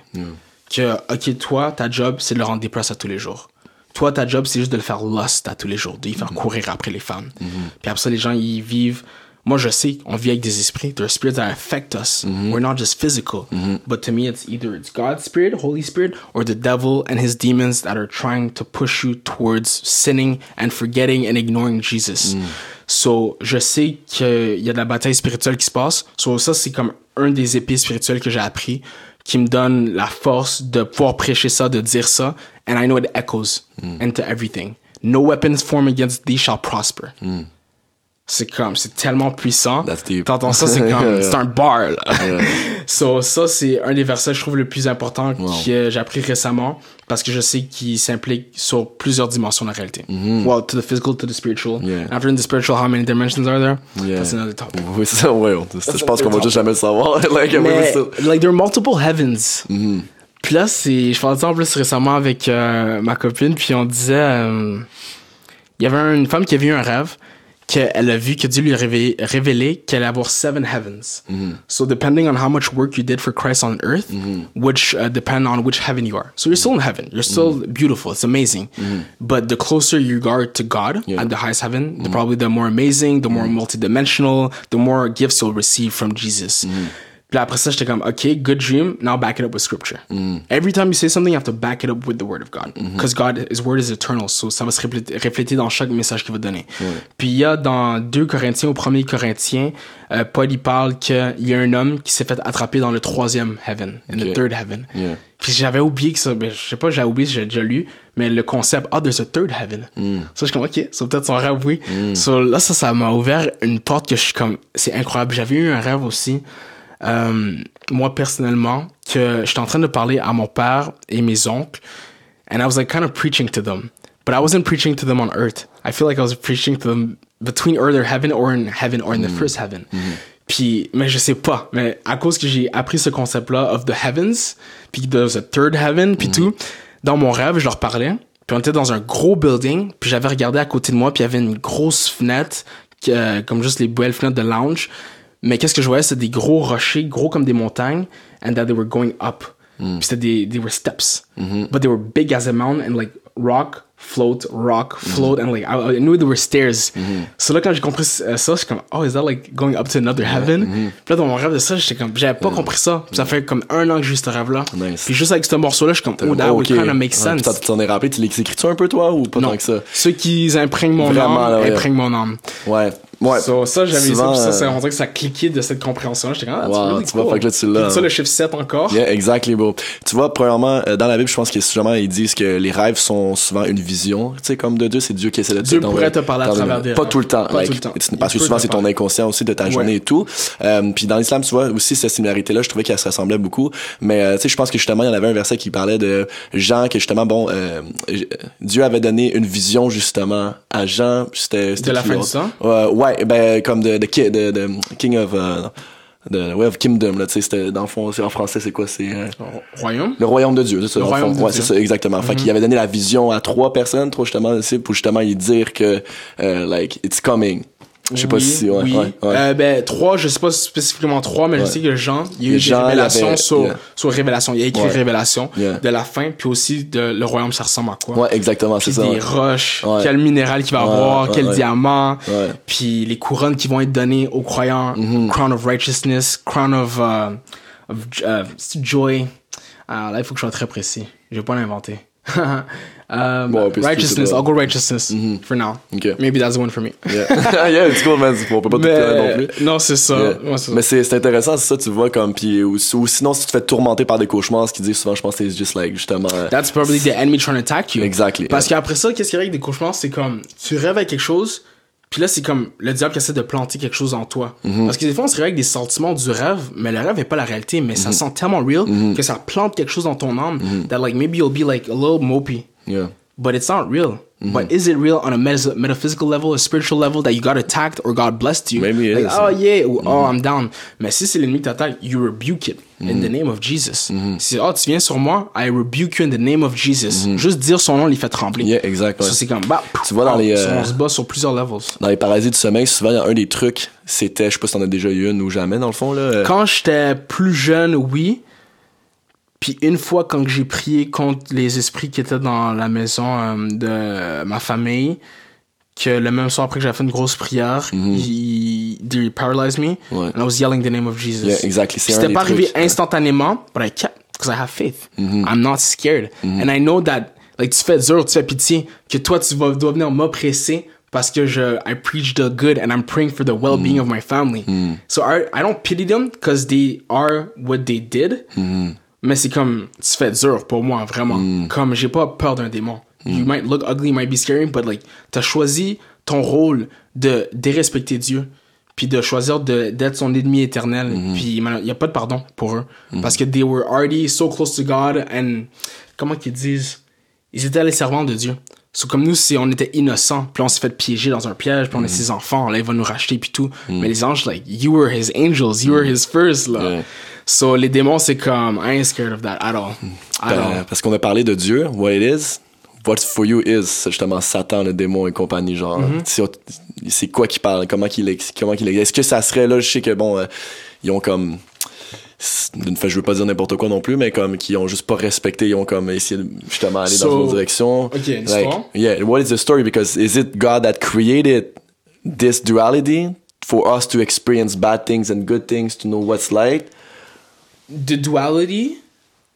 Que, ok, toi, ta job, c'est de le rendre déplace à tous les jours. Toi, ta job, c'est juste de le faire lust à tous les jours, de lui faire courir après les femmes. Puis après ça, les gens, ils vivent. Moi, je sais, on vit avec des esprits. There are spirits that affect us. We're not just physical. But to me, it's either it's God's spirit, Holy Spirit, or the devil and his demons that are trying to push you towards sinning and forgetting and ignoring Jesus. So, je sais qu'il y a de la bataille spirituelle qui se passe. So, ça, c'est comme un des épées spirituelles que j'ai appris qui me donne la force de pouvoir prêcher ça, de dire ça. And I know it echoes hmm. into everything. No weapons formed against thee shall prosper. Hmm. C'est comme, c'est tellement puissant. T'entends ça, c'est comme, Yeah. c'est un bar, là. so, ça, c'est un des versets, je trouve, le plus important que j'ai appris récemment parce que je sais qu'il s'implique sur plusieurs dimensions de la réalité. Well, to the physical, to the spiritual. Yeah. After in the spiritual, how many dimensions are there? Yeah. That's another topic. Oui, c'est ça, ouais. on- Je pense qu'on va juste jamais le savoir. like, Mais, mais still- like, there are multiple heavens. Mm-hmm. Puis là, c'est, je parlais de ça en plus récemment avec euh, ma copine, puis on disait, euh, il y avait une femme qui a vu un rêve, qu'elle a vu que Dieu lui a révélé, révélé qu'elle allait avoir seven heavens. Mm-hmm. So depending on how much work you did for Christ on earth, Mm-hmm. which uh, depend on which heaven you are. So you're still in heaven. You're still Mm-hmm. beautiful. It's amazing. But the closer you are to God Yeah. Mm-hmm. at the highest heaven, the probably the more amazing, the more multidimensional, the more gifts you'll receive from Jesus. Mm-hmm. Puis après ça, j'étais comme, OK, good dream. Now back it up with scripture. Every time you say something, you have to back it up with the word of God. Because God, His word is eternal. So ça va se refléter, dans chaque message qu'il va donner. Puis il y a dans 2 Corinthiens, au 1er Corinthiens, euh, Paul, il parle qu'il y a un homme qui s'est fait attraper dans le troisième heaven, in the Ok. third heaven. Yeah. Puis j'avais oublié que ça, ben, je sais pas, j'avais oublié, j'ai déjà lu, mais le concept, ah, there's a third heaven. Ça, je suis comme, ok, c'est peut-être son rêve, oui. So, là, ça, ça m'a ouvert une porte que je suis comme, c'est incroyable. J'avais eu un rêve aussi, euh, moi, personnellement, que j'étais en train de parler à mon père et mes oncles, and I was like kind of preaching to them. But I wasn't preaching to them on earth. I feel like I was preaching to them between earth or heaven or in heaven or in the first heaven. Puis, mais je sais pas. Mais à cause que j'ai appris ce concept-là of the heavens, puis there's a third heaven, puis tout, dans mon rêve, je leur parlais. Puis on était dans un gros building, puis j'avais regardé à côté de moi, puis il y avait une grosse fenêtre, euh, comme juste les belles fenêtres de lounge. Mais qu'est-ce que je voyais, c'était des gros rochers, gros comme des montagnes, and that they were going up. Puis c'était des, they were steps. But they were big as a mountain, and like rock, float, rock, float, and like, I, I knew there were stairs. So là, quand j'ai compris euh, ça, j'étais comme, oh, is that like going up to another heaven? Puis là, dans mon rêve de ça, j'étais comme, j'avais pas compris ça. Puis ça fait comme un an que j'ai eu ce rêve-là. Nice. Puis juste avec ce morceau-là, je suis comme, oh, that would ok. kind of make Ouais, sense. Tu t'en es rappelé, tu l'écris-tu un peu, toi, ou pas non, tant que ça? ceux qui imprègnent mon Vraiment, âme, ouais. imprègnent mon âme. Ouais. Ouais. So, ça, j'avais eu ça, puis ça, euh, on dirait que ça cliquait de cette compréhension-là. J'étais comme, ah, that's Wow, really tu vois, cool. fait que là, tu l'as, ça, le chiffre 7 encore. Yeah, exactly, bro. Tu vois, premièrement, euh, dans la Bible, je pense que justement, ils disent que les rêves sont souvent une vision, tu sais, comme de Dieu, c'est Dieu qui essaie de Dieu te pourrait te parler à travers des Pas tout le temps. Pas tout le temps. Parce que souvent, c'est ton inconscient aussi de ta journée et tout. Euh, puis dans l'islam, tu vois, aussi, cette similarité-là, je trouvais qu'elle se ressemblait beaucoup. Mais, tu sais, je pense que justement, il y en avait un verset qui parlait de Jean, que justement, bon, euh, Dieu avait donné une vision, justement, à Jean. C'était, c'était De la fin du temps? Ouais, ouais, ben, comme de, de, ki- de, de King of, euh, de, ouais, of Kingdom, là, tu sais, c'était, dans le fond, en français, c'est quoi, c'est, euh, Royaume? le royaume de Dieu, c'est ça. Le royaume ouais, Dieu. c'est ça, exactement. Fait qu'il avait donné la vision à trois personnes, trois justement, pour justement y dire que, euh, like, it's coming. Je sais pas si, ouais, oui. ouais, ouais. Euh, ben, trois, je sais pas spécifiquement trois, mais je sais que Jean, il y a eu Jean, des révélations avait- sur, yeah. sur Révélation. Il a écrit. Révélation Yeah. de la fin, puis aussi de le royaume, ça ressemble à quoi? Ouais, exactement, c'est ça. des roches, quel minéral qu'il va avoir, quel diamant, puis les couronnes qui vont être données aux croyants, Mm-hmm. crown of righteousness, crown of, uh, of uh, joy. Ah, là, il faut que je sois très précis. Je vais pas l'inventer. Um, Bon, righteousness. I'll go righteousness for now. Ok. Maybe that's the one for me. Yeah, yeah it's cool, man. On peut pas tout connaître non plus. Mais, non, c'est ça. Yeah. Ouais, c'est ça. Mais c'est intéressant, c'est ça, tu vois, comme, puis, ou, ou sinon, si tu te fais tourmenter par des cauchemars, ce qu'ils disent souvent, je pense que c'est juste, like, justement, euh, That's probably the enemy trying to attack you. Exactly, Parce qu'après ça, qu'est-ce qui arrive avec des cauchemars, c'est comme, tu rêves avec quelque chose, puis là, c'est comme le diable qui essaie de planter quelque chose en toi. Mm-hmm. Parce que des fois, on se réveille avec des sentiments du rêve, mais le rêve est pas la réalité, mais ça sent tellement real que ça plante quelque chose dans ton âme that like maybe you'll be like a little mopey. yeah. But it's not real. Mm-hmm. But is it real on a metas- metaphysical level, a spiritual level that you got attacked or God blessed you? Maybe it like, is. Mm-hmm. oh yeah, ou oh I'm down. Mais si c'est l'ennemi qui t'attaque, you rebuke it in the name of Jesus. Mm-hmm. Si oh tu viens sur moi, I rebuke you in the name of Jesus. Juste dire son nom, il fait trembler. Mm-hmm. Yeah, exact, ouais. Ça c'est comme bah. Tu vois, dans oh, les, ça, euh, On se bat sur plusieurs levels. Dans les parasites du sommeil, souvent, il y a un des trucs, c'était, je sais pas si t'en as déjà eu une ou jamais, dans le fond, là. euh, Quand j'étais plus jeune, oui. Puis une fois, quand j'ai prié contre les esprits qui étaient dans la maison euh, de ma famille, que le même soir après que j'avais fait une grosse prière, ils they paralyzed me, Mhm. Ouais. and I was yelling the name of Jesus. Yeah, exactly. C'était pas arrivé trucs, ouais. instantanément, but I kept, because I have faith. Mhm. I'm not scared. And I know that, like, tu fais dur, tu fais pitié, que toi, tu vas, dois venir m'oppresser parce que je, I preach the good and I'm praying for the well-being Mhm. of my family. So I, I don't pity them because they are what they did. Mais c'est comme, tu fais dur pour moi, vraiment. Mhm. Comme, j'ai pas peur d'un démon. You might look ugly, you might be scary, but like, t'as choisi ton rôle de dérespecter Dieu, puis de choisir de, d'être son ennemi éternel, Mhm. puis il y a pas de pardon pour eux. Parce que they were already so close to God, and, comment qu'ils disent, ils étaient les servants de Dieu. So, comme nous, si on était innocents, puis on s'est fait piéger dans un piège, puis on est ses enfants, là, il va nous racheter, puis tout. Mais les anges, like, you were his angels, you were his first, là. Yeah. So, les démons, c'est comme, I ain't scared of that at all. At ben, all. parce qu'on a parlé de Dieu, what it is, what's for you is, c'est justement Satan, le démon et compagnie, genre. Mm-hmm. C'est- C'est quoi qui parle, comment qu'il est, comment qu'il est. Est-ce que ça serait là, je sais que bon, euh, ils ont comme, d'une fois, je veux pas dire n'importe quoi non plus, mais comme, qui ont juste pas respecté, ils ont comme essayé de justement aller dans une autre direction. ok, une like, histoire? yeah, what is the story? Because is it God that created this duality for us to experience bad things and good things, to know what's like? The duality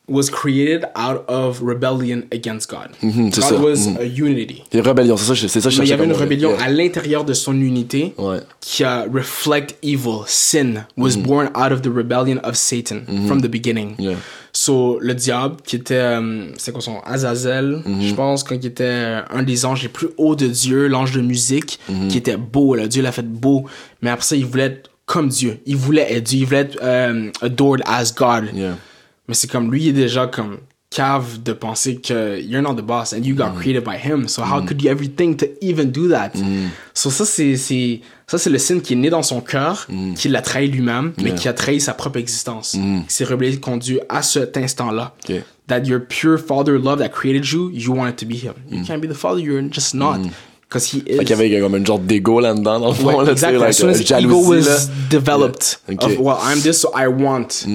was created out of rebellion against God. Mhm, c'est God ça. was Mhm. a unity. C'est rébellion, c'est ça, c'est ça, je Mais il y avait une rébellion yeah. à l'intérieur de son unité Ouais. qui a reflect evil, sin was born out of the rebellion of Satan from the beginning. Yeah. So le diable qui était euh, c'est quoi son Azazel, Mm-hmm. je pense quand il était euh, un des anges les plus hauts de Dieu, l'ange de musique Mm-hmm. qui était beau, là, Dieu l'a fait beau, mais après ça il voulait être comme Dieu, il voulait être Dieu, il voulait être euh, adored as God. Yeah. Mais c'est comme lui, il est déjà comme cave de penser que you're not the boss and you got Mm. created by him. So how could you ever think to even do that? Mm. So ça, c'est, c'est, ça, c'est le sin qui est né dans son cœur, Mm. qui l'a trahi lui-même, mais qui a trahi sa propre existence. Qui s'est rebellé contre Dieu à cet instant-là. Ok. That your pure father love that created you, you want it to be him. You Mm. can't be the father, you're just not. Because he is. Fait qu'il y avait comme une genre d'ego là-dedans, dans le fond, Ouais, là, exactly. like, soon euh, as ego jalousie, was là. developed, Yeah. Okay. of, well, I'm this, so I want.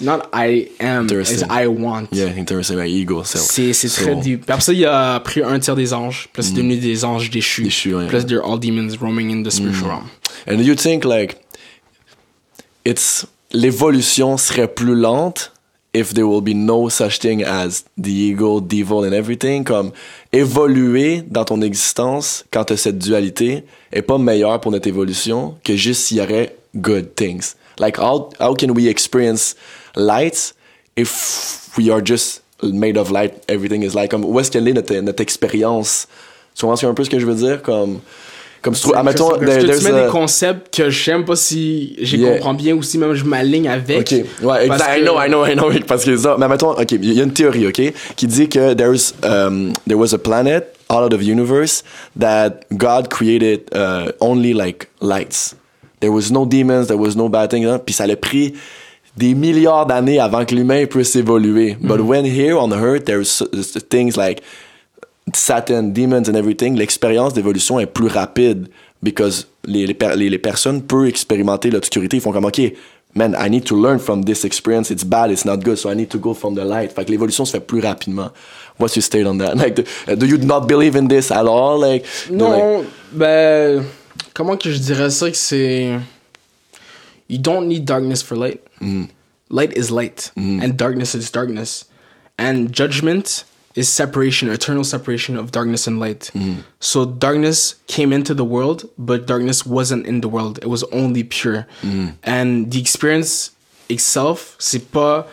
Not I am, is. I want. Yeah, interesting, like ego. so- C'est, c'est so- très deep. Puis après ça, il a pris un tiers des anges. Là, c'est devenu des anges déchus. Mm. Déchus. Mm. Puis là, they're all demons roaming in the spiritual realm. And you think like it's l'évolution serait plus lente if there will be no such thing as the ego, devil and everything comme évoluer dans ton existence quand tu as cette dualité est pas meilleur pour notre évolution que juste s'il y aurait good things. Like how how can we experience light if we are just made of light, everything is light? Comme où est-ce qu'elle est notre notre expérience? Tu comprends un peu ce que je veux dire? Comme comme Parce que there- tu there's mets a- des concepts que je sais pas si je Yeah. comprends bien ou si même je m'aligne avec. Ok, ouais, exact. I que- know, I know, I know. Parce que ça, mais mettons, ok, il y a une théorie, ok, qui dit que there's, um, there was a planet out of the universe that God created uh, only like lights. There was no demons, there was no bad things, hein, puis ça a pris des milliards d'années avant que l'humain puisse évoluer. But when here on Earth, there's uh, things like Satan, demons and everything, l'expérience d'évolution est plus rapide because les, les, per- les, les personnes peuvent expérimenter l'obscurité. Ils font comme, OK, man, I need to learn from this experience. It's bad, it's not good, so I need to go from the light. Fait que l'évolution se fait plus rapidement. What's your state on that? Like, do, do you not believe in this at all? Like, do, like- Non, ben, comment que je dirais ça que c'est. You don't need darkness for light. Mm-hmm. Light is light, and darkness is darkness. And judgment is separation, eternal separation of darkness and light. Mm. So darkness came into the world, but darkness wasn't in the world. It was only pure. Mm. And the experience itself, c'est pas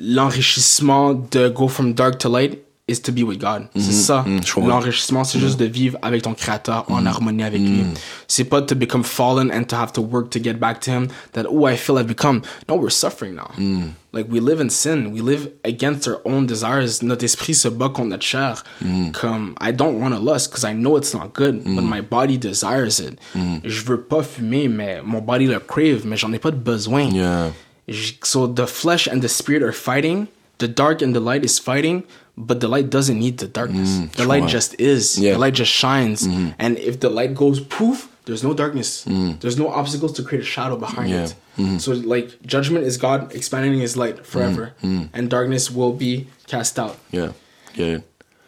l'enrichissement de go from dark to light is to be with God. C'est mm-hmm. ça. Mm-hmm. je comprends. L'enrichissement, c'est juste de vivre avec ton créateur en mm-hmm. harmonie avec lui. C'est pas to become fallen and to have to work to get back to him that, oh, I feel I've become. No, we're suffering now. Mm. Like, we live in sin. We live against our own desires. Notre esprit se bat contre notre chair. Mm. Comme, I don't want to lust because I know it's not good, but mm. my body desires it. Je veux pas fumer, mais mon body le crave, mais j'en ai pas de besoin. Yeah. So the flesh and the spirit are fighting. The dark and the light is fighting, but the light doesn't need the darkness. Mm, the light just is. Yeah. The light just shines. Mm-hmm. And if the light goes poof, there's no darkness. Mm. There's no obstacles to create a shadow behind Yeah. it. Mm-hmm. So like judgment is God expanding his light forever. Mm-hmm. And darkness will be cast out. Yeah. Yeah.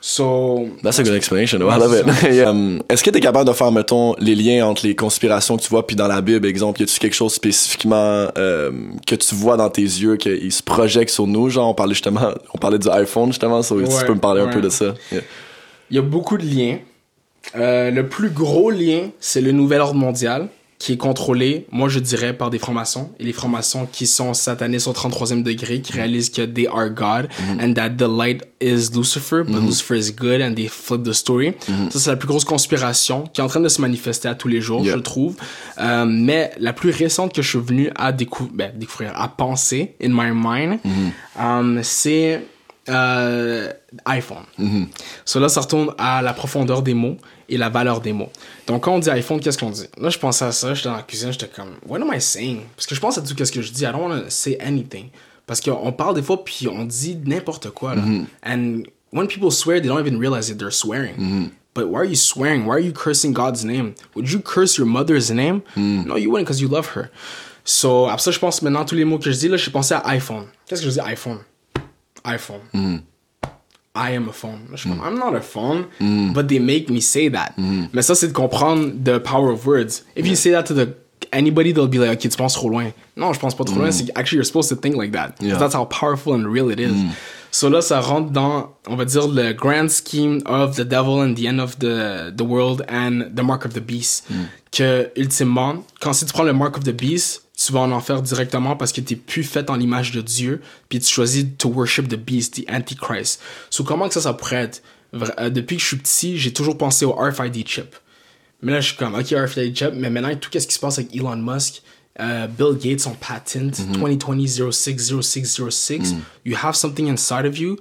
So That's a good explanation. I love it. Yeah. Um, Est-ce que tu es capable de faire, mettons, les liens entre les conspirations que tu vois, puis dans la Bible, exemple, y a-tu quelque chose spécifiquement euh, que tu vois dans tes yeux, qu'il se projette sur nous? Genre, on parlait justement, on parlait du iPhone, justement, so, si Ouais, tu peux me parler un peu de ça. Yeah. Il y a beaucoup de liens. Euh, le plus gros lien, c'est le nouvel ordre mondial, qui est contrôlé, moi je dirais, par des francs-maçons. Et les francs-maçons qui sont satanistes au 33e degré, qui réalisent que they are God, and that the light is Lucifer, but Lucifer is good, and they flip the story. Ça, c'est la plus grosse conspiration qui est en train de se manifester à tous les jours, Yeah. je trouve. Euh, mais la plus récente que je suis venu à décou- ben, découvrir, à penser, in my mind, euh, c'est euh, iPhone. So là, ça retourne à la profondeur des mots et la valeur des mots. Donc, quand on dit iPhone, qu'est-ce qu'on dit? Là, je pensais à ça, j'étais dans la cuisine, j'étais comme, what am I saying? Parce que je pense à tout ce que je dis. I don't want to say anything. Parce qu'on parle des fois, puis on dit n'importe quoi. Là. And when people swear, they don't even realize that they're swearing. But why are you swearing? Why are you cursing God's name? Would you curse your mother's name? No, you wouldn't because you love her. So, après ça, je pense maintenant, tous les mots que je dis, là, j'ai pensé à iPhone. Qu'est-ce que je dis? iPhone? iPhone. I am a phone. Je suis comme, I'm not a phone, mm. but they make me say that. Mm. Mais ça, c'est de comprendre the power of words. If you say that to the anybody, they'll be like, ok, tu penses trop loin. Non, je pense pas trop loin. Mm. C'est actually you're supposed to think like that. Yeah. That's how powerful and real it is. So là, ça rentre dans, on va dire, le grand scheme of the devil and the end of the, the world and the mark of the beast. Que, ultimement, quand si tu prends le mark of the beast, tu vas en enfer directement parce que t'es plus fait en l'image de Dieu, puis tu choisis to worship the beast, the antichrist. So comment que ça, ça pourrait être? Vra- euh, depuis que je suis petit, j'ai toujours pensé au RFID chip. Mais là, je suis comme, ok, RFID chip, mais maintenant, tout ce qui se passe avec Elon Musk, euh, Bill Gates, son patent, 2020-06-06-06, you have something inside of you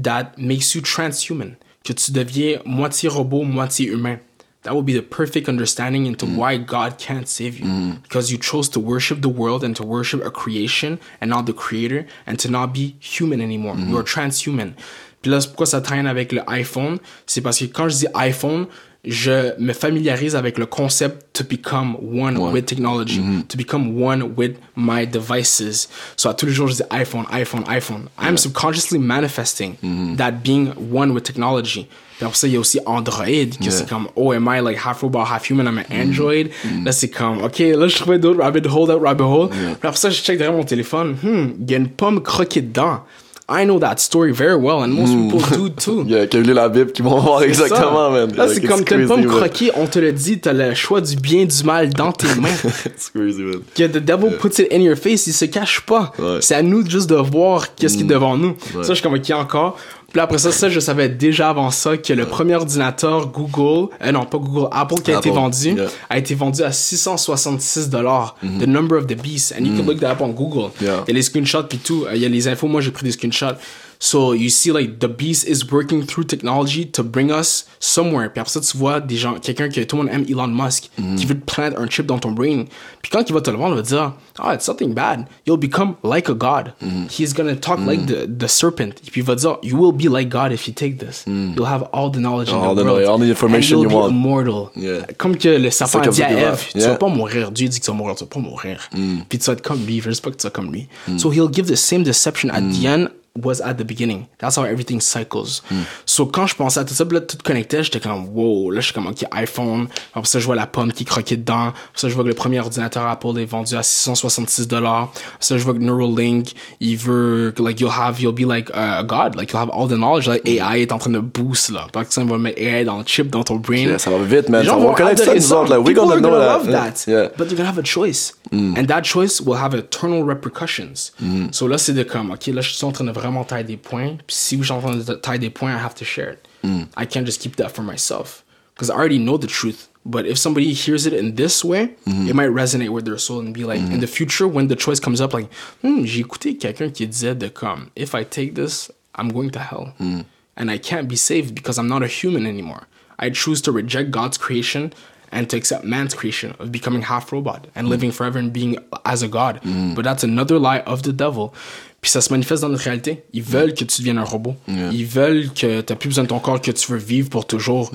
that makes you transhuman. Que tu deviens moitié robot, moitié humain. That would be the perfect understanding into mm. why God can't save you. Mm. Because you chose to worship the world and to worship a creation and not the creator and to not be human anymore. Mm. You are transhuman. Puis là, pourquoi ça traîne avec le iPhone. C'est parce que quand je dis iPhone, je me familiarise avec le concept to become one with technology, to become one with my devices. So à tous les jours, je dis iPhone, iPhone, iPhone. I'm subconsciously manifesting that being one with technology. Puis après ça, il y a aussi Android, que c'est comme, oh, am I like half robot, half human, I'm an Android? Là, c'est comme, ok, là, je trouvais d'autres rabbit hole, that rabbit hole. Puis après ça, je check derrière mon téléphone, hmm, il y a une pomme croquée dedans. I know that story very well, and most people do too. Il y a qui a lu la Bible qui vont voir exactement, ça. man. Là, c'est comme crazy, pomme man. croquée, on te le dit, t'as le choix du bien du mal dans tes mains. It's crazy, man. que the devil puts it in your face, il se cache pas. Ouais. C'est à nous juste de voir qu'est-ce qui est devant nous. Ça, je suis comme, ok, encore. Puis après ça, ça, je savais déjà avant ça que le premier ordinateur Google, euh, non, pas Google, Apple qui a été vendu, yeah. a été vendu à 666 dollars. The number of the beast. And you can look that up on Google. Yeah. Il y a les screenshots puis tout. Euh, Il y a les infos. Moi, j'ai pris des screenshots. So, you see, like, the beast is working through technology to bring us somewhere. Puis après ça, tu vois des gens, quelqu'un que tout le monde aime, Elon Musk, Mm-hmm. qui veut te planter un chip dans ton brain. Puis quand il va te le vendre, il va dire, oh, it's something bad. You'll become like a god. Mm-hmm. He's gonna talk like the, the serpent. Puis il va dire, you will be like God if you take this. You'll have all the knowledge in Mm. All the the world. all the information and you you'll want. be immortal. Yeah. Comme que le ça serpent a comme dit à. Ève, tu Yeah. vas pas mourir. Dieu dit que tu vas mourir, tu vas pas mourir. Mm. Puis tu vas être comme lui. Je veux pas que tu sois comme lui. So he'll give the same deception at Mm. the end was at the beginning. That's how everything cycles. Mm. So, quand je pensais à tout ça, là, tout connectait, j'étais comme, wow, là, je suis comme, ok, iPhone. Après ça, je vois la pomme qui croquait dedans. Après ça, je vois que le premier ordinateur Apple est vendu à 666 dollars. Ça, je vois que Neuralink, il veut, like, you'll have, you'll be like a god. Like, you'll have all the knowledge. Like, AI est en train de boost, là. Par exemple, on va mettre AI dans le chip, dans ton brain. Yeah, ça va vite, man. On va connaître ça, nous autres, là. We People gonna know that. love that. Yeah. But you're gonna have a choice. And that choice will have eternal repercussions. So là, c'est de comme, OK, là, je suis en train de vraiment tailler des points. Puis si je suis en train de tailler des points, I have to share it. Mm. I can't just keep that for myself. Because I already know the truth. But if somebody hears it in this way, mm-hmm. it might resonate with their soul and be like, in mm-hmm. the future, when the choice comes up, like, hmm, j'ai écouté quelqu'un qui disait de comme, if I take this, I'm going to hell. Mm. And I can't be saved because I'm not a human anymore. I choose to reject God's creation and to accept man's creation of becoming half robot and mm. living forever and being as a god. But that's another lie of the devil. Puis ça se manifeste dans notre réalité. Ils veulent que tu deviennes un robot. Ils veulent que tu plus besoin de ton corps, que tu veux vivre pour toujours.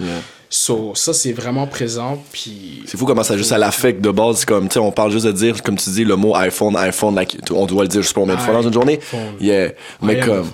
So, ça, c'est vraiment présent. Puis. C'est fou comment ça juste ça l'affecte de base comme on parle juste de dire comme tu dis le mot iPhone iPhone like, on doit le dire sais pas combien de fois dans une journée yeah mais I comme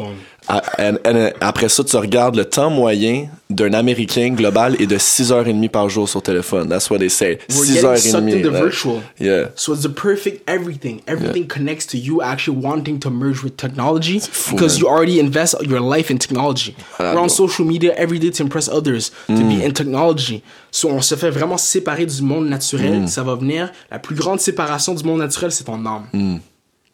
a phone. à- and- and, après ça tu regardes le temps moyen d'un américain global est de 6h30 par jour sur téléphone that's what they say We're getting sucked 6h30 into like, virtual. yeah So it's the perfect everything. Everything connects to you actually wanting to merge with technology fou, because man. you already invest your life in technology. Ah, We're on social media every day to impress others, to Mm. be in technology. So on se fait vraiment séparer du monde naturel. Mm. Ça va venir. La plus grande séparation du monde naturel, c'est ton âme. Mm.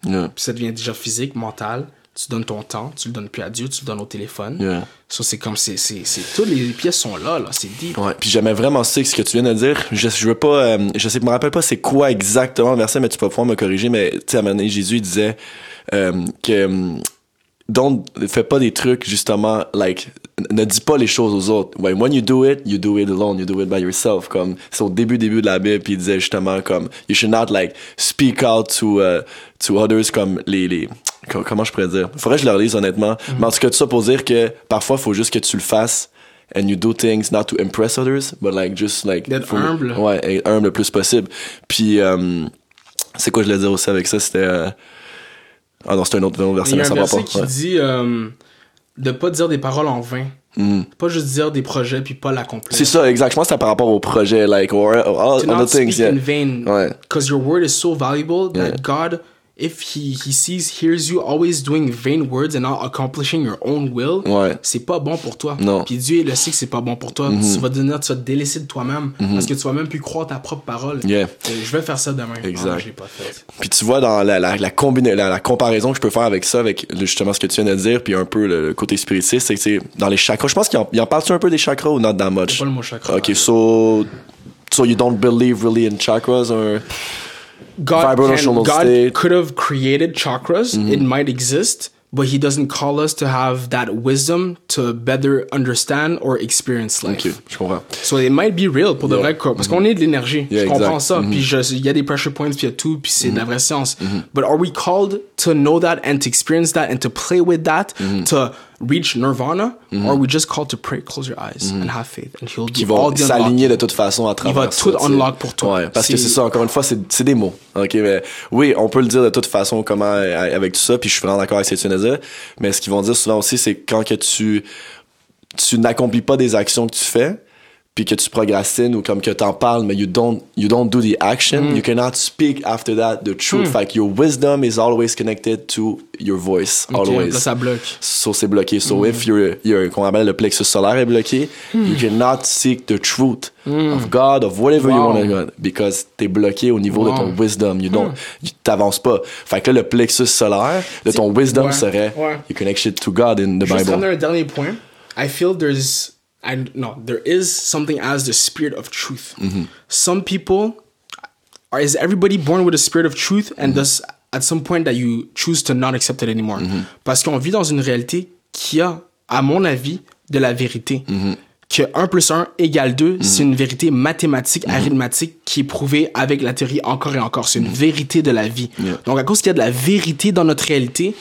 yeah Puis ça devient déjà physique, mental. Tu donnes ton temps, tu le donnes plus à Dieu, tu le donnes au téléphone. Yeah. So c'est comme, c'est, c'est, toutes les pièces sont là, là. C'est deep. Ouais, puis j'aimais vraiment ça ce que tu viens de dire. Je, je veux pas, euh, je sais, je me rappelle pas c'est quoi exactement le verset, mais tu peux pouvoir me corriger. Mais tu sais, à un moment donné, Jésus il disait euh, que don't fais pas des trucs justement like ne dis pas les choses aux autres. When, when you do it, you do it alone, you do it by yourself. Comme c'est au début début de la Bible, puis il disait justement comme you should not like speak out to uh, to others comme les les comment je pourrais dire? Faudrait que je leur lise honnêtement. Mais en tout cas tout ça pour dire que parfois faut juste que tu le fasses and you do things not to impress others, but like just like D'être humble. Ouais, être humble le plus possible. Puis euh, c'est quoi je voulais dire aussi avec ça, c'était euh, ah non, c'est un autre, un autre verset, Il y mais a un ça va verset pas. qui Ouais. dit euh, de pas dire des paroles en vain. Mm. Pas juste dire des projets puis pas l'accomplir. C'est ça, exact. Je pense que c'est par rapport au projet, like, or, or To other things, yeah. in vain. Ouais. Because your word is so valuable that Yeah. God, if he, he sees, hears you always doing vain words and not accomplishing your own will, Ouais. c'est pas bon pour toi. Non. Puis Dieu, il le sait que c'est pas bon pour toi. Tu vas devenir, tu vas te délaisser de toi-même parce que tu vas même plus croire ta propre parole. Yeah. Euh, Je vais faire ça demain. Exact. Ah, je l'ai pas fait. Puis tu vois dans la, la, la, combina- la, la comparaison que je peux faire avec ça, avec justement ce que tu viens de dire, puis un peu le, le côté spiritiste, c'est que dans les chakras. Je pense qu'il en, en parle-tu un peu des chakras ou not that much? Pas le mot chakra. Ok, so, so you don't believe really in chakras or? God, can, God could have created chakras. It might exist, but He doesn't call us to have that wisdom to better understand or experience life. Ok, je comprends. So it might be real pour de vrai quoi. Parce qu'on est de l'énergie. Yeah, je comprends exact. ça. Puis il y a des pressure points, puis il y a tout, puis c'est de la vraie science. But are we called to know that and to experience that and to play with that to reach nirvana? Or are we just called to pray, close your eyes and have faith and he'll qui do all vont the s'aligner de unlocking. toute façon à travers va ça, tout unlock pour toi. Ouais, parce que C'est- ça, encore une fois, c'est c'est des mots. OK, mais oui, on peut le dire de toute façon comment euh, avec tout ça, puis je suis vraiment d'accord avec ce que tu viens de dire, mais ce qu'ils vont dire souvent aussi c'est quand que tu tu n'accomplis pas des actions que tu fais, puis que tu procrastines ou comme que t'en parles mais you don't you don't do the action, Mm. you cannot speak after that the truth. Fait que your wisdom is always connected to your voice always. Là, ça bloque. So c'est bloqué. So if you're, you're qu'on appelle le plexus solaire est bloqué, you cannot seek the truth of God, of whatever you want to because t'es bloqué au niveau Wow. de ton wisdom. You don't, t'avances pas. Fait que là, le plexus solaire de ton wisdom ouais, serait ouais. you connect to God in the Juste Bible. ramener un dernier point. I feel there's, I no, there is something as the spirit of truth. Some people, are, is everybody born with a spirit of truth, and does at some point that you choose to not accept it anymore? Parce qu'on vit dans une réalité qui a, à mon avis, de la vérité. Que 1 plus 1 égale 2, c'est une vérité mathématique, arithmétique, qui est prouvée avec la théorie encore et encore. C'est une vérité de la vie. Donc, à cause qu'il y a de la vérité dans notre réalité,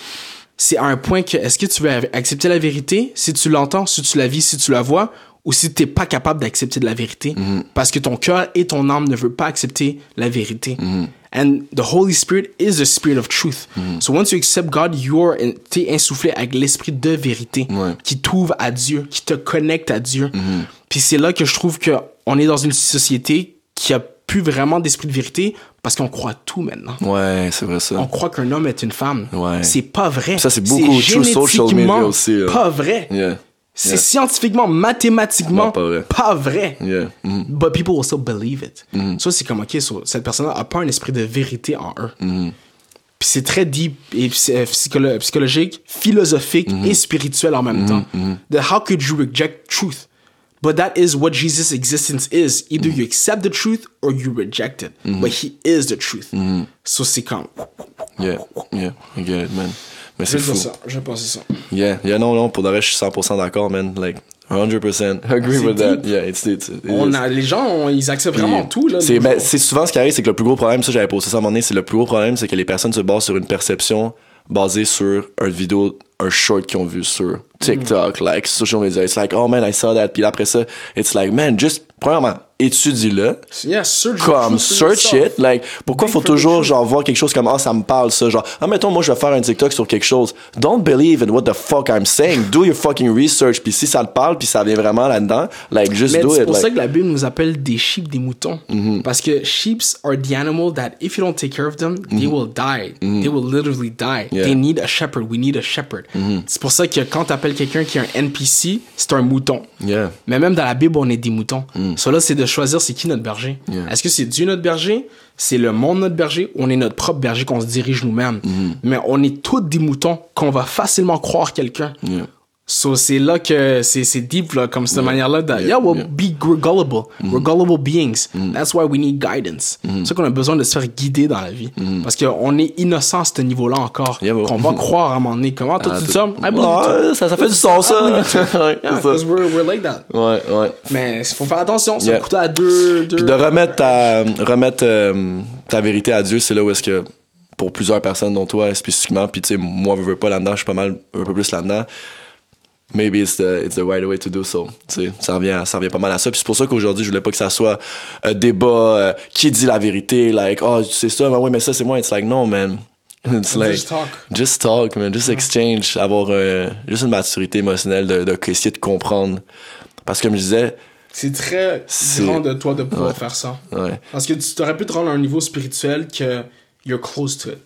c'est à un point que est-ce que tu veux accepter la vérité si tu l'entends, si tu la vis, si tu la vois, ou si t'es pas capable d'accepter de la vérité, parce que ton cœur et ton âme ne veulent pas accepter la vérité. And the Holy Spirit is the spirit of truth. So once you accept God, you're t'es insoufflé avec l'esprit de vérité Ouais. qui t'ouvre à Dieu, qui te connecte à Dieu. Puis c'est là que je trouve que on est dans une société qui a plus vraiment d'esprit de vérité parce qu'on croit tout maintenant. Ouais, c'est vrai On ça. croit qu'un homme est une femme. Ouais. C'est pas vrai. Ça, c'est beaucoup true social media aussi, là. Pas vrai. Yeah. C'est Yeah. scientifiquement, mathématiquement pas vrai. pas vrai. Yeah. Mhm. But people still believe it. Ça, c'est comme, ok, so, cette personne-là a pas un esprit de vérité en eux. Mhm. Puis c'est très deep et euh, psycholo- psychologique, philosophique Mhm. et spirituel en même temps. How could you reject truth? But that is what Jesus' existence is. Either you accept the truth or you reject it. But he is the truth. Mhm. So c'est comme, Yeah. Yeah. I get it, man. Mais c'est fou. ça, je vais penser ça. Yeah. Yeah, non, non, pour le reste, je suis 100% d'accord, man. Like, 100% agree with that. deep. Yeah, it's, it's, it On a, les gens, on- ils acceptent vraiment Puis, tout, là. C'est ben, c'est souvent ce qui arrive, c'est que le plus gros problème, ça j'avais posé ça à un moment donné, c'est le plus gros problème, c'est que les personnes se basent sur une perception basée sur une vidéo, un short qu'ils ont vu sur TikTok, like social media. It's like, oh man, I saw that. Puis après ça, it's like, man, just, premièrement, étudie-le. Yeah, search Comme, search it. Like, pourquoi faut toujours, genre, voir quelque chose comme, ah, ça me parle, ça. Genre, ah, mettons, moi, je vais faire un TikTok sur quelque chose. Don't believe in what the fuck I'm saying. Do your fucking research. Puis si ça te parle, puis ça vient vraiment là-dedans, like, just Mais do c'est it. pour ça Like, Mm-hmm. que la Bible nous appelle des sheep, des moutons. Parce que sheeps are the animal that if you don't take care of them, they will die. They will literally die. Mm-hmm. Yeah. Mm-hmm. They need a shepherd. We need a shepherd. C'est pour ça que quand tu appelles quelqu'un qui est un NPC, c'est un mouton. yeah. Mais même dans la Bible, on est des moutons. So là, c'est de choisir c'est qui notre berger? Yeah. Est-ce que c'est Dieu notre berger? C'est le monde notre berger? On est notre propre berger qu'on se dirige nous-mêmes? Mm-hmm. Mais on est tous des moutons qu'on va facilement croire quelqu'un. Yeah. So, c'est là que c'est, c'est deep, là, comme cette manière-là. that, Yeah, we'll yeah. be gullible. We're gullible beings. That's why we need guidance. C'est ça qu'on a besoin de se faire guider dans la vie. Parce qu'on est innocent à ce niveau-là encore. Yeah, qu'on va croire à un moment donné. Comment toi, Ah, tu too. Ah, ça, ça fait du sens, ça. C'est Yeah, because we're, we're like that. Ouais, ouais. Mais il faut faire attention. Yeah. coûte à deux. deux Puis de remettre ta, remettre euh, ta vérité à Dieu, c'est là où est-ce que, pour plusieurs personnes, dont toi spécifiquement, puis tu sais, moi, je veux pas là-dedans, je suis pas mal, un peu plus là-dedans. Maybe it's the, it's the right way to do so. Ça revient, ça revient pas mal à ça. Puis c'est pour ça qu'aujourd'hui, je voulais pas que ça soit un débat euh, qui dit la vérité, like, oh, c'est ça, mais oui, mais ça, c'est moi. It's like, no, man. It's like, Just talk. just talk, man. Just exchange. Avoir euh, juste une maturité émotionnelle de, de, essayer de comprendre. Parce que comme je disais, C'est très grand de toi de pouvoir Ouais. faire ça. ouais. Parce que tu t'aurais pu te rendre à un niveau spirituel que you're close to it.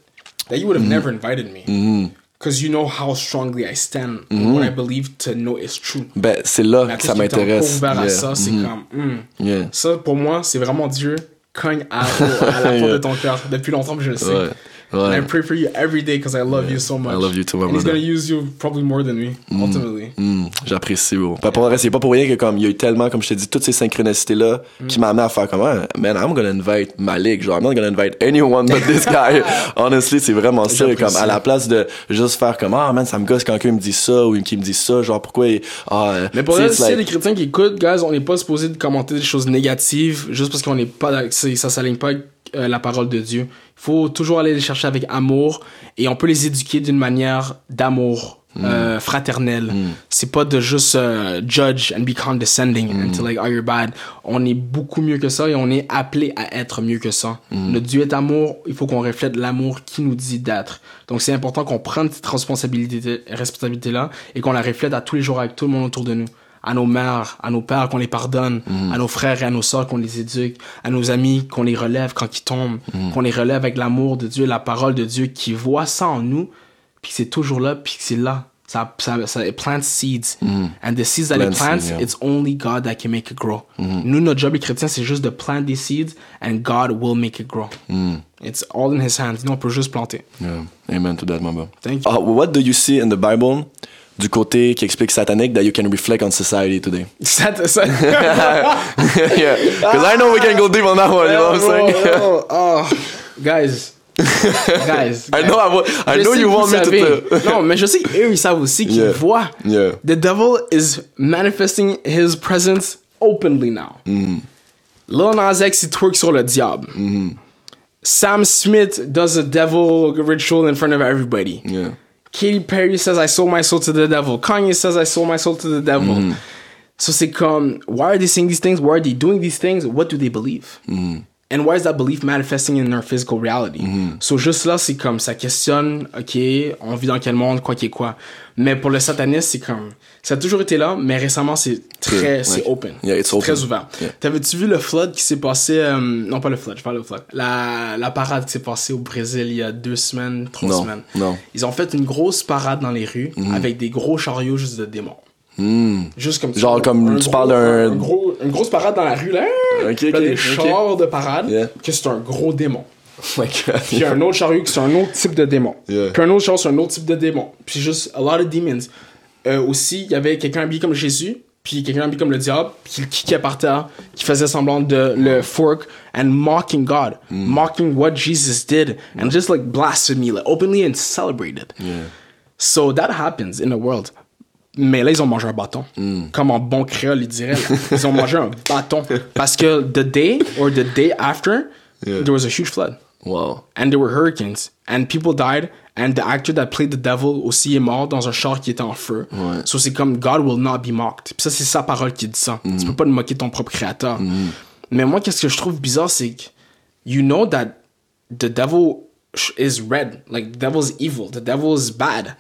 That you would have never invited me. Because you know how strongly I stand on what I believe to know is true. Ben, c'est là que ça m'intéresse. ouvert à Yeah. ça, c'est Mhm. comme, hmm. Yeah. Ça, pour moi, c'est vraiment Dieu cogne à, la porte Yeah. de ton cœur. Depuis longtemps que je le sais. Ouais. And I pray for you every day because I love you so much. I love you too, my And he's gonna use you probably more than me, ultimately. Hmm, J'apprécie, bro. Ben, pour le reste, c'est pas pour rien que comme il y a eu tellement, comme je t'ai dit, toutes ces synchronicités-là qui m'ont amené à faire comme, ah, man, I'm gonna invite Malik. Genre, I'm not gonna invite anyone but this guy. Honestly, c'est vraiment ça. Comme, à la place de juste faire comme, ah, man, ça me gosse quand quelqu'un me dit ça ou qui me dit ça. Genre, pourquoi, il- ah, Mais pour y a like- des chrétiens qui écoutent, guys, on n'est pas supposé de commenter des choses négatives juste parce qu'on n'est pas, ça s'aligne pas avec euh, la parole de Dieu. Il faut toujours aller les chercher avec amour et on peut les éduquer d'une manière d'amour. Mm. euh, fraternel c'est pas de juste euh, judge and be condescending Mm. and to like oh you're bad on est beaucoup mieux que ça et on est appelé à être mieux que ça Mm. notre Dieu est amour il faut qu'on reflète l'amour qui nous dit d'être donc c'est important qu'on prenne cette responsabilité responsabilité là et qu'on la reflète à tous les jours avec tout le monde autour de nous à nos mères, à nos pères qu'on les pardonne, à nos frères et à nos sœurs qu'on les éduque, à nos amis qu'on les relève quand ils tombent, qu'on les relève avec l'amour de Dieu, la parole de Dieu, qui voit ça en nous, puis c'est toujours là, puis c'est là. Ça, ça, ça it plants seeds. And the seeds that it Plant plants, yeah. it's only God that can make it grow. Nous, notre job les chrétiens, c'est juste de plant des seeds and God will make it grow. It's all in his hands. Nous, on peut juste planter. Yeah. Amen to that, my. Thank you. Uh, what do you see in the Bible du côté qui explique satanique that you can reflect on society today? Ça, yeah. Because I know we can go deep on that one, you know what I'm saying? Oh, oh, guys. Guys. I know, I, I know you want me to tell. non, mais je sais qu'eux, ils savent aussi qu'ils Yeah. voient. Yeah. The devil is manifesting his presence openly now. Mm-hmm. Lil Nas X, il twerk sur le diable. Mm-hmm. Sam Smith does a devil ritual in front of everybody. Yeah. Katy Perry says, I sold my soul to the devil. Kanye says, I sold my soul to the devil. Mm-hmm. So c'est comme, why are they saying these things? Why are they doing these things? What do they believe? And why is that belief manifesting in their physical reality? So juste là, c'est comme, ça questionne, ok, on vit dans quel monde, quoi qu'il y ait quoi. Mais pour le satanisme, c'est comme, ça a toujours été là, mais récemment, c'est très, Ouais. c'est open. Yeah, it's open. Très ouvert. Yeah. T'avais-tu vu le flood qui s'est passé, euh, non pas le flood, je parle du flood. La, la parade qui s'est passée au Brésil il y a deux semaines, trois Non, semaines. non. Ils ont fait une grosse parade dans les rues avec des gros chariots juste de démons. Hmm. Juste comme Genre comme tu gros- parles d'un- un gros- Une grosse parade dans la rue, là. Ok, Là, ok, des chars de parade, Yeah. que c'est un gros démon. Oh my god. Puis un autre chariot qui c'est un autre type de démon. Yeah. Puis un autre chariot c'est un autre type de démon. Puis juste a lot of demons. Euh, aussi, il y avait quelqu'un habillé comme Jésus, puis quelqu'un habillé comme le diable, puis qui le kickait par terre, qui faisait semblant de le fork and mocking God, Mm. mocking what Jesus did, and just like blasphemy, like openly and celebrated. Yeah. So that happens in the world. Mais là, ils ont mangé un bâton. Mm. Comme en bon créole, ils diraient. là. Ils ont mangé un bâton. Parce que the day or the day after, Yeah. there was a huge flood. Wow. And there were hurricanes. And people died. And the actor that played the devil aussi est mort dans un char qui était en feu. Ouais. So c'est comme God will not be mocked. Puis ça, c'est sa parole qui dit ça. Tu peux pas te moquer ton propre créateur. Mais moi, qu'est-ce que je trouve bizarre, c'est que you know that the devil is red. Like, the devil is evil. The devil is bad.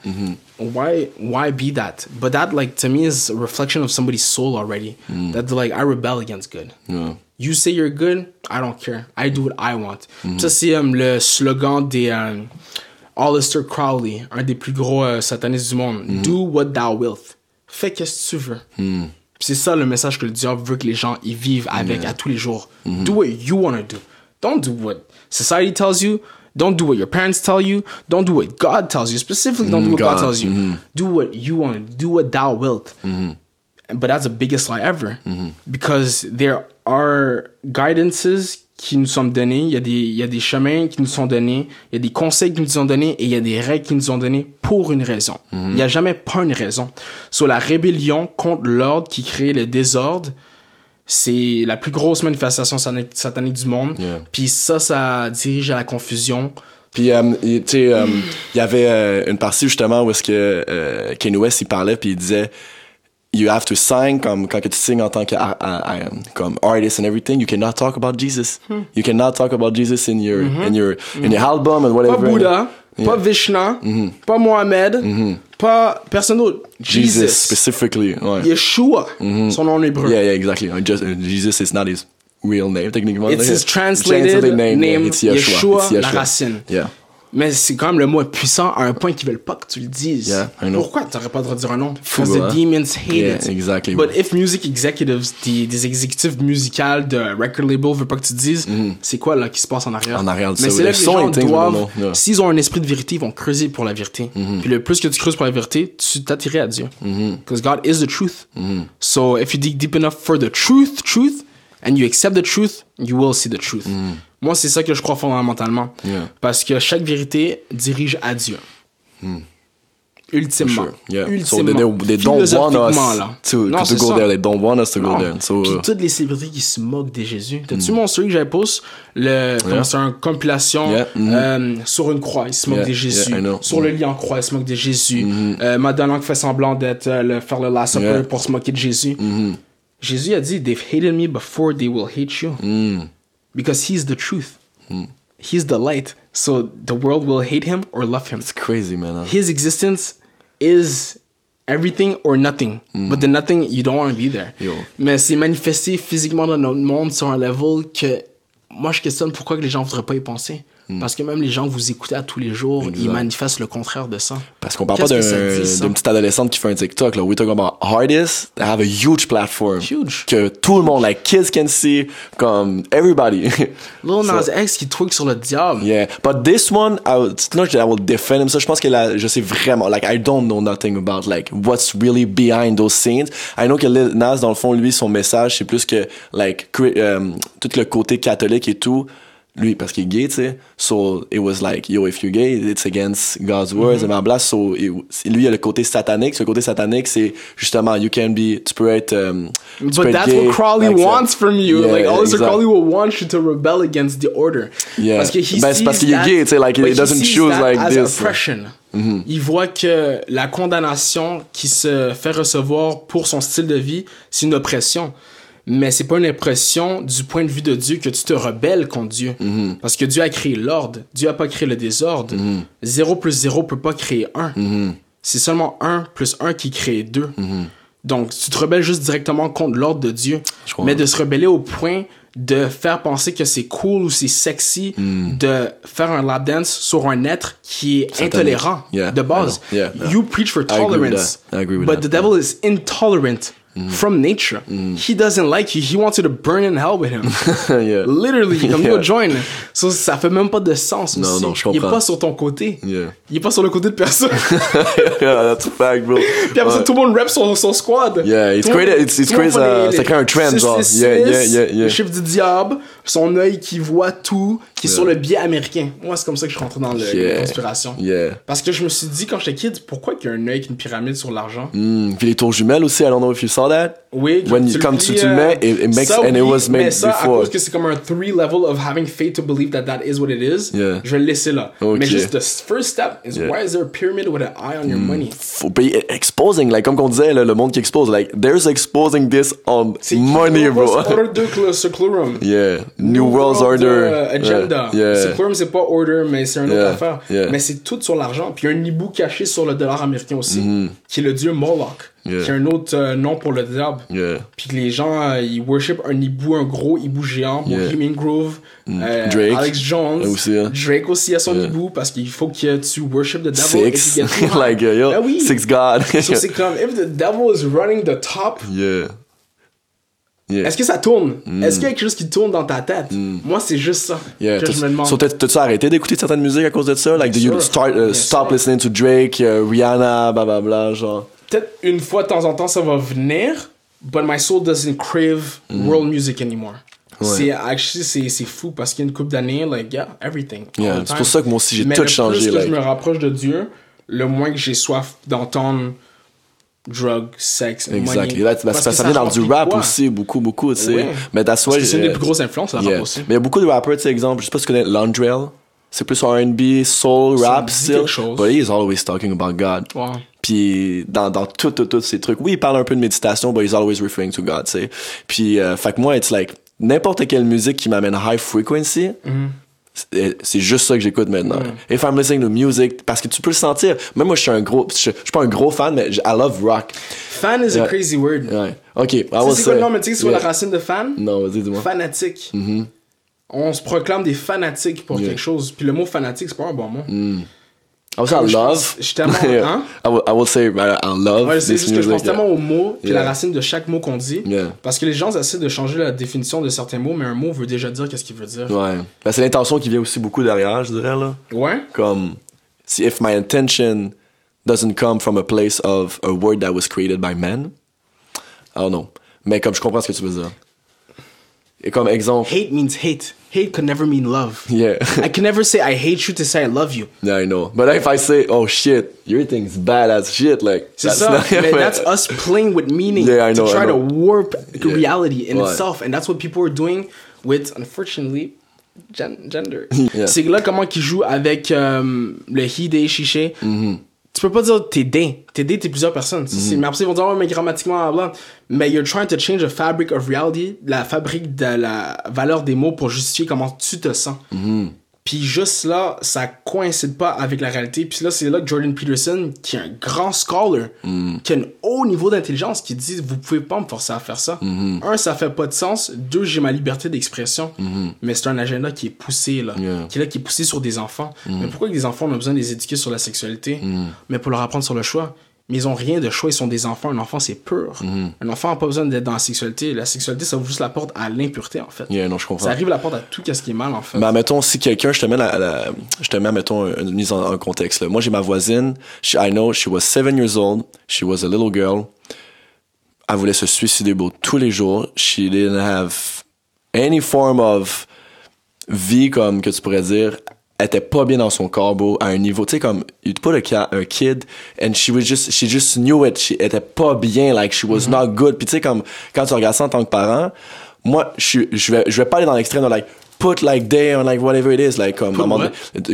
Why, why be that? But that, like, to me is a reflection of somebody's soul already. That, like, I rebel against good. Yeah. You say you're good, I don't care. I do what I want. Ça, c'est euh, le slogan des Aleister Crowley, un des plus gros euh, satanistes du monde. Do what thou wilt. Fais qu'est-ce que tu veux. Puis C'est ça le message que le diable veut que les gens y vivent avec à tous les jours. Do what you want to do. Don't do what society tells you. Don't do what your parents tell you. Don't do what God tells you. Specifically, don't do what God, God. tells you. Do what you want to do. what thou wilt. But that's the biggest lie ever. Because there are guidances qui nous sont donnés, il y, a des, il y a des chemins qui nous sont donnés, il y a des conseils qui nous sont donnés et il y a des règles qui nous sont données pour une raison. Il n'y a jamais pas une raison. Sur la rébellion contre l'ordre qui crée le désordre, c'est la plus grosse manifestation satanique du monde. Yeah. Puis ça, ça dirige à la confusion. Puis, euh, tu sais, euh, il y avait euh, une partie justement où est-ce que euh, Kanye West, il parlait, puis il disait You have to sign, comme quand que tu signes en tant que ar- ar- comme artist and everything, you cannot talk about Jesus. You cannot talk about Jesus in your, in your, in your album and Pas whatever. Bouddha, pas Yeah. Vishna, pas Mohamed, pas personne d'autre. Jesus, Jesus. specifically. Ouais. Yeshua, son nom hébreu. Yeah, yeah, exactly. Uh, Just, uh, Jesus is not his real name, techniquement. It's his translated yeah, name, it's Yeshua. Yeshua, It's la racine. Yeah. Mais c'est quand même le mot est puissant à un point qu'ils veulent pas que tu le dises. Yeah. Pourquoi tu n'aurais pas le droit de dire un nom? Because the hein? demons hate Yeah, it. exactly. But if music executives, des, des exécutifs musicaux de record label veulent pas que tu dises, c'est quoi là qui se passe en arrière? Mm-hmm. En arrière de Mais c'est là que les gens doivent, yeah. s'ils ont un esprit de vérité, ils vont creuser pour la vérité. Mm-hmm. Puis le plus que tu creuses pour la vérité, tu t'attirais à Dieu. Because God is the truth. Mm-hmm. So if you dig deep enough for the truth, truth, and you accept the truth, you will see the truth. Moi, c'est ça que je crois fondamentalement. Yeah. Parce que chaque vérité dirige à Dieu. Ultimement. Sure. Yeah. So Ultimement. they, they, they don't want us là. to, Non, to go ça. there. They don't want us to go Non. there. So, Puis uh, toutes les célébrités qui se moquent de Jésus. T'as-tu mon story que j'avais post? Le, comment c'est une compilation Yeah. Mhm. euh, sur une croix, il se moque Yeah. de Jésus. Yeah. Sur le lit en croix, il se moque de Jésus. Euh, Madonna qui fait semblant d'être euh, le, faire le last supper Yeah. Pour se moquer de Jésus. Jésus a dit, they've hated me before they will hate you. Mm. Because he's the truth. He's the light. So the world will hate him or love him. it's crazy, man. huh? His existence is everything or nothing. But the nothing, you don't want to be there. Yo. Mais c'est manifesté physiquement dans notre monde sur un level que moi je questionne pourquoi que les gens voudraient pas y penser. Parce que même les gens que vous écoutez à tous les jours, ils manifestent le contraire de ça. Parce qu'on parle pas d'un- d'une petite adolescente qui fait un TikTok. Là. We're talking about artists that have a huge platform. Huge. Que tout le monde, like kids can see, comme everybody. Lil Nas X qui twerk sur le diable. yeah. But this one, I que I will defend him. Ça, je pense que là, je sais vraiment, like, I don't know nothing about, like, what's really behind those scenes. I know que Lil Nas, dans le fond, lui, son message, c'est plus que, like, euh, tout le côté catholique et tout, lui, parce qu'il est gay, tu sais. So, it was like, yo, if you're gay, it's against God's words, Mm-hmm. et blablabla. So, it- lui, il a le côté satanique. Ce côté satanique, c'est justement, you can be, tu peux être, euh, tu peux But être that's gay, what Crowley like wants from you. Yeah, like Officer exact. Crowley will want you to rebel against the order. Yeah. Parce que he Ben, c'est parce qu'il est gay, tu sais, like, he doesn't choose like as this. oppression. Il voit que la condamnation qui se fait recevoir pour son style de vie, c'est une oppression. Mais c'est pas une oppression du point de vue de Dieu que tu te rebelles contre Dieu. Parce que Dieu a créé l'ordre. Dieu a pas créé le désordre. 0 plus 0 peut pas créer 1. C'est seulement 1 plus 1 qui crée 2. Donc, tu te rebelles juste directement contre l'ordre de Dieu. Mais de se rebeller au point de faire penser que c'est cool ou c'est sexy Hmm. de faire un lap dance sur un être qui est Satanique. intolérant Yeah, de base. Yeah, yeah. You preach for I agree with tolerance. that. I agree with but that. the devil is intolerant from nature. He doesn't like you. He wants you to burn in hell with him. yeah. Literally, comme Yeah. yo, join. So, ça fait même pas de sens Non, aussi. non, je Il est comprends. pas sur ton côté. Yeah. Il est pas sur le côté de personne. yeah, that's a fact, bro. Puis après ça, tout le monde rap son, son squad. Yeah, it's Tout great- it's- it's great, les- ça crée un trend, genre. Yeah, yeah, yeah, yeah. Le chiffre du diable, son œil qui voit tout, qui est sur le biais américain. Moi, c'est comme ça que je suis rentré dans le, Yeah. la conspiration. Yeah. Parce que je me suis dit, quand j'étais kid, pourquoi qu'il y a un œil avec une pyramide sur l'argent? Mm, puis les tours jumelles aussi, I don't know if you saw that. Oui, When you- le comme tu- tu le euh, mets, it- it makes- ça, and it oui, was made mais ça, before. à cause que c'est comme un three level of having faith to believe that that is what it is, je vais le laisser là. Ok. Mais juste, the first step is why is there a pyramid with an eye on your money? Faut payer exposing, like comme qu'on disait, là, le monde qui expose, like there's exposing this on C'est money, bro. Order de Cl- Seclorum. yeah, New, World Order, agenda. Yeah, yeah. Seclorum, c'est pas order, mais c'est une autre Yeah, affaire. yeah. Mais c'est tout sur l'argent. Puis il y a un hibou caché sur le dollar américain aussi, qui est le dieu Moloch, qui est un autre euh, nom pour le diable. Puis les gens, euh, ils worship un hibou, un gros hibou géant. Mm. Bohemian Grove, euh, Drake. Alex Jones, Aussi, hein. Drake aussi a son hibou parce qu'il faut que tu worship the devil. Six, like uh, yo, Ben oui. six God. So c'est comme, if the devil is running the top, yeah. Est-ce que ça tourne? Est-ce qu'il y a quelque chose qui tourne dans ta tête? Moi, c'est juste ça Yeah, que je me demande. So, t'as- t'as-tu arrêté d'écouter certaines musiques à cause de ça? Like, do you start, uh, stop sûr. listening to Drake, uh, Rihanna, blablabla, genre? Peut-être une fois de temps en temps, ça va venir, but my soul doesn't crave world music anymore. Mm. Ouais. C'est actually c'est fou parce qu'il y a une couple d'années, like yeah, everything. Yeah, c'est pour ça que moi aussi, j'ai Mais tout le changé, Plus que like. je me rapproche de Dieu, le moins que j'ai soif d'entendre drug, sexe, Exactly. money. Là, Parce c'est parce que ça vient dans du rap quoi? aussi, beaucoup, beaucoup, tu sais. Ouais. Mais that's why. C'est une des plus grosses influences, le rap Yeah. aussi. Mais il y a beaucoup de rappers, tu sais, exemple, je sais pas si tu connais Londrell. C'est plus R&B, soul, Ça rap, chose. But he is always talking about God. Wow. Puis dans, dans tout, tout, tout ces trucs. Oui, il parle un peu de méditation, but he's always referring to God, tu sais. Puis, euh, fait que moi, it's like, n'importe quelle musique qui m'amène high frequency, c'est- c'est juste ça que j'écoute maintenant. If I'm listening to music, parce que tu peux le sentir. Même moi, je suis un gros, je, je suis pas un gros fan, mais I love rock. Fan is a Yeah. crazy word. Ouais. Ok, I Tu will c'est quoi le nom, mais tu sais c'est Yeah. la racine de fan? Non, vas-y, dis-moi. Fanatique. Mm-hmm. On se proclame des fanatiques pour Yeah. quelque chose. Puis le mot fanatique, c'est pas un bon mot. I will say I Je love. pense- je suis tellement- Yeah. hein? I, will, I will say uh, I love Ouais, c'est this juste que je pense tellement au mot, puis Yeah. la racine de chaque mot qu'on dit. Yeah. Parce que les gens essaient de changer la définition de certains mots, mais un mot veut déjà dire qu'est-ce qu'il veut dire. Ouais. Ben, c'est l'intention qui vient aussi beaucoup derrière, je dirais, là. Ouais? Comme, si if my intention doesn't come from a place of a word that was created by men, I don't know. Mais comme je comprends ce que tu veux dire. Et comme exemple, Hate means hate. Hate could never mean love. yeah. I can never say I hate you to say I love you. yeah, I know. But if I say, oh shit, your thing's bad as shit, like, that's ça, not- mais that's us playing with meaning Yeah, I know, to try I to warp Yeah. reality in itself, and that's what people are doing with, unfortunately, gen- gender. Yeah. C'est là comment qu'ils jouent avec euh, le he, they, she, she. Mm-hmm. Tu peux pas dire t'es des, t'es plusieurs personnes. C'est- Mais après ils vont dire ouais, mais grammatiquement bla. Mais you're trying to change the fabric of reality, la fabrique de la valeur des mots pour justifier comment tu te sens. Mm-hmm. Puis juste là, ça coïncide pas avec la réalité. Puis là, c'est là que Jordan Peterson, qui est un grand scholar, Mm. qui a un haut niveau d'intelligence, qui dit Vous pouvez pas me forcer à faire ça. Mm-hmm. Un, ça fait pas de sens. Deux, j'ai ma liberté d'expression. Mais c'est un agenda qui est poussé, là. Yeah. Qui est là, qui est poussé sur des enfants. Mais pourquoi les enfants, on a besoin de les éduquer sur la sexualité? Mais pour leur apprendre sur le choix. Mais ils ont rien de choix, ils sont des enfants. Un enfant, c'est pur. Un enfant n'a pas besoin d'être dans la sexualité. La sexualité, ça ouvre juste la porte à l'impureté, en fait. Yeah, non, je comprends. Ça arrive la porte à tout ce qui est mal, en fait. Mais admettons, si quelqu'un, je te mets, la, la- je te mets, mettons, une mise en, en contexte. Là. Moi, j'ai ma voisine. She, I know, she was seven years old. She was a little girl. Elle voulait se suicider, bro, tous les jours. She didn't have any form of vie, comme que tu pourrais dire, était pas bien dans son corps, bro, à un niveau, tu sais, comme, you put a, kid, and she was just, she just knew it, she était pas bien, like, she was not good. Puis tu sais, comme, quand tu regardes ça en tant que parent, moi, je je vais, je vais pas aller dans l'extrême de, like, put, like, they, or, like, whatever it is, like, comme,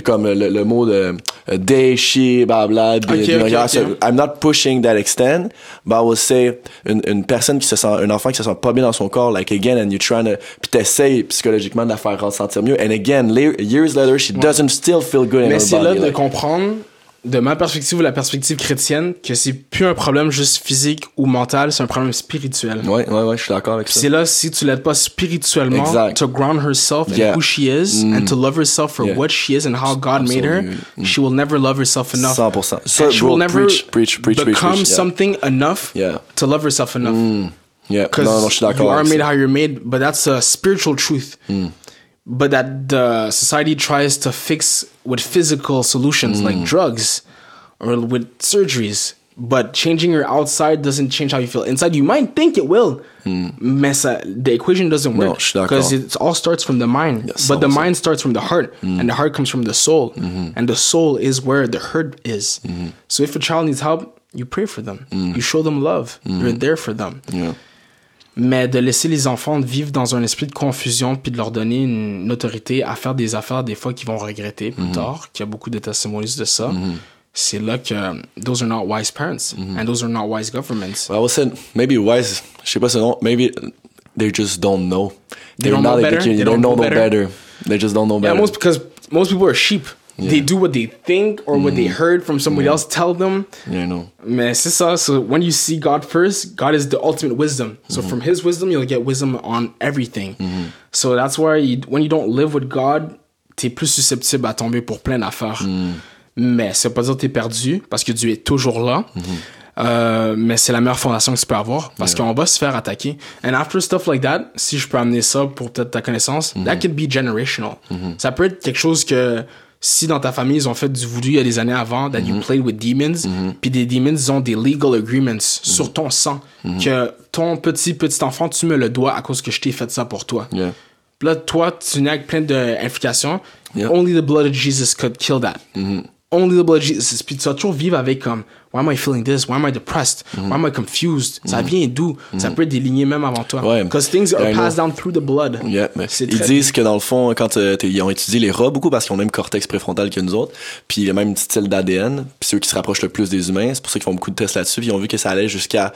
comme le, le mot de euh, they, she, blah, blah, be- Ok, be- ok, regarde, ok. ça- I'm not pushing that extent, but I will say une, une personne qui se sent, un enfant qui se sent pas bien dans son corps, like again, and you're trying to, puis t'essayes psychologiquement de la faire ressentir mieux, and again, years later, she doesn't still feel good in Mais c'est là de like- comprendre, de ma perspective ou la perspective chrétienne, que c'est plus un problème juste physique ou mental, c'est un problème spirituel. Ouais, ouais, ouais, je suis d'accord avec ça. C'est là, si tu l'aides pas spirituellement, Exact. to ground herself Yeah. and who she is, and to love herself for Yeah. what she is and how God made her, Absolutely. Mm. she will never love herself enough. 100%. Ça, And she bro, will never preach, preach, preach, become preach, yeah. something enough Yeah. to love herself enough. Yeah, Because non, non, je suis d'accord you are made ça. How you're made, but that's a spiritual truth. But that the society tries to fix with physical solutions Hmm. like drugs or with surgeries. But changing your outside doesn't change how you feel inside. You might think it will, mais ça, the equation doesn't. Work je suis d'accord. because it all starts from the mind. Yes, but the 100%. mind starts from the heart, Hmm. and the heart comes from the soul, Mm-hmm. and the soul is where the hurt is. Mm-hmm. So if a child needs help, you pray for them, you show them love, you're there for them. Mm. Yeah. Mais de laisser les enfants vivre dans un esprit de confusion puis de leur donner une autorité à faire des affaires des fois qu'ils vont regretter plus tard, qu'il y a beaucoup de testimonies de ça, c'est là que those are not wise parents and those are not wise governments. I would say maybe wise, je sais pas ce nom, maybe they just don't know. They They're don't know not better? They They don't don't know know better? better. They just don't know Yeah, better. most because most people are sheep. They do what they think or what they heard from somebody else tell them. Yeah, I know. Mais c'est ça. So when you see God first, God is the ultimate wisdom. So from His wisdom, you'll get wisdom on everything. So that's why you, when you don't live with God, t'es plus susceptible à tomber pour plein d'affaires. Mais ça veut pas dire que t'es perdu parce que Dieu est toujours là. Euh, mais c'est la meilleure fondation que tu peux avoir parce qu'on va se faire attaquer. And after stuff like that, si je peux amener ça pour peut-être ta connaissance, that could be generational. Ça peut être quelque chose que si dans ta famille ils ont fait du voodoo il y a des années avant, that you played with demons, puis des demons ont des legal agreements sur ton sang que ton petit petit enfant tu me le dois à cause que je t'ai fait ça pour toi. Yeah. Puis là, toi, tu nais avec plein d'implications. Yeah. Only the blood of Jesus could kill that. Only the blood of Jesus. Puis tu vas toujours vivre avec comme, why am I feeling this? Why am I depressed? Why am I confused? Ça vient d'où? Ça peut être des lignées même avant toi. Ouais. Because things are passed down through the blood. Yeah, ils disent que dans le fond, quand euh, ils ont étudié les rats beaucoup parce qu'ils ont le même cortex préfrontal que nous autres, puis il y a même une petite style d'ADN, puis ceux qui se rapprochent le plus des humains, c'est pour ça qu'ils font beaucoup de tests là-dessus, ils ont vu que ça allait jusqu'à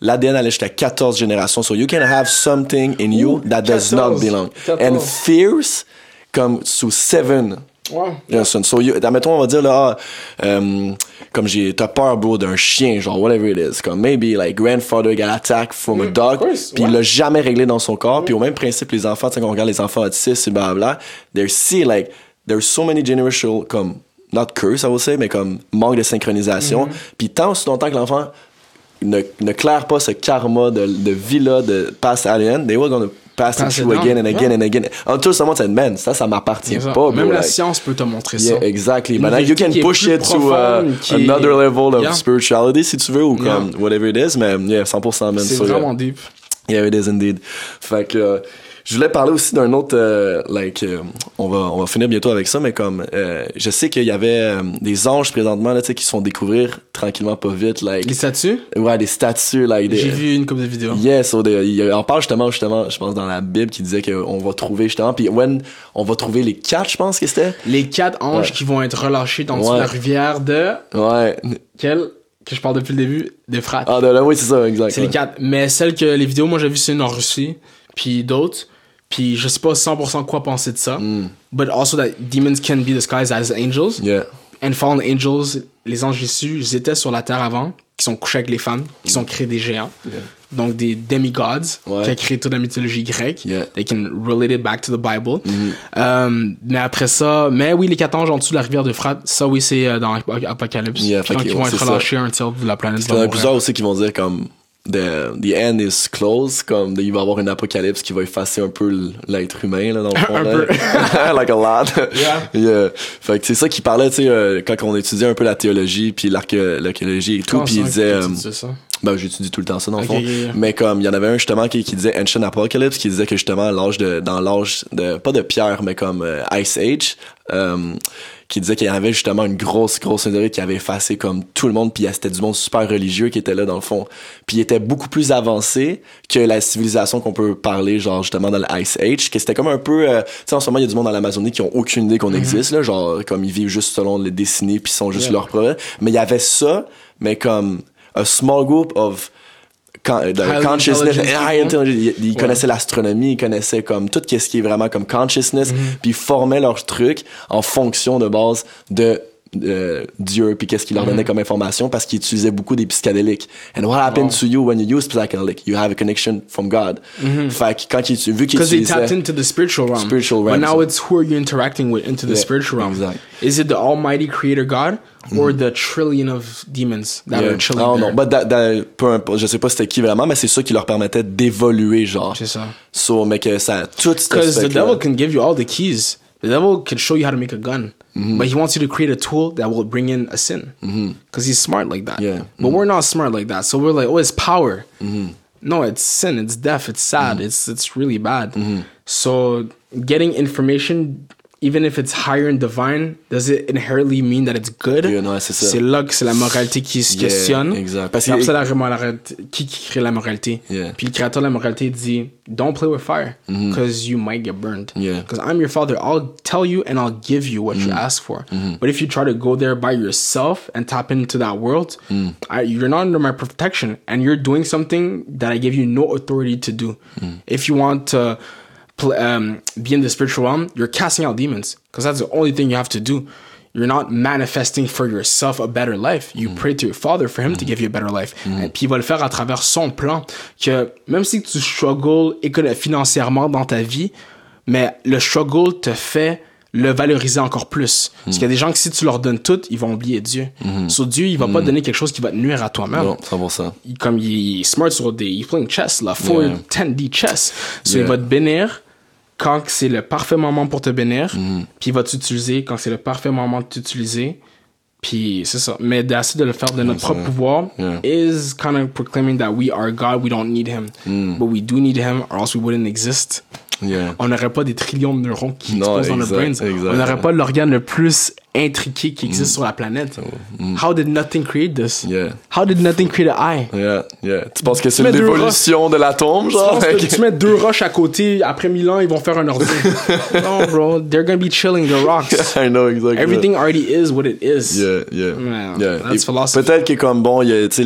l'ADN allait jusqu'à 14 générations. So you can have something in you Ouh, that does 14. not belong. 14. And fears comme sous seven Ouais. Johnson. So, you, admettons, on va dire, là, euh, comme j'ai, t'as peur, bro, d'un chien, genre, whatever it is. Comme, maybe, like, grandfather got attacked from a dog, puis il l'a jamais réglé dans son corps. Puis au même principe, les enfants, tu sais, quand on regarde les enfants autistes et blablabla, they're see, like, there's so many generational, comme, not curse, I would say, mais comme, manque de synchronisation. Puis tant aussi longtemps que l'enfant ne, ne claire pas ce karma de, de vie-là, de pass alien, they were gonna pass it Pass it through again and again yeah. and again. Until someone said, man, ça, ça m'appartient pas, bro. Même la like- science peut te montrer Yeah, ça. exactly. But now you can push it to uh, est- another level of Yeah. spirituality, si tu veux, ou comme whatever it is, mais yeah, 100%, man. C'est So, vraiment deep. Yeah, it is indeed. Fait que je voulais parler aussi d'un autre, euh, like, euh, on va on va finir bientôt avec ça, mais comme euh, je sais qu'il y avait euh, des anges présentement là, tu sais, qui se font découvrir tranquillement pas vite, like, Les statues, ouais, des statues, like, des, j'ai vu une couple de vidéos. Yes, il en parle justement, justement, je pense dans la Bible qui disait qu'on va trouver justement, puis when on va trouver les quatre, je pense que c'était? Les quatre anges Ouais. qui vont être relâchés dans Ouais. la rivière de... Ouais. Quelle Que je parle depuis le début, des frères. Ah, de là, oui, c'est ça, exact. C'est les quatre. Mais celles que les vidéos, moi j'ai vu c'est une en Russie, puis d'autres. Puis je sais pas 100% quoi penser de ça. But also that demons can be disguised as angels. Mm. Yeah. And fallen angels, les anges issus, ils étaient sur la terre avant, qui sont couchés avec les femmes, qui sont créés des géants. Donc des demigods, Ouais. qui a créé toute la mythologie grecque. Yeah. They can relate it back to the Bible. Euh, mais après ça, mais oui, les quatre anges en dessous de la rivière d'Euphrate, ça oui, c'est euh, dans Ap- Apocalypse. Yeah, ils vont être relâchés until la planète Il y en a plusieurs aussi qui vont dire comme the, the end is close, comme il va y avoir une apocalypse qui va effacer un peu l'être humain, là, dans le fond. Un peu. like a lot. Yeah. Yeah. Fait que c'est ça qui parlait, tu sais, euh, quand on étudiait un peu la théologie, puis l'arché- l'archéologie et tout, Comment puis il disait, euh? Ben, j'étudie tout le temps ça, dans le fond. yeah, yeah. Mais comme, il y en avait un, justement, qui, qui disait Ancient Apocalypse, qui disait que, justement, l'âge de, dans l'âge de, pas de pierre, mais comme euh, Ice Age, qui disait qu'il y avait justement une grosse, grosse météorite qui avait effacé comme tout le monde, puis c'était du monde super religieux qui était là, dans le fond. Puis il était beaucoup plus avancé que la civilisation qu'on peut parler, genre, justement, dans l'Ice Age, que c'était comme un peu, euh, tu sais, en ce moment, il y a du monde dans l'Amazonie qui ont aucune idée qu'on existe, là, genre, comme ils vivent juste selon les décennies, puis ils sont juste Yeah. leurs problèmes. Mais il y avait ça, mais comme a small group of de Highly consciousness, intelligence. Ils, ils connaissaient l'astronomie, ils connaissaient comme tout ce qui est vraiment comme consciousness, puis ils formaient leurs trucs en fonction de base de euh, Dieu puis qu'est-ce qu'il leur donnait comme information parce qu'ils utilisaient beaucoup des psychédéliques. And what happened to you when you use psychedelic? You have a connection from God. Fait que quand ils, vu qu'ils Because they utilisaient tapped into the spiritual realm. Spiritual But realm, now so- it's who are you interacting with into the Yeah, spiritual realm? exact. Is it the Almighty Creator God or the trillion of demons that Yeah. are chilling Non, there? non, but that- that- peu importe, je sais pas c'était qui vraiment, mais c'est ça qui leur permettait d'évoluer, genre. C'est ça. So, mais que ça, tout cet Because the devil can give you all the keys. The devil can show you how to make a gun, Mm-hmm. but he wants you to create a tool that will bring in a sin. Because he's smart like that. Yeah. But we're not smart like that. So we're like, oh, it's power. Mm-hmm. No, it's sin. It's death. It's sad. It's it's really bad. So getting information, even if it's higher and divine, does it inherently mean that it's good? Yeah, non, c'est ça. C'est là que c'est la moralité qui se Yeah, questionne. exact. Parce que que- ça, qui, crée la moralité? Yeah. Puis le créateur de la moralité dit, don't play with fire, because you might get burned. Mm-hmm. Yeah. Because I'm your father, I'll tell you and I'll give you what you Mm-hmm. ask for. But if you try to go there by yourself and tap into that world, Mm. I, you're not under my protection, and you're doing something that I give you no authority to do. Mm. If you want to um, be in the spiritual realm, you're casting out demons, because that's the only thing you have to do. You're not manifesting for yourself a better life. You Mm. pray to your father for him to give you a better life. Et puis il va le faire à travers son plan. Que même si tu struggles financièrement dans ta vie, mais le struggle te fait le valoriser encore plus. Parce qu'il y a des gens que si tu leur donnes tout, ils vont oublier Dieu. So Dieu, il va pas donner quelque chose qui va te nuire à toi-même. Non, 100%. Il- comme il est smart sur des. Il playing chess, là. 4 Yeah. 10D chess. So, Yeah. il va te bénir quand c'est le parfait moment pour te bénir. Mm-hmm. Puis il va t'utiliser quand c'est le parfait moment de t'utiliser. Puis c'est ça. Mais d'essayer de le faire de notre propre pouvoir Yeah. is kind of proclaiming that we are God, we don't need him. Mm. But we do need him, or else we wouldn't exist. Yeah. On n'aurait pas des trillions de neurones qui explosent dans exact, brains. exact. On n'aurait pas l'organe le plus intriqué qui existe sur la planète. How did nothing create this? Mm. Yeah. How did nothing create an eye? Yeah, yeah. Tu penses que c'est l'évolution de l'atome, genre? que avec- tu mets deux roches à côté, après mille ans, ils vont faire un ordi. non, bro, they're gonna be chilling the rocks. I know, exactly. Everything already is what it is. Yeah, yeah. Yeah, yeah. that's philosophy. Peut-être que comme bon, il y a, tu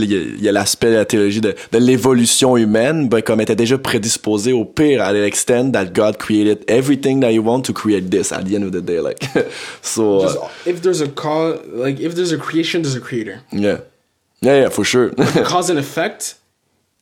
a- l'aspect de la théologie de, de l'évolution humaine, ben comme elle était déjà prédisposée au pire à l'extent that God created everything that you want to create this at the end of the day, like. so, Just, uh, if there's a cause, like if there's a creation, there's a creator. yeah. Yeah, yeah, for sure. cause and effect.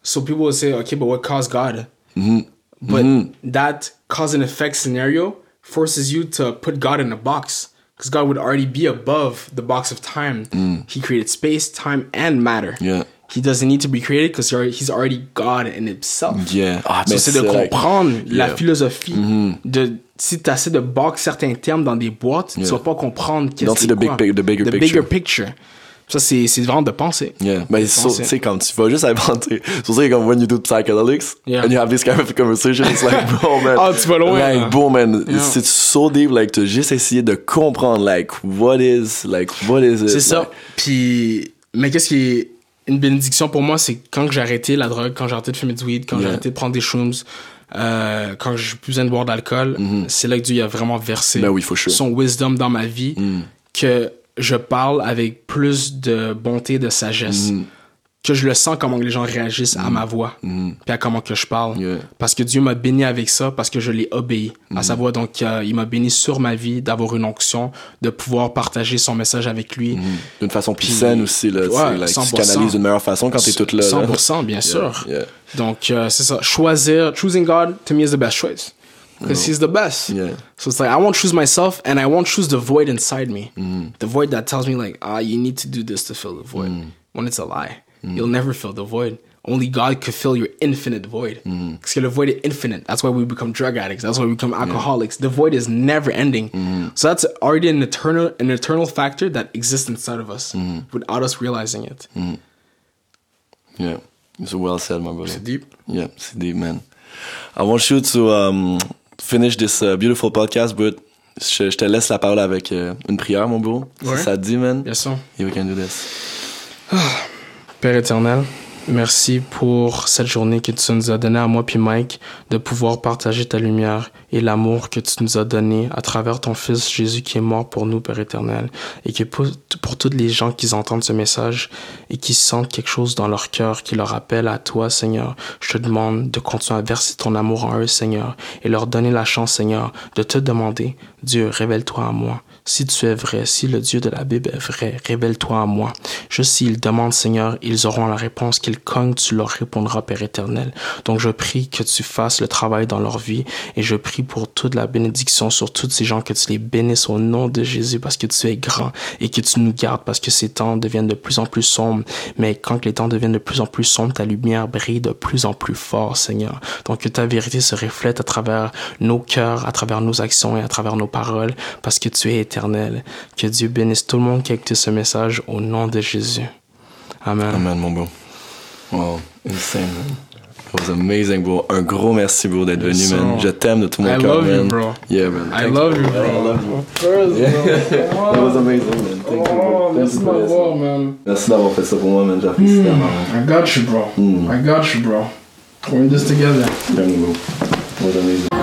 So people will say, okay, but what caused God? Mm-hmm. But that cause and effect scenario forces you to put God in a box because God would already be above the box of time. He created space, time, and matter. Mm. Yeah. He doesn't need to be created because he's already God in himself. Yeah. Ah, So c'est de c'est like- comprendre la Yeah. Philosophie de si tu essaies de box certains termes dans des boîtes, tu Yeah. vas pas comprendre qu'est-ce que c'est the big the bigger the picture? bigger picture. Ça c'est vraiment de penser. Yeah, mais so, tu sais, quand tu vas juste inventer, c'est pour ça que comme when you do psychedelics, Yeah. and you have this kind of conversation, it's like, bro, man. Ah, tu vas loin, Like, là. bro, man, Yeah. c'est so deep, like, to juste essayer de comprendre, like, what is, like, what is it? C'est ça. like- Puis, mais qu'est-ce qui est une bénédiction pour moi, c'est quand j'ai arrêté la drogue, quand j'ai arrêté de fumer du weed, quand j'ai arrêté de prendre des shrooms, euh, quand j'ai plus besoin de boire d'alcool, c'est là que Dieu a vraiment versé Mm-hmm. Ben oui, for sure. Mm. son wisdom dans ma vie, que je parle avec plus de bonté, de sagesse. Mm-hmm. Que je le sens comment les gens réagissent à ma voix, puis à comment que je parle. Yeah. Parce que Dieu m'a béni avec ça, parce que je l'ai obéi à sa voix. Donc, euh, il m'a béni sur ma vie d'avoir une onction, de pouvoir partager son message avec lui. D'une façon plus saine aussi, là, tu Ouais, like, tu 100%. canalises d'une meilleure façon quand t'es toute là. là. 100%, bien sûr. yeah. Donc, euh, c'est ça. Choisir, choosing God, to me, is the best choice. Because he's the best. Yeah. So it's like, I won't choose myself and I won't choose the void inside me. Mm-hmm. The void that tells me, like, ah, you need to do this to fill the void. Mm. When it's a lie. Mm-hmm. You'll never fill the void. Only God could fill your infinite void. Because the void is infinite. That's why we become drug addicts. That's why we become alcoholics. The void is never ending. Mm-hmm. So that's already an eternal, an eternal factor that exists inside of us Mm-hmm. without us realizing it. Yeah. It's well said, my brother. C'est deep. Yeah, c'est deep, man. I want you to um, finish this uh, beautiful podcast, but je, je te laisse la parole avec euh, une prière, mon bro. Ouais. Si ça te dit, man. Yes, sir. Yeah, we can do this. Père éternel, merci pour cette journée que tu nous as donnée à moi puis Mike de pouvoir partager ta lumière et l'amour que tu nous as donné à travers ton Fils Jésus qui est mort pour nous, Père éternel. Et que pour, pour tous les gens qui entendent ce message et qui sentent quelque chose dans leur cœur qui leur appelle à toi, Seigneur, je te demande de continuer à verser ton amour en eux, Seigneur, et leur donner la chance, Seigneur, de te demander, Dieu, révèle-toi à moi. Si tu es vrai, si le Dieu de la Bible est vrai, révèle-toi à moi. Juste s'ils demandent, Seigneur, ils auront la réponse qu'ils cognent, tu leur répondras, Père éternel. Donc je prie que tu fasses le travail dans leur vie et je prie pour toute la bénédiction sur tous ces gens, que tu les bénisses au nom de Jésus parce que tu es grand et que tu nous gardes parce que ces temps deviennent de plus en plus sombres. Mais quand les temps deviennent de plus en plus sombres, ta lumière brille de plus en plus fort, Seigneur. Donc que ta vérité se reflète à travers nos cœurs, à travers nos actions et à travers nos paroles parce que tu es éternel. Que Dieu bénisse tout le monde qui a écouté ce message au nom de Jésus. Amen. Amen, mon bro. Wow, insane, man. It was amazing, bro. Un gros merci, bro, d'être venu, man. Je t'aime de tout mon I cœur, love you, man. bro. Yeah, man. I love you, man. bro. I love you. Of course, It bro. was amazing, man. Thank you, bro. Oh, Thank merci man. man. Merci d'avoir fait ça pour moi, man. J'apprécie tellement, man. I got you, bro. Mm. I got you, bro. We're in this together. Yeah, mon bro. It was amazing.